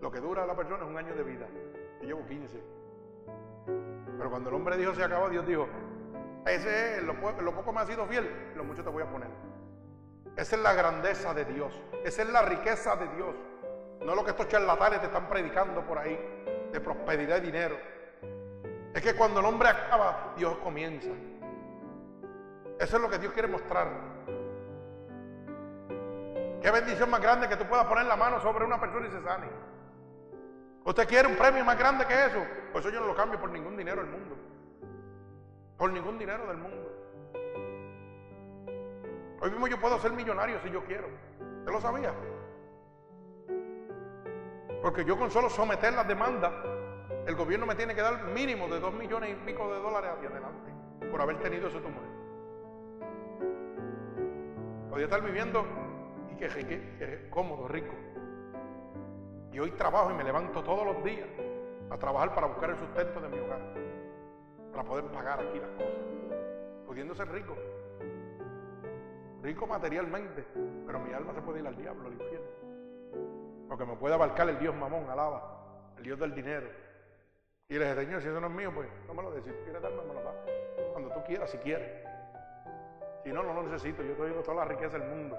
Lo que dura la persona es un año de vida. Yo llevo 15. Pero cuando el hombre dijo se acabó, Dios dijo, ese es, lo, lo poco me ha sido fiel, lo mucho te voy a poner. Esa es la grandeza de Dios. Esa es la riqueza de Dios. No lo que estos charlatanes te están predicando por ahí, de prosperidad y dinero. Es que cuando el hombre acaba, Dios comienza. Eso es lo que Dios quiere mostrar. Qué bendición más grande que tú puedas poner la mano sobre una persona y se sane. ¿Usted quiere un premio más grande que eso? Pues eso yo no lo cambio por ningún dinero del mundo. Por ningún dinero del mundo. Hoy mismo yo puedo ser millonario si yo quiero. ¿Usted lo sabía? Porque yo con solo someter las demandas, el gobierno me tiene que dar mínimo de dos millones y pico de dólares hacia adelante por haber tenido ese tumor. Podría estar viviendo y que, que, cómodo, rico. Y hoy trabajo y me levanto todos los días a trabajar para buscar el sustento de mi hogar, para poder pagar aquí las cosas, pudiendo ser rico rico materialmente, pero mi alma se puede ir al diablo, al infierno. Porque me puede abarcar el Dios mamón, alaba, el Dios del dinero. Y le dije, Señor, si eso no es mío, pues no me lo des. Si quieres darme, me lo da. Cuando tú quieras, si quieres. Si no, no lo necesito. Yo te digo toda la riqueza del mundo.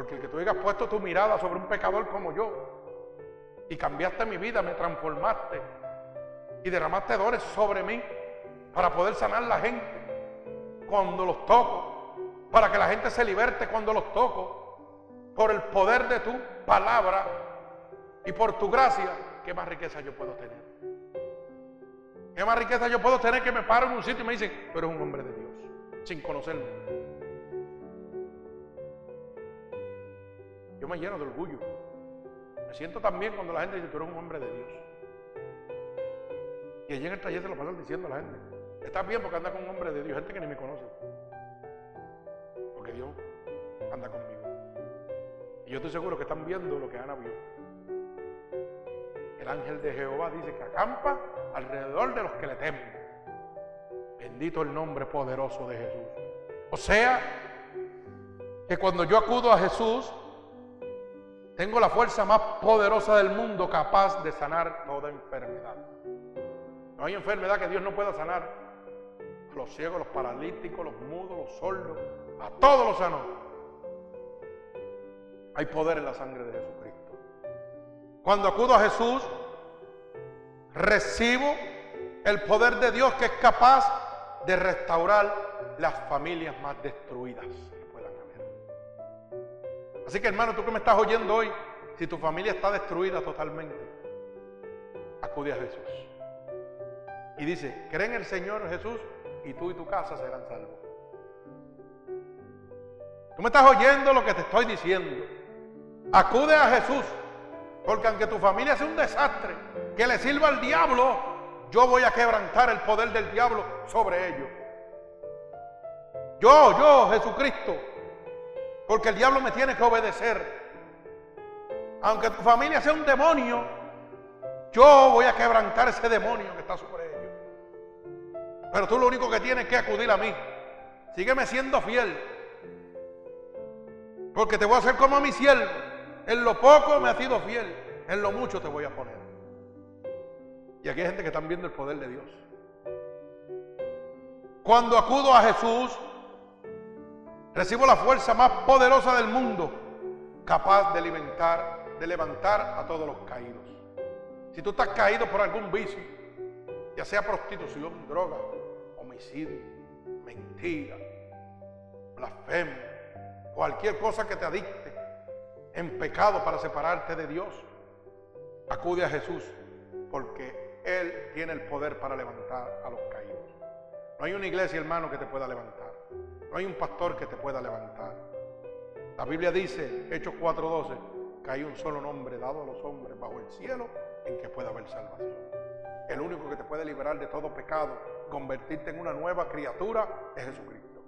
Porque el que tú hayas puesto tu mirada sobre un pecador como yo y cambiaste mi vida, me transformaste y derramaste dones sobre mí para poder sanar la gente cuando los toco para que la gente se liberte cuando los toco, por el poder de tu palabra y por tu gracia, ¿qué más riqueza yo puedo tener? ¿Qué más riqueza yo puedo tener que me paro en un sitio y me dicen, pero es un hombre de Dios, sin conocerme? Yo me lleno de orgullo. Me siento también cuando la gente dice, tú eres un hombre de Dios. Y allí en el taller se lo pasan diciendo a la gente, estás bien porque anda con un hombre de Dios, gente que ni me conoce. Dios anda conmigo. Y yo estoy seguro que están viendo lo que Ana vio. El ángel de Jehová dice que acampa alrededor de los que le temen. Bendito el nombre poderoso de Jesús. O sea, que cuando yo acudo a Jesús, tengo la fuerza más poderosa del mundo capaz de sanar toda enfermedad. No hay enfermedad que Dios no pueda sanar. Los ciegos, los paralíticos, los mudos, los sordos, a todos los sanos. Hay poder en la sangre de Jesucristo. Cuando acudo a Jesús, recibo el poder de Dios que es capaz de restaurar las familias más destruidas. Así que hermano, tú que me estás oyendo hoy, si tu familia está destruida totalmente, acude a Jesús. Y dice, cree en el Señor Jesús y tú y tu casa serán salvos. Tú me estás oyendo lo que te estoy diciendo. Acude a Jesús, porque aunque tu familia sea un desastre, que le sirva al diablo, yo voy a quebrantar el poder del diablo sobre ellos. Yo, yo, Jesucristo, porque el diablo me tiene que obedecer. Aunque tu familia sea un demonio, yo voy a quebrantar ese demonio que está sobre ellos. Pero tú lo único que tienes que acudir a mí. Sígueme siendo fiel. Porque te voy a hacer como a mi siervo. En lo poco me ha sido fiel. En lo mucho te voy a poner. Y aquí hay gente que están viendo el poder de Dios. Cuando acudo a Jesús, Recibo la fuerza más poderosa del mundo, capaz de levantar, de levantar a todos los caídos. Si tú estás caído por algún vicio, ya sea prostitución, droga, homicidio, mentira, blasfemia, cualquier cosa que te adicte en pecado para separarte de Dios, acude a Jesús, porque Él tiene el poder para levantar a los caídos. No hay una iglesia, hermano, que te pueda levantar. No hay un pastor que te pueda levantar. La Biblia dice, Hechos 4:12, que hay un solo nombre dado a los hombres bajo el cielo en que pueda haber salvación. El único que te puede liberar de todo pecado, convertirte en una nueva criatura, es Jesucristo.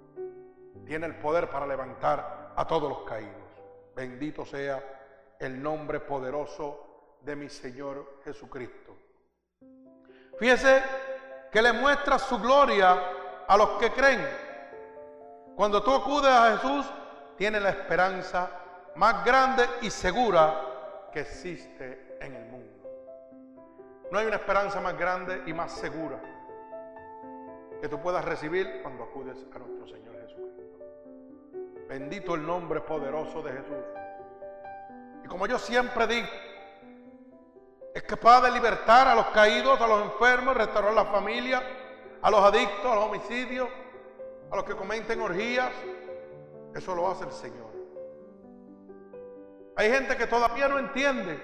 Tiene el poder para levantar a todos los caídos. Bendito sea el nombre poderoso de mi Señor Jesucristo. Fíjese que le muestra su gloria a los que creen. Cuando tú acudes a Jesús, tienes la esperanza más grande y segura que existe en el mundo. No hay una esperanza más grande y más segura que tú puedas recibir cuando acudes a nuestro Señor Jesucristo. Bendito el nombre poderoso de Jesús. Y como yo siempre digo, es capaz de libertar a los caídos, a los enfermos, restaurar la familia, a los adictos, a los homicidios, a los que comenten orgías. Eso lo hace el Señor. Hay gente que todavía no entiende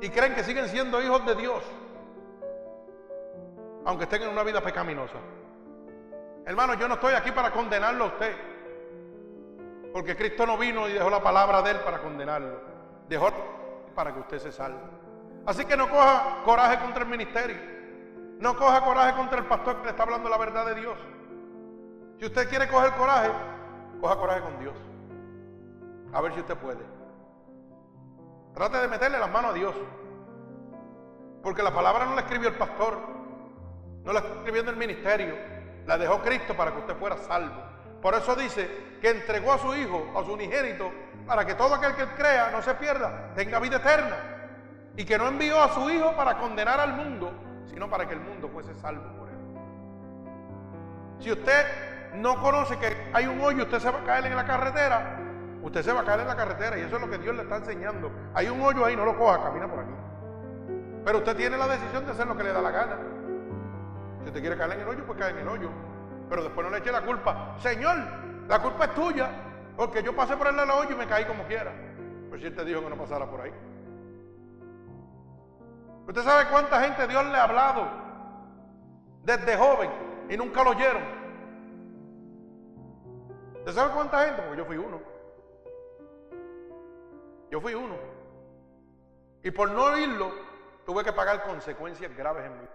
y creen que siguen siendo hijos de Dios, aunque estén en una vida pecaminosa. Hermano, yo no estoy aquí para condenarlo a usted, porque Cristo no vino y dejó la palabra de Él para condenarlo, dejó para que usted se salve. Así que no coja coraje contra el ministerio, no coja coraje contra el pastor que le está hablando la verdad de Dios. Si usted quiere coger coraje, coja coraje con Dios. A ver si usted puede. Trate de meterle las manos a Dios. Porque la palabra no la escribió el pastor, no la está escribiendo el ministerio, la dejó Cristo para que usted fuera salvo. Por eso dice que entregó a su hijo, a su unigénito, para que todo aquel que crea no se pierda, tenga vida eterna. Y que no envió a su hijo para condenar al mundo, sino para que el mundo fuese salvo por él. Si usted no conoce que hay un hoyo, usted se va a caer en la carretera, usted se va a caer en la carretera y eso es lo que Dios le está enseñando. Hay un hoyo ahí, no lo coja, camina por aquí. Pero usted tiene la decisión de hacer lo que le da la gana. Si usted quiere caer en el hoyo, pues cae en el hoyo. Pero después no le eche la culpa. Señor, la culpa es tuya, porque yo pasé por el hoyo y me caí como quiera. Pues si él te dijo que no pasara por ahí. Usted sabe cuánta gente Dios le ha hablado desde joven y nunca lo oyeron. ¿Usted sabe cuánta gente? Porque yo fui uno. Yo fui uno. Y por no oírlo, tuve que pagar consecuencias graves en mí.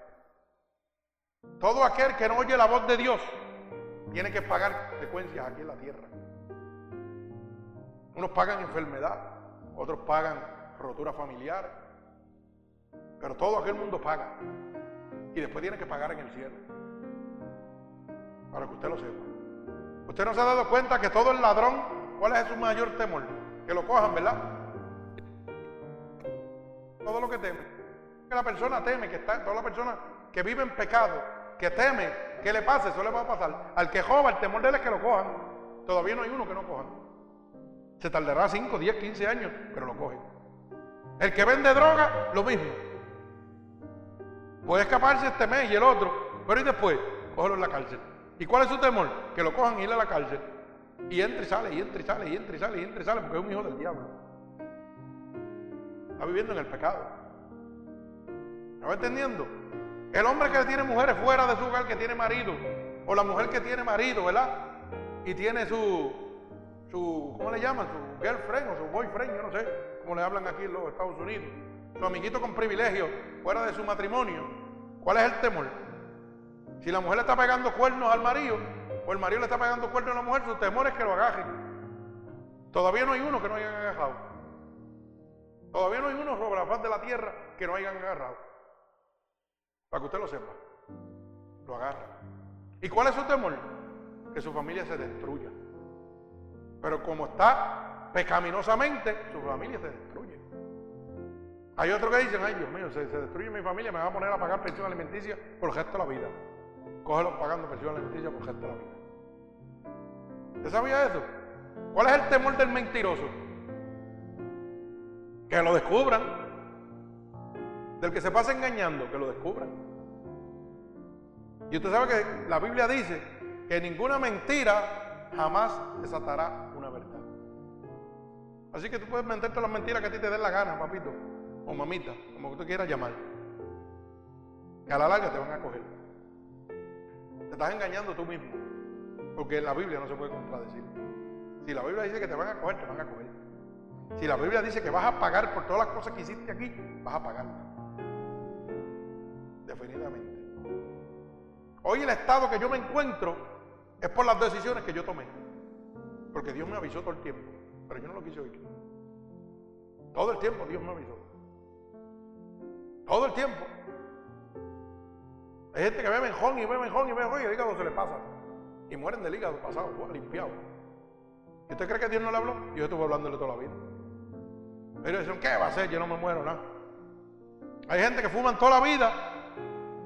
Todo aquel que no oye la voz de Dios tiene que pagar consecuencias aquí en la tierra. Unos pagan enfermedad, otros pagan rotura familiar, pero todo aquel mundo paga. Y después tiene que pagar en el cielo. Para que usted lo sepa. ¿Usted no se ha dado cuenta que todo el ladrón ¿Cuál es su mayor temor? Que lo cojan, ¿verdad? Todo lo que teme. Que la persona teme, que está, toda la persona que vive en pecado, que teme que le pase, eso le va a pasar. Al que joba, el temor de él es que lo cojan. Todavía no hay uno que no cojan. Se tardará 5, 10, 15 años, pero lo cogen. El que vende droga, lo mismo. Puede escaparse este mes y el otro, pero y después, cógelo en la cárcel. ¿Y cuál es su temor? Que lo cojan y ir a la cárcel. Y entra y sale, y entra y sale, y entra y sale, y entra y sale, porque es un hijo del diablo. Está viviendo en el pecado. ¿Me va entendiendo? El hombre que tiene mujeres fuera de su hogar, que tiene marido, o la mujer que tiene marido, ¿verdad? Y tiene su, su, ¿cómo le llaman? Su girlfriend o su boyfriend, yo no sé cómo le hablan aquí en los Estados Unidos. Su amiguito con privilegio, fuera de su matrimonio. ¿Cuál es el temor? Si la mujer le está pegando cuernos al marido, o el marido le está pegando cuernos a la mujer, su temor es que lo agajen. Todavía no hay uno que no hayan agarrado. Todavía no hay uno sobre la faz de la tierra que no hayan agarrado. Para que usted lo sepa. Lo agarra. ¿Y cuál es su temor? Que su familia se destruya. Pero como está pecaminosamente, su familia se destruye. Hay otros que dicen, ay Dios mío, se, se destruye mi familia, me va a poner a pagar pensión alimenticia por el resto de la vida. Cógelo pagando pensión alimenticia por el resto de la vida. ¿Usted sabía eso? ¿Cuál es el temor del mentiroso? Que lo descubran. Del que se pasa engañando, que lo descubran. Y usted sabe que la Biblia dice que ninguna mentira jamás desatará una verdad. Así que tú puedes menterte las mentiras que a ti te den la gana, papito, o mamita, como tú quieras llamar. Que a la larga te van a coger. Te estás engañando tú mismo. Porque la Biblia no se puede contradecir. Si la Biblia dice que te van a coger, te van a coger. Si la Biblia dice que vas a pagar por todas las cosas que hiciste aquí, vas a pagar. Definitivamente. Hoy el estado que yo me encuentro es por las decisiones que yo tomé. Porque Dios me avisó todo el tiempo. Pero yo no lo quise oír. Todo el tiempo Dios me avisó. Todo el tiempo. Hay gente que bebe menjón y bebe menjón y bebe menjón y el hígado se le pasa. Y mueren del hígado pasado, limpiado. ¿Y usted cree que Dios no le habló? Yo estuve hablándole toda la vida. Pero dicen, ¿qué va a hacer? Yo no me muero, nada. Hay gente que fuman toda la vida.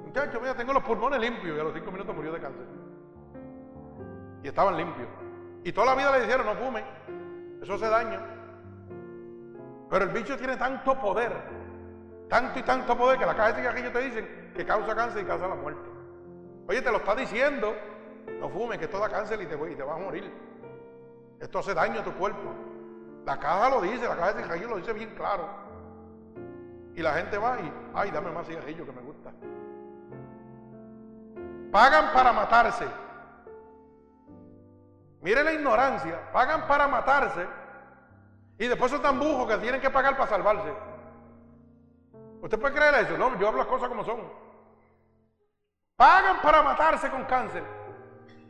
Muchachos, mira, tengo los pulmones limpios y a los cinco minutos murió de cáncer. Y estaban limpios. Y toda la vida le dijeron, no fumen. Eso hace daño. Pero el bicho tiene tanto poder, tanto y tanto poder que la caja de cigarrillos te dicen que causa cáncer y causa la muerte. Oye, te lo está diciendo, no fumes, que esto da cáncer y te, y te vas a morir. Esto hace daño a tu cuerpo. La caja lo dice, la caja de cigarrillos lo dice bien claro. Y la gente va y, ay, dame más cigarrillos que me gusta. Pagan para matarse. Mire la ignorancia. Pagan para matarse. Y después son tan bujos que tienen que pagar para salvarse. ¿Usted puede creer eso? No, yo hablo las cosas como son. Pagan para matarse con cáncer.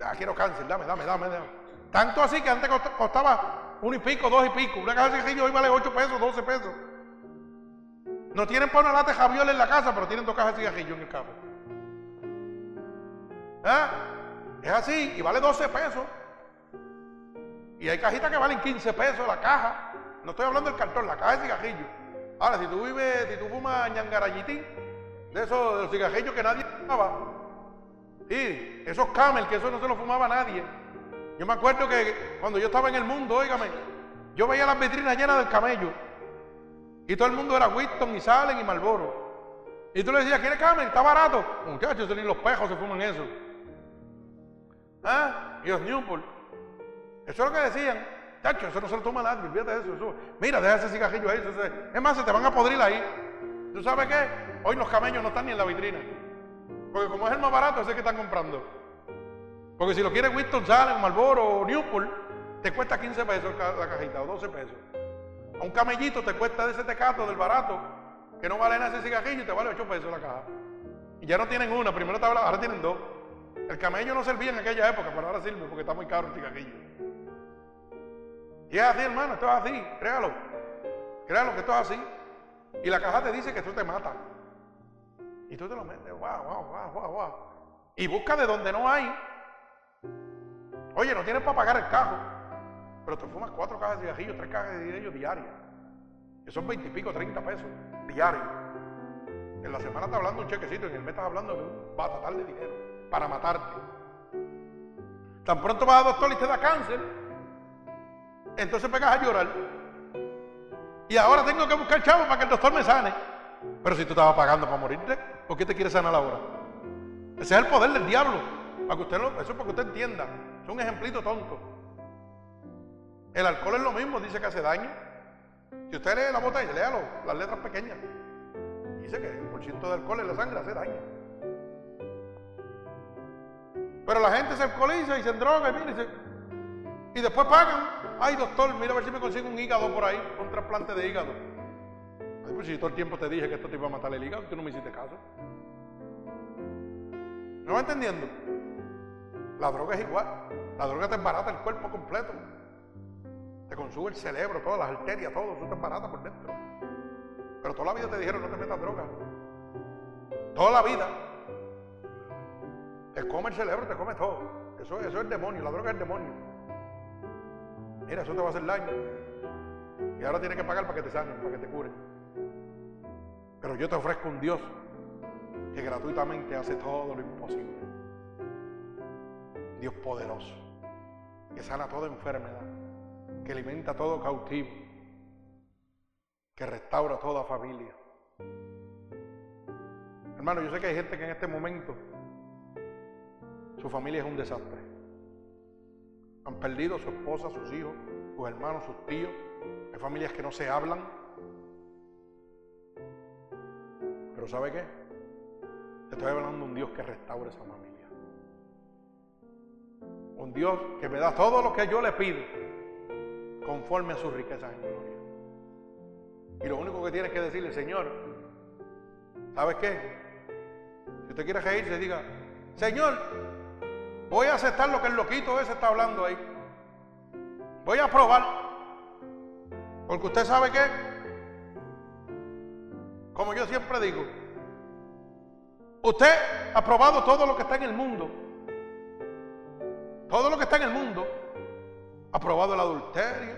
Ah, quiero cáncer, dame, dame, dame, dame. Tanto así que antes costaba uno y pico, dos y pico. Una caja de cigarrillos hoy vale 8 pesos, 12 pesos. No tienen para una lata de javiola en la casa, pero tienen dos cajas de cigarrillos en el carro. ¿Ah? Es así, y vale 12 pesos. Y hay cajitas que valen 15 pesos la caja. No estoy hablando del cartón, la caja de cigarrillos. Ahora, si tú vives, si tú fumas ñangarayitín, de esos de los cigarrillos que nadie fumaba, y esos camel, que eso no se lo fumaba nadie. Yo me acuerdo que cuando yo estaba en el mundo, óigame, yo veía las vitrinas llenas del camello. Y todo el mundo era Winston y Salen y Marlboro. Y tú le decías, ¿quieres camel? Está barato. Muchachos, ni los pejos se fuman eso. ¿Ah? Y los Newport. Eso es lo que decían. Chacho, eso no se lo toma nadie, de eso, eso. Mira, deja ese cigarrillo ahí. Es más, se te van a podrir ahí. ¿Tú sabes qué? Hoy los camellos no están ni en la vitrina. Porque como es el más barato, ese que están comprando. Porque si lo quieres Winston Salem, Marlboro o Newport, te cuesta 15 pesos la cajita o 12 pesos. A un camellito te cuesta de ese tecato del barato, que no vale nada ese cigarrillo y te vale 8 pesos la caja. Y ya no tienen una, primero te ahora tienen dos. El camello no servía en aquella época, pero ahora sirve porque está muy caro el cigarrillo. Y es así, hermano, esto es así, créalo. Créalo que esto es así. Y la caja te dice que esto te mata. Y tú te lo metes, wow, wow, wow, wow, wow. Y busca de donde no hay. Oye, no tienes para pagar el carro. Pero te fumas cuatro cajas de cigarrillos, tres cajas de cigarrillos diarias. Que son veintipico, treinta pesos diarios. En la semana estás hablando un chequecito, en el mes estás hablando de un batatal de dinero para matarte. Tan pronto vas al doctor y te da cáncer, entonces pegas a llorar. Y ahora tengo que buscar chavo para que el doctor me sane. Pero si tú estabas pagando para morirte, ¿por qué te quieres sanar ahora? Ese es el poder del diablo. Para que usted eso es para que usted entienda. Es un ejemplito tonto. El alcohol es lo mismo, dice que hace daño. Si usted lee la botella, léalo, las letras pequeñas. Dice que el porciento de alcohol en la sangre hace daño. Pero la gente se alcoholiza y se droga y, mire, y después pagan. Ay, doctor, mira a ver si me consigo un hígado por ahí, un trasplante de hígado. Ay, pues si todo el tiempo te dije que esto te iba a matar el hígado, tú no me hiciste caso. ¿No va entendiendo? La droga es igual. La droga te embarata el cuerpo completo. Te consume el cerebro, todas las arterias, todo, eso te embarata por dentro. Pero toda la vida te dijeron no te metas droga. Toda la vida. Te come el cerebro, te come todo. Eso, eso es demonio, la droga es el demonio. Mira, eso te va a hacer daño. Y ahora tienes que pagar para que te sanen, para que te curen. Pero yo te ofrezco un Dios que gratuitamente hace todo lo imposible. Dios poderoso, que sana toda enfermedad, que alimenta todo cautivo, que restaura toda familia. Hermano, yo sé que hay gente que en este momento su familia es un desastre. Han perdido a su esposa, sus hijos, sus hermanos, sus tíos. Hay familias que no se hablan. Pero ¿sabe qué? Te estoy hablando de un Dios que restaure esa familia. Un Dios que me da todo lo que yo le pido conforme a sus riquezas en gloria. Y lo único que tienes que decirle, Señor, ¿sabes qué? Si usted quiere reírse, diga, Señor, voy a aceptar lo que el loquito ese está hablando ahí. Voy a probar. Porque usted sabe qué. Como yo siempre digo, usted ha probado todo lo que está en el mundo. Todo lo que está en el mundo. Ha probado el adulterio,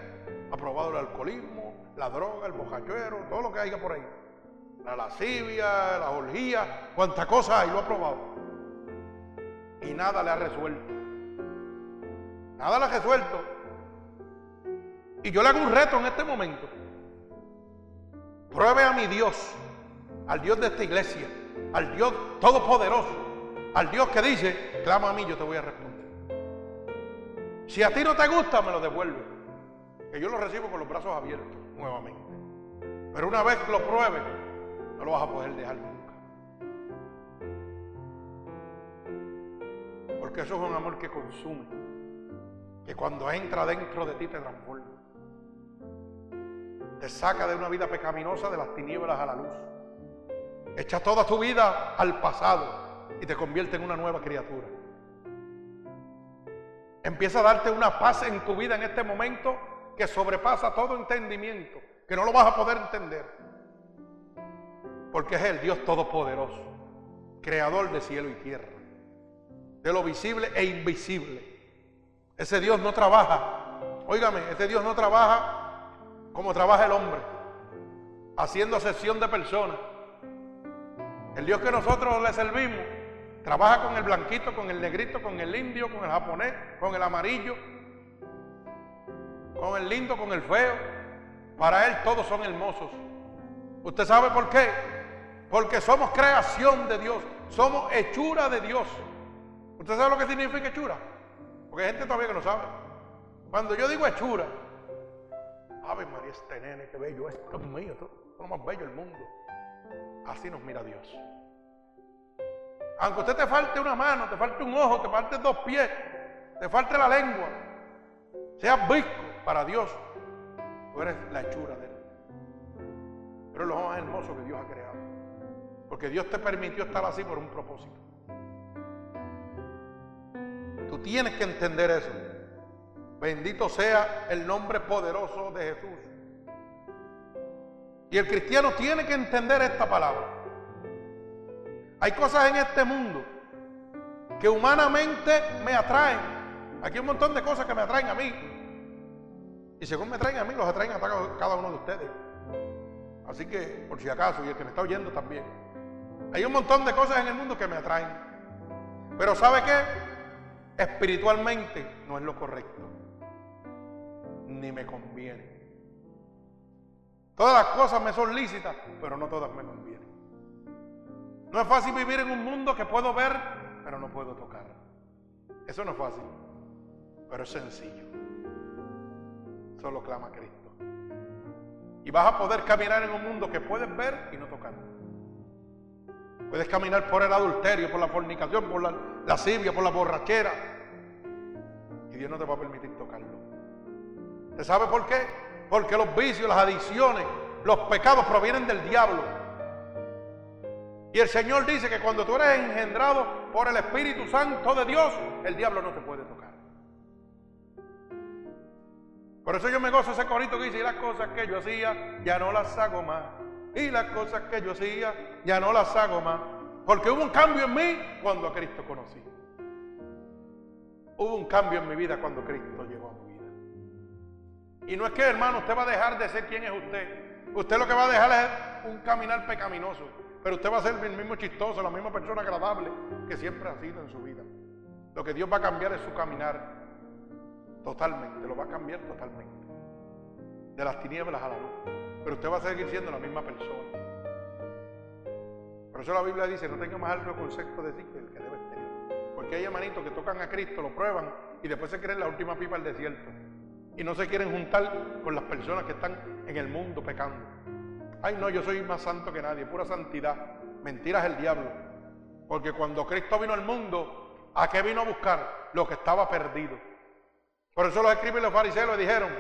ha probado el alcoholismo, la droga, el bojachuero, todo lo que haya por ahí. La lascivia, la orgía, cuánta cosa hay, lo ha probado. Y nada le ha resuelto. Nada le ha resuelto. Y yo le hago un reto en este momento. Pruebe a mi Dios, al Dios de esta iglesia, al Dios todopoderoso, al Dios que dice, clama a mí, yo te voy a responder. Si a ti no te gusta, me lo devuelve. Que yo lo recibo con los brazos abiertos nuevamente. Pero una vez lo pruebe, no lo vas a poder dejar Porque eso es un amor que consume. Que cuando entra dentro de ti te transforma. Te saca de una vida pecaminosa de las tinieblas a la luz. Echa toda tu vida al pasado y te convierte en una nueva criatura. Empieza a darte una paz en tu vida en este momento que sobrepasa todo entendimiento, que no lo vas a poder entender. Porque es el Dios Todopoderoso, creador de cielo y tierra, de lo visible e invisible. Ese Dios no trabaja, óigame, ese Dios no trabaja como trabaja el hombre, haciendo sesión de personas. El Dios que nosotros le servimos trabaja con el blanquito, con el negrito, con el indio, con el japonés, con el amarillo, con el lindo, con el feo. Para Él todos son hermosos. ¿Usted sabe por qué? Porque somos creación de Dios, somos hechura de Dios. ¿Usted sabe lo que significa hechura? Porque hay gente todavía que no sabe. Cuando yo digo hechura, Ave María, este nene, qué bello, es mío, esto es lo más bello del mundo. Así nos mira Dios. Aunque usted te falte una mano, te falte un ojo, te falte dos pies, te falte la lengua, seas visco para Dios, tú eres la hechura de Él. Pero es lo más hermoso que Dios ha creado. Porque Dios te permitió estar así por un propósito. Tú tienes que entender eso. Bendito sea el nombre poderoso de Jesús. Y el cristiano tiene que entender esta palabra. Hay cosas en este mundo que humanamente me atraen. Aquí hay un montón de cosas que me atraen a mí. Y según me traen a mí, los atraen a cada uno de ustedes. Así que, por si acaso, y el que me está oyendo también, hay un montón de cosas en el mundo que me atraen. Pero ¿sabe qué? Espiritualmente no es lo correcto. Ni me conviene. Todas las cosas me son lícitas, pero no todas me convienen. No es fácil vivir en un mundo que puedo ver, pero no puedo tocar. Eso no es fácil, pero es sencillo. Solo clama Cristo. Y vas a poder caminar en un mundo que puedes ver y no tocar. Puedes caminar por el adulterio, por la fornicación, por la lascivia, por la borrachera. Y Dios no te va a permitir tocarlo. ¿Te sabe por qué? Porque los vicios, las adicciones, los pecados provienen del diablo. Y el Señor dice que cuando tú eres engendrado por el Espíritu Santo de Dios, el diablo no te puede tocar. Por eso yo me gozo ese corito que dice, y las cosas que yo hacía, ya no las hago más. Y las cosas que yo hacía, ya no las hago más. Porque hubo un cambio en mí cuando a Cristo conocí. Hubo un cambio en mi vida cuando Cristo llegó a mi vida. Y no es que, hermano, usted va a dejar de ser quien es usted. Usted lo que va a dejar es un caminar pecaminoso. Pero usted va a ser el mismo chistoso, la misma persona agradable que siempre ha sido en su vida. Lo que Dios va a cambiar es su caminar totalmente, lo va a cambiar totalmente. De las tinieblas a la luz. Pero usted va a seguir siendo la misma persona. Por eso la Biblia dice, no tenga más alto concepto de sí que el que debe tener. Porque hay hermanitos que tocan a Cristo, lo prueban y después se creen la última pipa del desierto. Y no se quieren juntar con las personas que están en el mundo pecando. Ay, no, yo soy más santo que nadie, pura santidad. Mentiras el diablo. Porque cuando Cristo vino al mundo, ¿a qué vino a buscar? Lo que estaba perdido. Por eso los escribas y los fariseos le dijeron,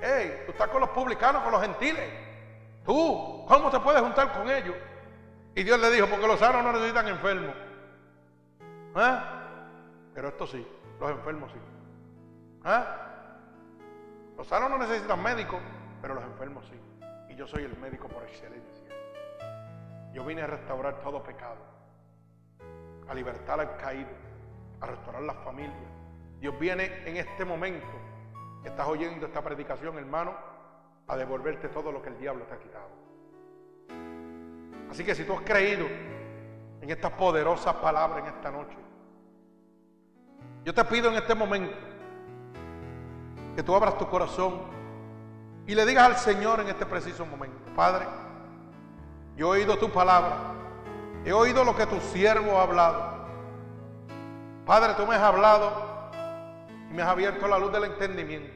hey, tú estás con los publicanos, con los gentiles. Tú, ¿cómo te puedes juntar con ellos? Y Dios le dijo, porque los sanos no necesitan enfermos. ¿Eh? Pero esto sí, los enfermos sí. ¿Eh? Los sanos no necesitan médicos, pero los enfermos sí yo soy el médico por excelencia. Yo vine a restaurar todo pecado, a libertar al caído, a restaurar las familias. Dios viene en este momento que estás oyendo esta predicación, hermano, a devolverte todo lo que el diablo te ha quitado. Así que si tú has creído en estas poderosas palabras en esta noche, yo te pido en este momento que tú abras tu corazón y le digas al Señor en este preciso momento, Padre, yo he oído tu palabra, he oído lo que tu siervo ha hablado. Padre, tú me has hablado y me has abierto la luz del entendimiento.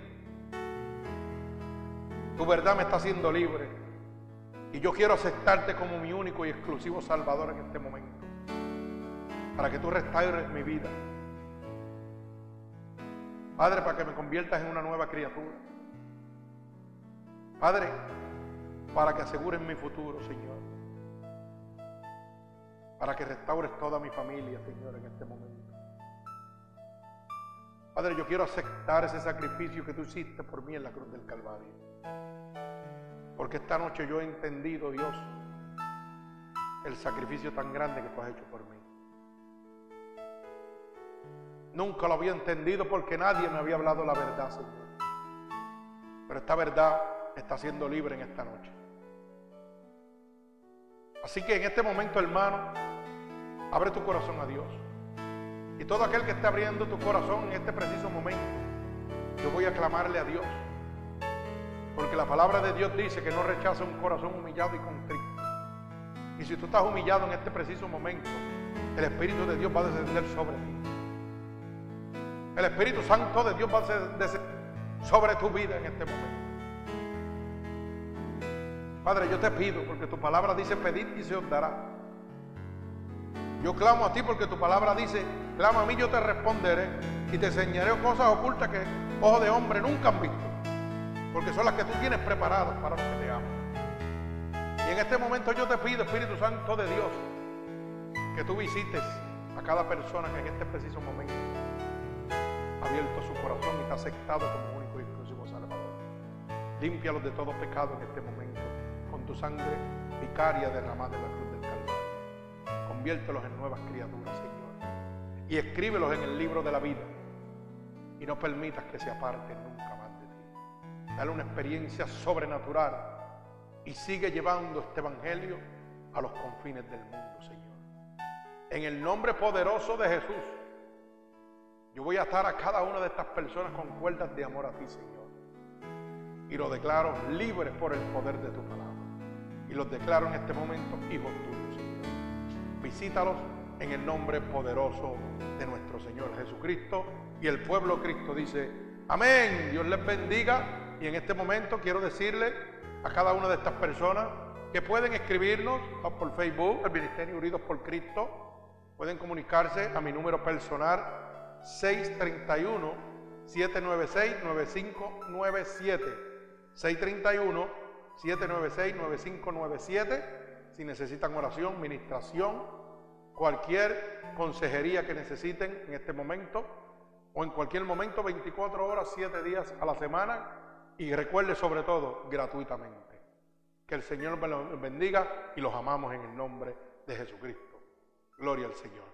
Tu verdad me está haciendo libre y yo quiero aceptarte como mi único y exclusivo Salvador en este momento, para que tú restaures mi vida. Padre, para que me conviertas en una nueva criatura. Padre, para que asegures mi futuro, Señor. Para que restaures toda mi familia, Señor, en este momento. Padre, yo quiero aceptar ese sacrificio que tú hiciste por mí en la cruz del Calvario. Porque esta noche yo he entendido, Dios, el sacrificio tan grande que tú has hecho por mí. Nunca lo había entendido porque nadie me había hablado la verdad, Señor. Pero esta verdad está siendo libre en esta noche. Así que en este momento, hermano, abre tu corazón a Dios. Y todo aquel que esté abriendo tu corazón en este preciso momento, yo voy a clamarle a Dios. Porque la palabra de Dios dice que no rechaza un corazón humillado y contrito. Y si tú estás humillado en este preciso momento, el Espíritu de Dios va a descender sobre ti. El Espíritu Santo de Dios va a descender sobre tu vida en este momento. Padre, yo te pido porque tu palabra dice pedir y se os dará. Yo clamo a ti porque tu palabra dice, clama a mí, yo te responderé y te enseñaré cosas ocultas que ojos de hombre nunca han visto, porque son las que tú tienes preparadas para los que te aman. Y en este momento yo te pido, Espíritu Santo de Dios, que tú visites a cada persona que en este preciso momento ha abierto su corazón y ha aceptado como único y exclusivo Salvador. Límpialos de todo pecado en este momento tu sangre vicaria derramada en la cruz del Calvario. Conviértelos en nuevas criaturas, Señor. Y escríbelos en el libro de la vida. Y no permitas que se aparten. Dale una experiencia sobrenatural y sigue llevando este evangelio a los confines del mundo, Señor. En el nombre poderoso de Jesús, yo voy a atar a cada una de estas personas con cuerdas de amor a ti, Señor. Y los declaro libres por el poder de tu palabra. Y los declaro en este momento hijos tuyos, Señor. Visítalos en el nombre poderoso de nuestro Señor Jesucristo. Y el pueblo Cristo dice, amén. Dios les bendiga. Y en este momento quiero decirle a cada una de estas personas que pueden escribirnos por Facebook, el Ministerio Unidos por Cristo. Pueden comunicarse a mi número personal 631 796 9597. 631 796 9597. Si necesitan oración, ministración, cualquier consejería que necesiten en este momento o en cualquier momento, 24 horas, 7 días a la semana y recuerde sobre todo gratuitamente. Que el Señor los bendiga y los amamos en el nombre de Jesucristo. Gloria al Señor.